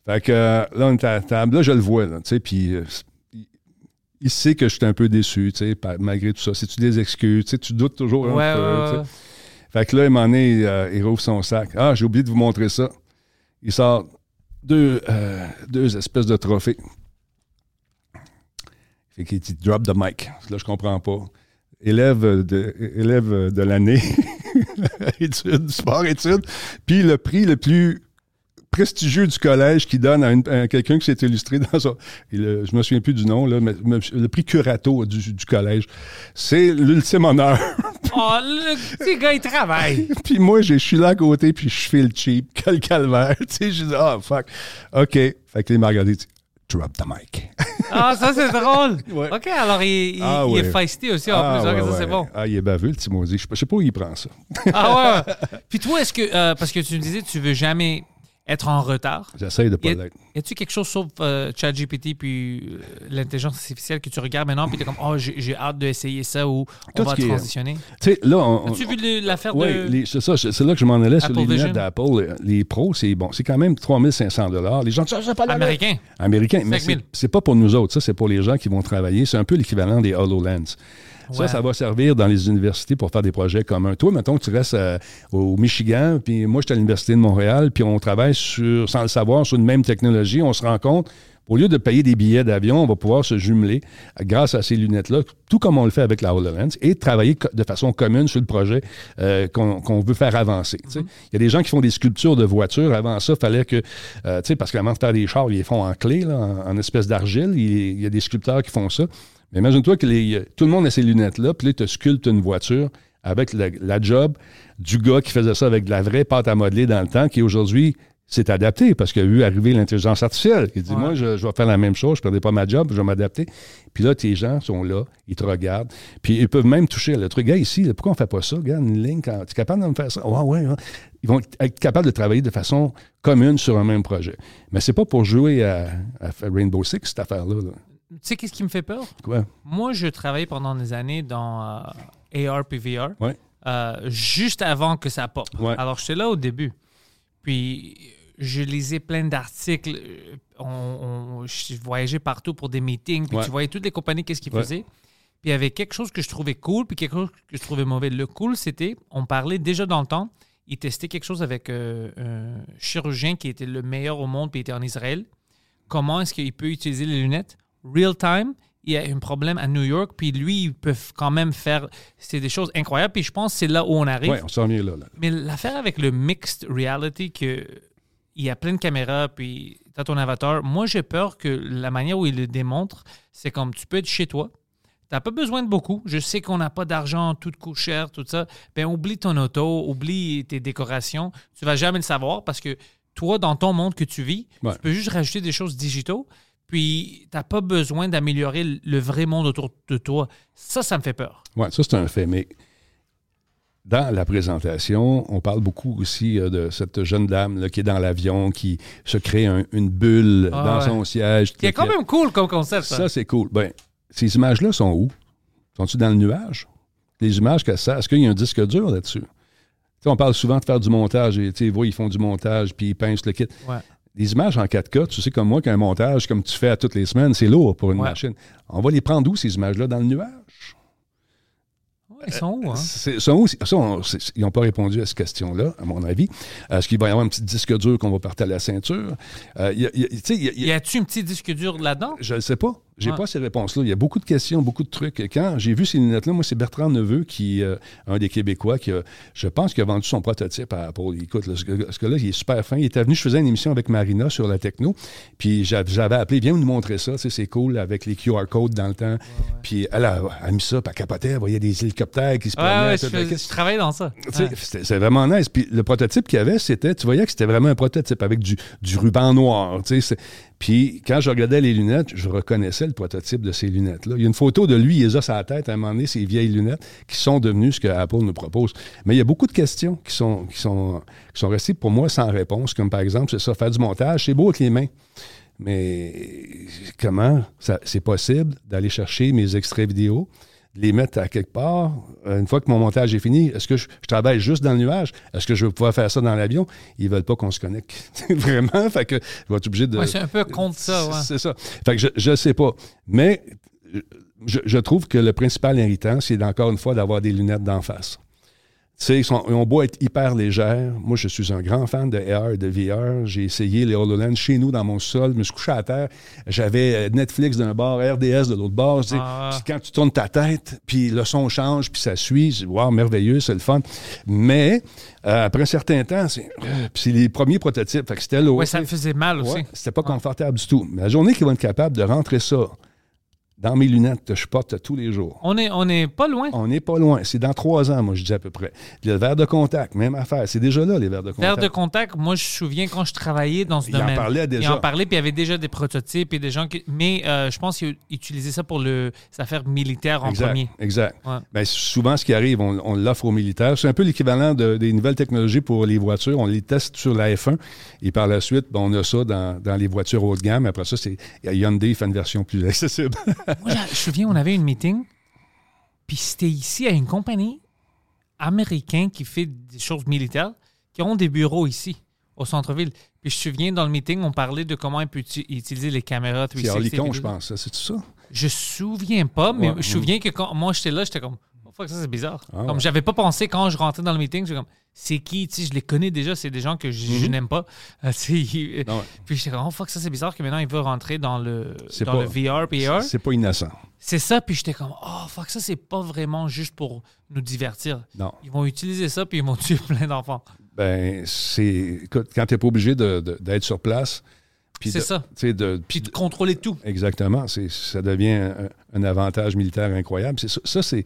B: Fait que là, on est à la table. Là, je le vois, tu sais, puis euh, il, il sait que je suis un peu déçu, tu sais, malgré tout ça. C'est-tu des excuses? Tu sais, tu doutes toujours un
A: Ouais,
B: peu,
A: ouais,
B: tu sais.
A: ouais.
B: Fait que là, à un moment donné, euh, il rouvre son sac. Ah, j'ai oublié de vous montrer ça. Il sort deux, euh, deux espèces de trophées. Fait qu'il dit drop the mic. Là, je comprends pas. Élève de, élève de l'année, études, sport études. Puis le prix le plus prestigieux du collège qui donne à, quelqu'un qui s'est illustré dans son. et le- je me souviens plus du nom, là, mais, mais le prix Curato du, du collège. C'est l'ultime honneur.
A: Oh, le petit gars, il travaille.
B: puis moi, je suis là à côté, puis je fais le cheap. Quel calvaire. tu sais, je dis, ah, fuck. OK. Fait que les m'a regardé, drop the mic.
A: Ah, ça, c'est drôle.
B: Ouais.
A: OK, alors il, il-
B: Ah,
A: il
B: ouais.
A: est feisty aussi en
B: Ah,
A: plus.
B: Ouais,
A: ça, c'est
B: ouais.
A: bon?
B: Ah, il est baveux, le petit maudit. Je sais pas- je sais pas où il prend ça.
A: Ah ouais. Puis toi, est-ce que, euh, parce que tu me disais, tu veux jamais être en retard.
B: J'essaye de pas l'être.
A: y a-tu quelque chose sauf euh, ChatGPT puis euh, l'intelligence artificielle que tu regardes maintenant puis t'es comme oh j'ai j'ai hâte d'essayer ça ou on
B: Tout
A: va transitionner?
B: Tu sais, là, on.
A: As-tu
B: on-
A: vu l'affaire
B: Oui,
A: de
B: les- c'est ça, c'est là que je m'en allais sur
A: Apple
B: les
A: Vision?
B: lunettes d'Apple. Les pros, c'est bon, c'est quand même 3500 Les gens disent, Ah, c'est pas
A: américain?
B: Américain, mais
A: 5000.
B: c'est- c'est pas pour nous autres, ça, c'est pour les gens qui vont travailler. C'est un peu l'équivalent des HoloLens. Ça,
A: Ouais.
B: ça va servir dans les universités pour faire des projets communs. Toi, mettons que tu restes euh, au Michigan, puis moi, je suis à l'Université de Montréal, puis on travaille sur, sans le savoir sur une même technologie. On se rend compte, au lieu de payer des billets d'avion, on va pouvoir se jumeler grâce à ces lunettes-là, tout comme on le fait avec la HoloLens, et travailler de façon commune sur le projet euh, qu'on veut faire avancer. sais. Il y a des gens qui font des sculptures de voitures. Avant ça, il fallait que, euh, tu sais, parce qu'avant de faire des chars, ils les font en clé, là, en, en espèce d'argile. Il, il y a des sculpteurs qui font ça. Mais imagine-toi que les- tout le monde a ces lunettes-là, puis là, tu sculptes une voiture avec la, la job du gars qui faisait ça avec de la vraie pâte à modeler dans le temps, qui aujourd'hui s'est adapté parce qu'il a vu arriver l'intelligence artificielle. Il dit, moi, je, je vais faire la même chose, je ne perdrai pas ma job, je vais m'adapter. Puis là, tes gens sont là, ils te regardent, puis ils peuvent même toucher le truc. Gars, ici, là, pourquoi on ne fait pas ça? Regarde, une ligne, quand, tu es capable de me faire ça? Ouais, ouais, ouais. Ils vont être capables de travailler de façon commune sur un même projet. Mais c'est pas pour jouer à, à Rainbow Six, cette affaire-là. là.
A: Tu sais qu'est-ce qui me fait peur?
B: Quoi?
A: Moi, je travaillais pendant des années dans euh, AR puis VR,
B: Ouais.
A: euh, juste avant que ça pop.
B: Ouais.
A: Alors, j'étais là au début. Puis, je lisais plein d'articles. euh, On, on- je voyageais partout pour des meetings. Puis,
B: Ouais.
A: tu voyais toutes les compagnies, qu'est-ce qu'ils faisaient. Puis, il y avait quelque chose que je trouvais cool, puis quelque chose que je trouvais mauvais. Le cool, c'était, on parlait déjà dans le temps, ils testaient quelque chose avec euh, un chirurgien qui était le meilleur au monde, puis il était en Israël. Comment est-ce qu'il peut utiliser les lunettes? Real time? Il y a un problème à New York, puis lui, il peut quand même faire. C'est des choses incroyables, puis je pense que c'est là où on arrive.
B: Oui, on s'en vient là. là.
A: Mais l'affaire avec le mixed reality, que il y a plein de caméras, puis tu as ton avatar, moi j'ai peur que la manière où il le démontre, c'est comme tu peux être chez toi, tu n'as pas besoin de beaucoup. Je sais qu'on n'a pas d'argent, tout coûte cher, tout ça. Ben oublie ton auto, oublie tes décorations. Tu vas jamais le savoir parce que toi, dans ton monde que tu vis,
B: Ouais.
A: tu peux juste rajouter des choses digitaux. Puis, tu n'as pas besoin d'améliorer le- vrai monde autour de toi. Ça, ça me fait peur.
B: Oui, ça, c'est un fait. Mais dans la présentation, on parle beaucoup aussi euh, de cette jeune dame là, qui est dans l'avion, qui se crée un- une bulle
A: Ah
B: dans
A: ouais.
B: son siège.
A: C'est quand même cool comme concept, ça.
B: Ça, c'est cool. Ben, ces images-là sont où? Sont-ils dans le nuage? Les images que ça, est-ce qu'il y a un disque dur là-dessus? Tu sais, on parle souvent de faire du montage. Et, tu sais, vois, ils font du montage, puis ils pincent le kit.
A: Ouais.
B: Les images en 4K, tu sais comme moi qu'un montage, comme tu fais à toutes les semaines, c'est lourd pour une
A: Ouais.
B: machine. On va les prendre où, ces images-là? Dans le nuage?
A: Ils sont où, hein?
B: Ça, on- c'est- ils n'ont pas répondu à cette question-là, à mon avis. Est-ce qu'il va y avoir un petit disque dur qu'on va porter à la ceinture? Euh, y a- y a- y a- il y a-
A: Y a-tu un petit disque dur là-dedans?
B: je ne sais pas. J'ai
A: Ouais.
B: pas ces réponses-là. Il y a beaucoup de questions, beaucoup de trucs. Quand j'ai vu ces lunettes-là, moi, c'est Bertrand Neveu, qui, euh, un des Québécois, qui a, je pense qu'il a vendu son prototype à Apple. Écoute, là, ce gars- ce gars-là, il est super fin. Il était venu, je faisais une émission avec Marina sur la techno, puis j'avais appelé, viens nous montrer ça, tu sais, c'est cool, avec les QR codes dans le temps. Puis elle a, elle a mis ça, puis elle capotait, elle voyait des hélicoptères qui se
A: Ouais,
B: promenaient.
A: ouais, je, fais- je travaille dans ça. Ouais.
B: C'est vraiment nice. Puis le prototype qu'il y avait, c'était, tu voyais que c'était vraiment un prototype avec du, du ruban noir. tu sais, Puis quand je regardais les lunettes, je reconnaissais le prototype de ces lunettes-là. Il y a une photo de lui, il a la tête à un moment donné, ces vieilles lunettes, qui sont devenues ce que Apple nous propose. Mais il y a beaucoup de questions qui sont, qui sont, qui sont restées pour moi sans réponse, comme par exemple, c'est ça, faire du montage, c'est beau avec les mains. Mais comment c'est possible d'aller chercher mes extraits vidéo, les mettre à quelque part, euh, une fois que mon montage est fini, est-ce que je, je travaille juste dans le nuage? Est-ce que je vais pouvoir faire ça dans l'avion? Ils veulent pas qu'on se connecte. Vraiment? Fait que je vais être obligé de.
A: Ouais, c'est un peu contre ça, ouais.
B: C'est ça. Fait que je ne sais pas. Mais je, je trouve que le principal irritant, c'est encore une fois d'avoir des lunettes d'en face. Tu sais, ils, sont- ils ont beau être hyper légères. Moi, je suis un grand fan de AR et de VR. J'ai essayé les HoloLens chez nous dans mon sol. Je me suis couché à terre. J'avais euh, Netflix d'un bord, RDS de l'autre bord.
A: Ah.
B: puis quand tu tournes ta tête, puis le son change, puis ça suit. Je dis, Wow, merveilleux, c'est le fun. Mais euh, après un certain temps, c'est euh, les premiers prototypes. Fait que c'était.
A: Ouais, ça me faisait mal aussi.
B: Ouais, c'était pas confortable du tout. Mais la journée qu'ils vont être capables de rentrer ça dans mes lunettes que je porte tous les jours.
A: On est, on est pas loin.
B: On n'est pas loin. C'est dans trois ans, moi, je dis à peu près. Le verre de contact, même affaire. C'est déjà là, les verres de contact.
A: Verre de contact, moi, je me souviens quand je travaillais dans ce
B: Il en
A: domaine.
B: parlait déjà.
A: Il en parlait, puis il y avait déjà des prototypes et des gens qui. Mais euh, je pense qu'ils utilisaient ça pour le, les affaires militaires en
B: exact,
A: premier.
B: Exact.
A: Ouais.
B: Ben, souvent, ce qui arrive, on, on l'offre aux militaires. C'est un peu l'équivalent de- des nouvelles technologies pour les voitures. On les teste sur la F1 et par la suite, ben, on a ça dans, dans les voitures haut de gamme. Après ça, c'est Hyundai fait une version plus accessible.
A: Moi, je me souviens, on avait une meeting, puis c'était ici à une compagnie américaine qui fait des choses militaires, qui ont des bureaux ici, au centre-ville. Puis je me souviens, dans le meeting, on parlait de comment on peut uti- utiliser les caméras
B: c'est
A: 360.
B: Orlicon, je pense. C'est tout ça?
A: Je me souviens pas, mais
B: Ouais.
A: je me souviens que quand moi j'étais là, j'étais comme, fuck, ça c'est bizarre.
B: Ah
A: comme
B: ouais.
A: j'avais pas pensé quand je rentrais dans le meeting, j'étais comme, c'est qui, tu sais, je les connais déjà, c'est des gens que je, je n'aime pas. Euh,
B: Ah ouais.
A: Puis j'étais comme, oh fuck, ça c'est bizarre que maintenant il veut rentrer dans le, dans
B: pas-
A: le VR, PR.
B: C'est pas innocent.
A: C'est ça, puis j'étais comme, oh fuck, ça c'est pas vraiment juste pour nous divertir.
B: Non.
A: Ils vont utiliser ça, puis ils vont tuer plein d'enfants.
B: Ben, c'est. Quand tu n'es pas obligé d'être sur place. puis
A: C'est
B: de-
A: ça.
B: de-
A: Puis de contrôler tout.
B: Exactement. Ça devient un, un avantage militaire incroyable. C'est ça, ça, c'est.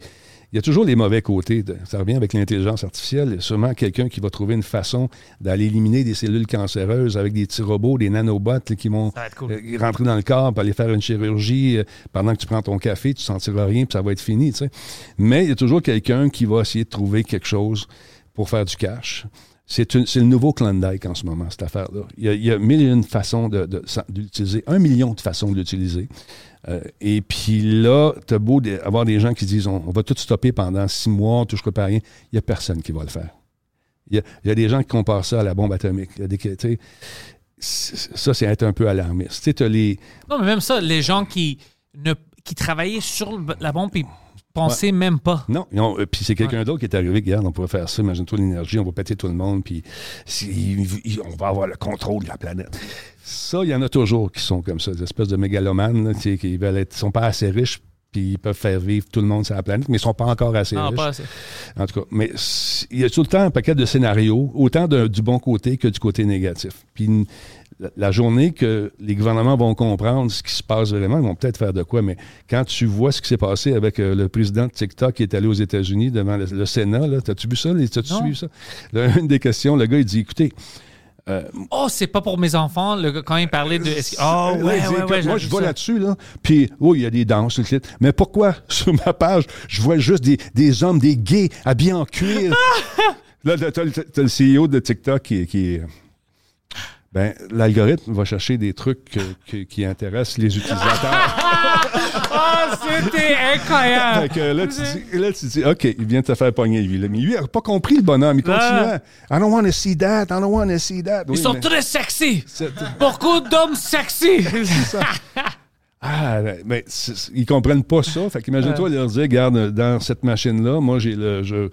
B: Il y a toujours les mauvais côtés. de- ça revient avec l'intelligence artificielle. Il y a sûrement quelqu'un qui va trouver une façon d'aller éliminer des cellules cancéreuses avec des petits robots, des nanobots là, qui vont
A: cool.
B: euh, rentrer dans le corps pour aller faire une chirurgie. euh, pendant que tu prends ton café, tu ne sentiras rien puis ça va être fini. tu sais. Mais il y a toujours quelqu'un qui va essayer de trouver quelque chose pour faire du cash. C'est, le nouveau Klondike en ce moment, cette affaire-là. Il y a, mille et une façons l'utiliser, un million de façons de l'utiliser. Euh, et puis là, tu as beau avoir des gens qui disent on, va tout stopper pendant six mois, on ne pas rien. Il n'y a personne qui va le faire. Il y, a, des gens qui comparent ça à la bombe atomique. Y a des, ça, c'est être un peu alarmiste. T'as les,
A: Non, mais même ça, les gens qui, qui travaillaient sur la bombe, pensaient même pas.
B: Non, euh, puis c'est quelqu'un d'autre qui est arrivé, regarde, on pourrait faire ça, imagine-toi l'énergie, on va péter tout le monde, puis on va avoir le contrôle de la planète. Ça, il y en a toujours qui sont comme ça, des espèces de mégalomanes, là, qui veulent être, sont pas assez riches, puis ils peuvent faire vivre tout le monde sur la planète, mais ils sont pas encore assez
A: Non,
B: riches.
A: pas assez.
B: En tout cas, mais il y a tout le temps un paquet de scénarios, autant de- du bon côté que du côté négatif. Puis la, journée que les gouvernements vont comprendre ce qui se passe vraiment, ils vont peut-être faire de quoi, mais quand tu vois ce qui s'est passé avec euh, le président de TikTok qui est allé aux États-Unis devant le, le Sénat, t'as-tu vu ça? T'as-tu suivi ça? Là, une des questions, le gars, il dit, écoutez,
A: Oh, c'est pas pour mes enfants, le quand il parlait de. Oh, ouais, ouais, ouais.
B: moi, je vois là-dessus, là, puis, oh, il y a des danses, le mais pourquoi, sur ma page, je vois juste des, des hommes, des gays, habillés en cuir? là, t'as le, CEO de TikTok qui, qui est... Ben, l'algorithme va chercher des trucs qui intéressent les utilisateurs.
A: Ah, c'était incroyable!
B: Fait que là, tu dis, là, tu dis, OK, il vient de te faire pogner, lui. là. Mais lui, il n'a pas compris le bonhomme. Il continuait. I don't want to see that. I don't want to see that.
A: Ils sont
B: mais-
A: très sexy! Beaucoup d'hommes sexy!
B: Ah, mais c'est- c'est- ils comprennent pas ça. Fait qu'imagine-toi leur dire, regarde, dans cette machine-là, moi, j'ai le, je,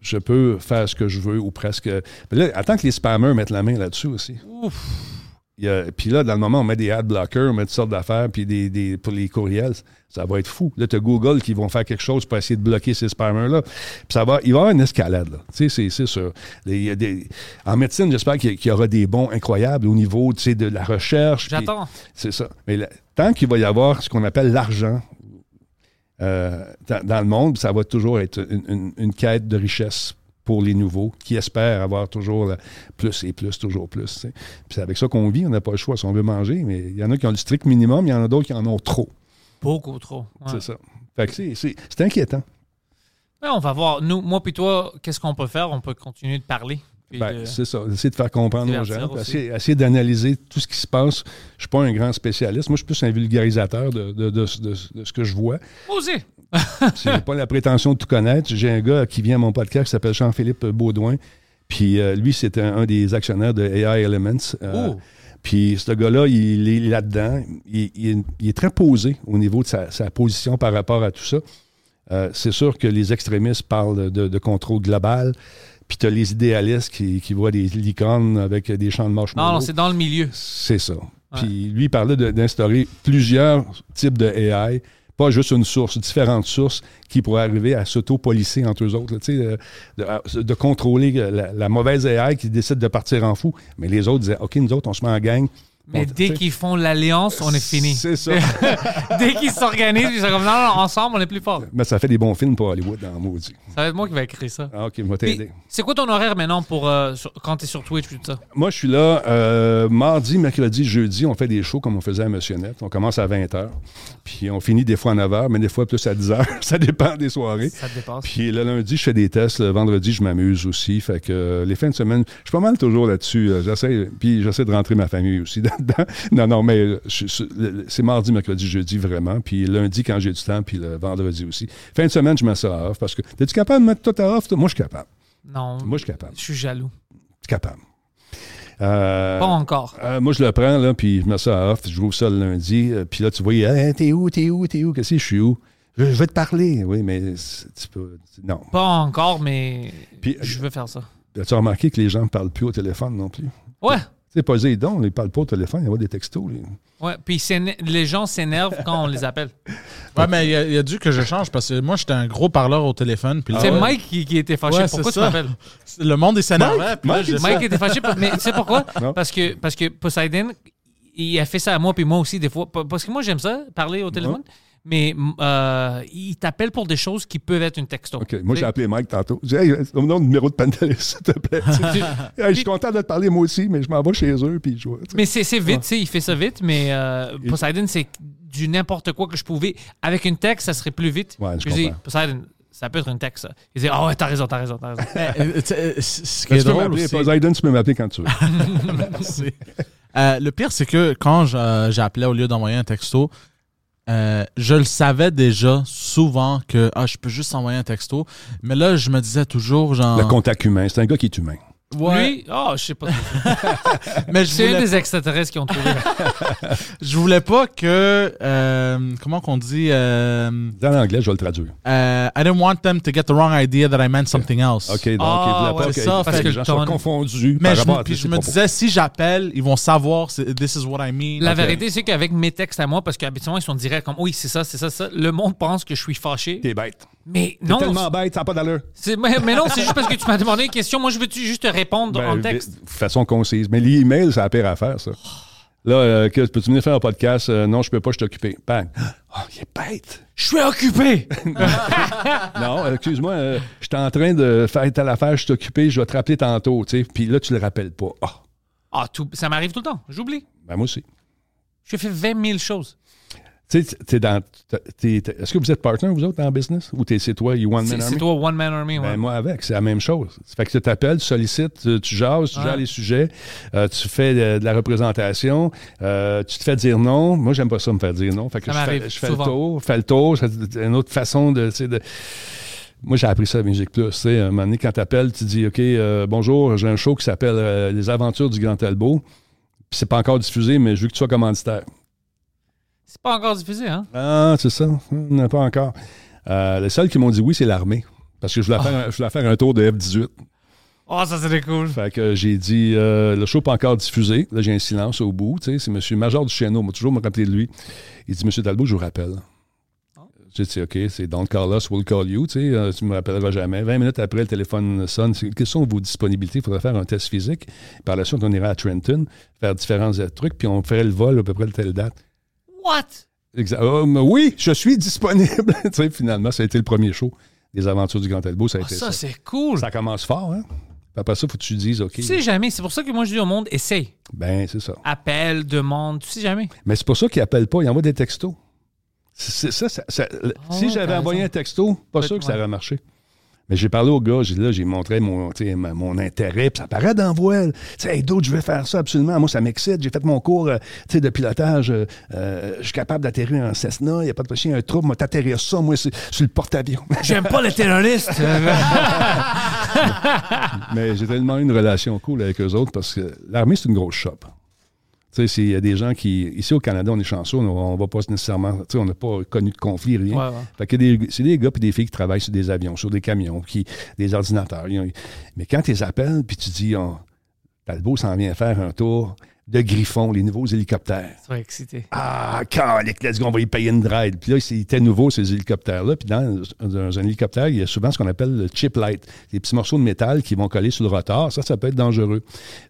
B: je peux faire ce que je veux ou presque. Mais là, attends que les spammers mettent la main là-dessus aussi. A- Puis là, dans le moment, on met des ad blockers, on met toutes sortes d'affaires, puis des, des- pour les courriels, ça va être fou. Là, tu as Google qui vont faire quelque chose pour essayer de bloquer ces spammers-là. Puis ça va, il va y avoir une escalade, là. Tu sais, c'est- sûr. Des- en médecine, j'espère qu'il y, aura des bons incroyables au niveau, tu sais, de la recherche.
A: J'attends.
B: c'est ça. Mais tant qu'il va y avoir ce qu'on appelle l'argent euh, dans, le monde, ça va toujours être une, une- une quête de richesse pour les nouveaux qui espèrent avoir toujours plus et plus, toujours plus. Puis c'est avec ça qu'on vit, on n'a pas le choix si on veut manger, mais il y en a qui ont le strict minimum, il y en a d'autres qui en ont trop.
A: Beaucoup trop. Ouais.
B: C'est ça. Fait que c'est- c'est c'est inquiétant.
A: Ouais, on va voir. Nous, moi puis toi, qu'est-ce qu'on peut faire? On peut continuer de parler.
B: Ben,
A: de-
B: c'est ça. Essayer de faire comprendre aux gens, essayer, essayer d'analyser tout ce qui se passe. Je suis pas un grand spécialiste. Moi, je suis plus un vulgarisateur de, ce que je vois.
A: Oser.
B: J'ai pas la prétention de tout connaître. J'ai un gars qui vient à mon podcast qui s'appelle Jean-Philippe Baudouin. Puis euh, lui, c'est un, un des actionnaires de AI Elements. Euh,
A: Oh.
B: Puis ce gars-là, il est là-dedans. Il, il est- il est très posé au niveau de sa, sa position par rapport à tout ça. Euh, c'est sûr que les extrémistes parlent de, de contrôle global, puis tu as les idéalistes qui, qui voient des licornes avec des champs de marshmallows.
A: Non, non, c'est dans le milieu.
B: C'est ça. Puis lui, il parlait d'instaurer plusieurs types de AI, pas juste une source, différentes sources qui pourraient arriver à s'auto-policer entre eux autres. là, tu sais, de, de- de contrôler la, la mauvaise AI qui décide de partir en fou. Mais les autres disaient OK, nous autres, on se met en gang.
A: Mais
B: On-
A: dès qu'ils font l'alliance, on est fini.
B: C'est ça.
A: dès qu'ils s'organisent, ils sont comme non, non, ensemble, on est plus fort.
B: Mais ça fait des bons films pour Hollywood, dans maudit.
A: Ça va être moi qui vais écrire ça.
B: Ah, OK,
A: Puis,
B: t'aider.
A: C'est quoi ton horaire maintenant pour euh, sur- quand tu es sur Twitch et tout ça?
B: Moi, je suis là euh, mardi, mercredi, jeudi. On fait des shows comme on faisait à Monsieur Net. On commence à 20h. Puis on finit des fois à 9h, mais des fois plus à 10h. ça dépend des soirées.
A: Ça dépasse.
B: Puis le lundi, je fais des tests. Le vendredi, je m'amuse aussi. Fait que euh, les fins de semaine, je suis pas mal toujours là-dessus. Euh, J'essaie, puis j'essaie de rentrer ma famille aussi Non, non, mais euh, c'est mardi, mercredi, jeudi vraiment. Puis lundi, quand j'ai du temps, puis le vendredi aussi. Fin de semaine, je mets ça à off parce que t'es-tu capable de mettre tout à off? toi? Moi, je suis capable.
A: Non,
B: Moi, je suis capable.
A: je suis jaloux.
B: Capable. Euh,
A: Pas encore.
B: euh, moi, je le prends, là, puis je mets ça à off, je rouvre ça le lundi, euh, puis là, tu vois, Hey, t'es où, t'es où, t'es où, qu'est-ce que je suis où? Je, je vais te parler, oui, mais tu peux. Non.
A: Pas encore, mais
B: Puis,
A: je veux faire ça.
B: as-tu remarqué que les gens ne parlent plus au téléphone non plus?
A: Ouais.
B: Sais, Poséidon, ils ne parlent pas au téléphone, ils envoient des textos.
A: Ouais, puis les gens s'énervent quand on les appelle.
E: Ouais, mais il y, a- il y a dû que je change parce que moi, j'étais un gros parleur au téléphone. Puis là,
A: c'est
E: ouais,
A: Mike qui, qui était fâché.
E: Ouais,
A: Pourquoi tu m'appelles?
E: Le monde est là,
B: Mike,
A: Mike était fâché, mais tu sais pourquoi?
B: Non.
A: Parce que, parce que Poseidon, il a fait ça à moi, puis moi aussi, des fois. Pa- Parce que moi, j'aime ça, parler au téléphone. Mais euh, il t'appelle pour des choses qui peuvent être une texto.
B: OK. Moi, j'ai appelé Mike tantôt. J'ai dit, hey, donne-moi le numéro de Pantelis, s'il te plaît. Hey, je suis content de te parler, moi aussi, mais je m'en vais chez eux, puis je.
A: Mais c'est c'est vite, tu sais, il fait ça vite, mais euh, Poseidon, c'est du n'importe quoi que je pouvais. Avec une texte, ça serait plus vite.
B: Ouais, je
A: dis. Poseidon, ça peut être une texte, ça. Il dit, ah ouais, t'as raison, t'as raison, t'as raison.
E: Euh, tu sais, euh, c- ce qui
B: Mais
E: est
B: tu peux
E: drôle
B: m'appeler, Poseidon, tu peux m'appeler quand tu veux.
E: Merci. Euh, le pire, c'est que quand je- j'appelais au lieu d'envoyer un texto, euh, je le savais déjà souvent que ah, je peux juste envoyer un texto. Mais là, je me disais toujours, genre.
B: Le contact humain, c'est un gars qui est humain.
E: Ouais,
A: Lui, oh, je sais pas.
E: mais je
A: C'est un des extraterrestres qui ont trouvé.
E: je voulais pas que. euh, comment qu'on dit euh,
B: Dans l'anglais, je vais le traduire.
E: euh, I didn't want them to get the wrong idea that I meant something else.
B: OK, donc
A: Ah, ouais,
B: pas
E: c'est
B: que,
E: ça,
B: parce
E: fait
B: que les
A: que
B: gens confondus
E: Mais
B: par
E: je,
B: rapport
E: me-
B: à
E: puis je me
B: propos.
E: disais, si j'appelle, ils vont savoir, this is what I mean.
A: La vérité, c'est qu'avec mes textes à moi, parce qu'habituellement, ils sont directs comme oui, c'est ça, c'est ça, c'est ça. Le monde pense que je suis fâché.
B: T'es bête.
A: Mais non.
B: tellement bête, ça n'a pas d'allure.
A: c'est- Mais, mais non, c'est juste parce que tu m'as demandé une question. Moi, je veux-tu juste te répondre
B: Ben,
A: en texte?
B: de façon concise. Mais l'email, c'est la pire affaire, ça. Là, euh, que- peux-tu venir faire un podcast? Euh, non, je peux pas, je suis occupé. Bang. Oh, il est bête.
A: Je suis occupé.
B: non, excuse-moi, euh, je suis en train de faire telle affaire, je suis occupé, je vais te rappeler tantôt, tu sais. Puis là, tu le rappelles pas. Ah,
A: tout, ça m'arrive tout le temps. J'oublie.
B: ben moi aussi.
A: Je fais 20 000 choses.
B: Tu sais, t'es dans. t'es- t'es- Est-ce que vous êtes partner, vous autres, dans business? Ou t'es- c'est toi, you one
A: C'est
B: man
A: c'est
B: army?
A: toi, One Man Army. ouais.
B: Ben, moi avec, c'est la même chose. Fait que tu t'appelles, tu sollicites, tu, tu jases, tu gères les sujets, euh, tu fais de, de la représentation, euh, tu te fais dire non. Moi, j'aime pas ça me faire dire non. Fait que
A: Ça
B: je fais, je fais le tour, fais le tour, c'est une autre façon de. Moi, j'ai appris ça à Musique Plus. Tu sais, un moment donné, quand tu appelles, tu dis OK, euh, bonjour, j'ai un show qui s'appelle euh, Les Aventures du Grand Talbot. Puis c'est pas encore diffusé, mais je veux que tu sois commanditaire.
A: C'est pas encore diffusé, hein?
B: Ah, c'est ça. Non, pas encore. Euh, les seuls qui m'ont dit oui, c'est l'armée. Parce que je voulais,
A: Ah.
B: faire, un- je voulais faire un tour de F-18.
A: Oh, ça serait cool.
B: Fait que j'ai dit, euh, le show n'est pas encore diffusé. Là, j'ai un silence au bout. Tu sais, c'est M. Major du Chêneau. m'a toujours me rappelé de lui. Il dit, M. Talbot, je vous rappelle. J'ai dit, OK, c'est Don't call us, we'll call you. Tu sais, euh, tu me rappelleras jamais. 20 minutes après, le téléphone sonne. Quelles sont vos disponibilités? Il faudrait faire un test physique. Par la suite, on ira à Trenton, faire différents trucs, puis on ferait le vol à peu près de telle date.
A: What?
B: Mais oui, je suis disponible. tu sais, finalement, ça a été le premier show des Aventures du Grand. Ça a
A: Ah,
B: été
A: ça,
B: ça.
A: c'est cool.
B: Ça commence fort, hein? Après ça, il faut que tu dises, OK.
A: Tu sais jamais. C'est pour ça que moi, je dis au monde, essaye.
B: Ben, c'est ça.
A: Appelle, demande. Tu sais jamais.
B: Mais c'est pour ça qu'ils n'appellent pas, ils envoient des textos. C'est ça, ça- ça- si j'avais envoyé un texto, pas sûr que ça aurait marché. Mais j'ai parlé au gars, j'ai là, j'ai montré mon, mon intérêt, puis ça paraît dans voile. Tu sais, hey, d'autres, je vais faire ça absolument. Moi, ça m'excite. J'ai fait mon cours euh, de pilotage. euh, euh, je suis capable d'atterrir en Cessna. Il n'y a pas de chien, un trouble. Moi, t'atterrir ça, moi, sur le porte-avions.
A: J'aime pas les terroristes.
B: Mais j'ai tellement eu une relation cool avec eux autres parce que l'armée, c'est une grosse shop. Tu sais, il y a des gens qui. Ici au Canada, on est chanceux, on ne va pas nécessairement. Tu sais, on n'a pas connu de conflit, rien.
A: Ouais, ouais.
B: Fait que des- c'est des gars et des filles qui travaillent sur des avions, sur des camions, qui, des ordinateurs. Ont- mais quand tu les appelles, puis tu dis, oh, Talbot s'en vient faire un tour de Griffon, les nouveaux hélicoptères.
A: Tu serais excité.
B: Ah, calique, let's go, on va y payer une ride. Puis là, c'était nouveau, ces hélicoptères-là. Puis dans, dans un hélicoptère, il y a souvent ce qu'on appelle le chip light. Des petits morceaux de métal qui vont coller sur le rotor. Ça, ça peut être dangereux.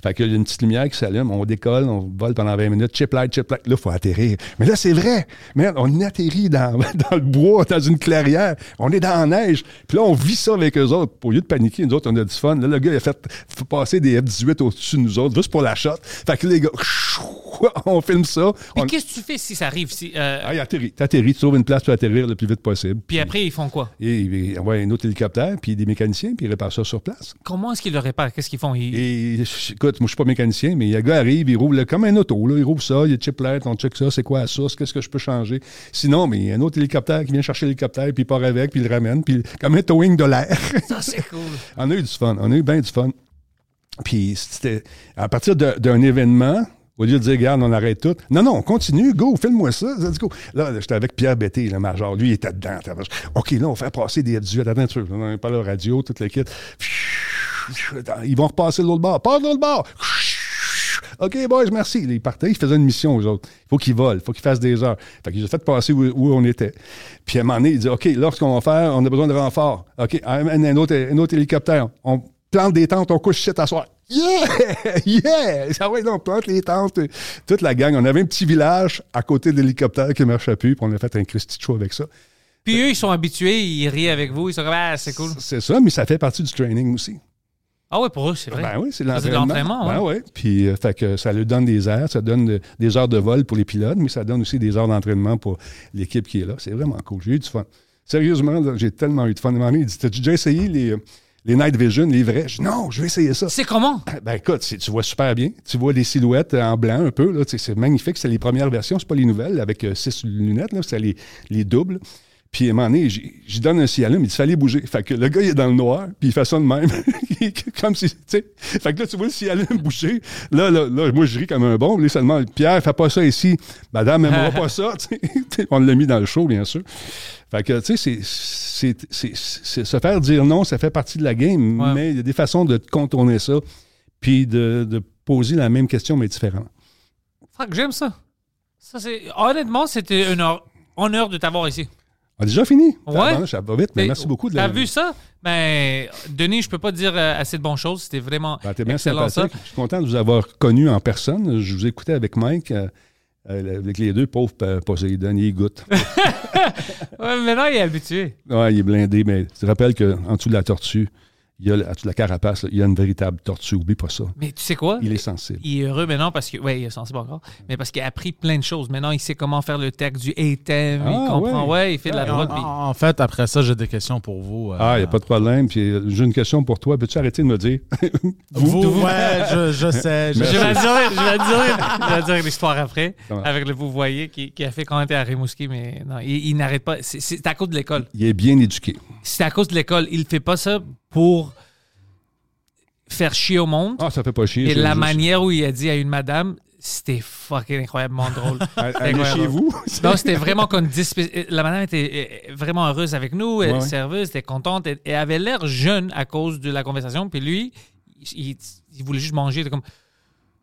B: Fait qu'il y a une petite lumière qui s'allume, on décolle, on vole pendant 20 minutes. Chip light, chip light. Là, il faut atterrir. Mais là, c'est vrai. Merde, on atterrit dans, dans le bois, dans une clairière. On est dans la neige. Puis là, on vit ça avec eux autres. Au lieu de paniquer, nous autres, on a du fun. Là, le gars, il a fait passer des F-18 au-dessus de nous autres, juste pour la shot. Fait que les gars, on filme ça.
A: Puis
B: On-
A: qu'est-ce que tu fais si ça arrive? Si, euh,
B: ah, il atterrit. T'atterris, tu trouves une place pour atterrir le plus vite possible.
A: puis après, ils font quoi?
B: Et il envoie un autre hélicoptère, puis des mécaniciens, puis ils réparent ça sur place.
A: Comment est-ce qu'ils le réparent? Qu'est-ce qu'ils font? Ils-
B: Et écoute, moi, je suis pas mécanicien, mais le gars arrive, il roule là, comme un auto. Là, il roule ça, il y a chip light, on check ça, c'est quoi la source, qu'est-ce que je peux changer? Sinon, mais il y a un autre hélicoptère qui vient chercher l'hélicoptère, puis il part avec, puis il le ramène, puis comme un towing de l'air.
A: Ça, c'est cool.
B: on a eu du fun. On a eu bien du fun. Puis c'était à partir de- d'un événement, au lieu de dire, regarde, on arrête tout. Non, non, on continue, go, filme-moi ça. Là, j'étais avec Pierre Bété, le major. Lui, il était dedans. OK, là, on fait passer des F-18. Attends un peu. On pas la radio, toute l'équipe. Ils vont repasser de l'autre bord. Passe de l'autre bord. OK, boys, merci. Ils partaient, ils faisaient une mission aux autres. Il faut qu'ils volent, il faut qu'ils fassent des heures. Fait qu'ils ont fait passer où, on était. Puis à un moment donné, il dit OK, là, ce qu'on va faire, on a besoin de renfort. OK, un autre, un autre hélicoptère. On plante des tentes, on couche shit à soir. Yeah! Yeah! Ah ouais, non, on plante les tentes. Toute la gang. On avait un petit village à côté de l'hélicoptère qui ne marchait plus, puis on a fait un Christy show avec ça.
A: Puis eux, ils sont habitués, ils rient avec vous, ils sont comme, ah, c'est cool.
B: C'est ça, mais ça fait partie du training aussi.
A: Ah ouais, pour eux, c'est vrai.
B: Ben oui, c'est
A: Ça,
B: l'entraînement. Ben oui. Puis, euh, fait que ça leur donne des airs, ça donne de- des heures de vol pour les pilotes, mais ça donne aussi des heures d'entraînement pour l'équipe qui est là. C'est vraiment cool. J'ai eu du fun. Sérieusement, j'ai tellement eu de fun. Il dit T'as-tu déjà essayé les, euh, les Night Vision, les vrais Je dis Non, je vais essayer ça.
A: C'est comment?
B: Ben écoute, tu vois super bien. Tu vois les silhouettes en blanc un peu. C'est magnifique. C'est les premières versions, c'est pas les nouvelles avec euh, six lunettes. là, C'est les, les doubles. Puis à un moment donné, j'y donne un cialum, il dit fallait bouger. Fait que le gars, il est dans le noir, puis il fait ça de même. comme si, tu sais. Fait que là, tu vois le cialum bouger. Là, là, là, moi, je ris comme un bon. Lui, seulement, Pierre, fais pas ça ici. Madame, n'aimera pas ça. On l'a mis dans le show, bien sûr. Fait que, tu sais, c'est- se faire dire non, ça fait partie de la game,
A: Ouais.
B: mais il y a des façons de contourner ça, puis de, de poser la même question, mais différemment.
A: Fuck, j'aime ça. Ça, c'est... Honnêtement, c'était un honneur, honneur de t'avoir ici.
B: On a déjà fini?
A: Ouais.
B: Ça va vite, mais
A: Mais
B: merci beaucoup de
A: T'as
B: la...
A: vu ça? Ben, Denis, je peux pas te dire euh, assez de bonnes choses. C'était vraiment
B: Ben, bien
A: excellent ça.
B: Je suis content de vous avoir connu en personne. Je vous écoutais avec Mike, euh, euh, avec les deux pauvres Poséidon. Il goûte.
A: Ouais, maintenant, il est habitué.
B: ouais, il est blindé, mais tu te rappelles qu'en dessous de la tortue, il y a, la carapace, là, il y a une véritable tortue. Oublie pas ça.
A: Mais tu sais quoi?
B: Il est sensible.
A: Il est heureux maintenant parce que. Ouais, il est sensible encore. Mais parce qu'il a appris plein de choses. Maintenant, il sait comment faire le texte du ATEM.
B: Ah,
A: il comprend.
B: ouais.
A: Ouais. il fait de la
E: En,
A: puis-
E: en- fait, après ça, j'ai des questions pour vous. euh,
B: Ah, il n'y a pas de problème. Puis euh, j'ai une question pour toi. Peux-tu arrêter de me dire?
E: Vous, ouais, je, je sais. je
A: Je vais dire, je vais dire, je vais te dire l'histoire après,
B: Comment?
A: avec le vous voyez qui, qui a fait quand on était à Rimouski, mais non, il, il n'arrête pas. C'est- C'est à cause de l'école.
B: Il est bien éduqué.
A: C'est à cause de l'école. Il fait pas ça pour faire chier au monde.
B: Ah, ça fait pas chier.
A: Et la
B: juste-
A: manière où il a dit à une madame, c'était fucking incroyablement drôle.
B: Allez chez vous.
A: Non, c'était vraiment comme 10 spé- La madame était euh, vraiment heureuse avec nous, elle
B: Ouais,
A: serveuse, était contente, elle avait l'air jeune à cause de la conversation. Puis lui, il, il- il voulait juste manger. Il était comme.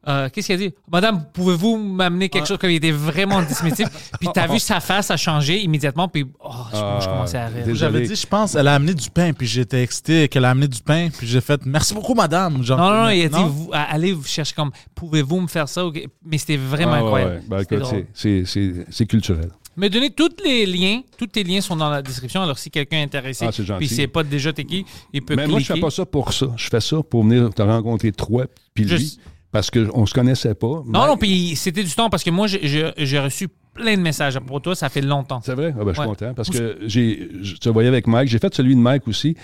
A: Euh, Qu'est-ce qu'il a dit? Madame, pouvez-vous m'amener quelque chose comme il était vraiment dismissive? Puis t'as vu sa face a changé immédiatement, puis oh, je,
B: Ah,
A: je commençais à rire.
B: désolé.
E: J'avais dit, je pense, elle a amené du pain, puis j'étais excité qu'elle a amené du pain, puis j'ai fait merci beaucoup, madame. Genre,
A: Non, non, non, il a
E: non?
A: dit, vous, allez vous chercher comme, pouvez-vous me faire ça? Mais c'était vraiment
B: Ah,
A: incroyable.
B: ouais. Ben, c'est- c'est c'est- c'est culturel.
A: Mais donnez tous les liens, tous tes liens sont dans la description. Alors si quelqu'un est intéressé,
B: Ah, c'est
A: puis c'est pas déjà t'es qui, il peut
B: Mais
A: cliquer.
B: moi, je fais pas ça pour ça. Je fais ça pour venir te rencontrer toi puis lui. Parce qu'on se connaissait pas.
A: Non, non, puis c'était du temps parce que moi, j'ai- reçu plein de messages de toi, ça fait longtemps.
B: C'est vrai? Ah ben, je suis
A: Ouais.
B: content. Parce que j'ai, je te voyais avec Mike. J'ai fait celui de Mike aussi.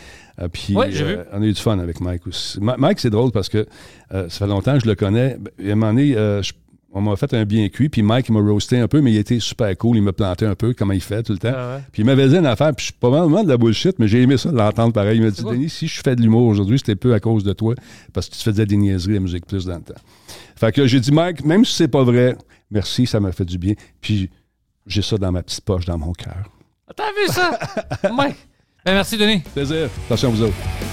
B: Euh, puis
A: Ouais, vu.
B: on a eu du fun avec Mike aussi. Ma- Mike, c'est drôle parce que euh, ça fait longtemps que je le connais. Ben, À un moment donné, euh, je- On m'a fait un bien cuit, puis Mike, m'a roasté un peu, mais il était super cool. Il m'a planté un peu, comment il fait tout le temps.
A: Ah ouais.
B: Puis il m'avait dit une affaire, puis je suis pas vraiment de la bullshit, mais j'ai aimé ça de l'entendre pareil. Il m'a dit,
A: quoi?
B: Denis, si je fais de l'humour aujourd'hui, c'était peu à cause de toi, parce que tu faisais des niaiseries à Musique Plus dans le temps. Fait que j'ai dit, Mike, même si c'est pas vrai, merci, ça m'a fait du bien. Puis j'ai ça dans ma petite poche, dans mon cœur.
A: T'as vu ça? ouais. Ben, merci, Denis.
B: Plaisir. Attention à vous autres.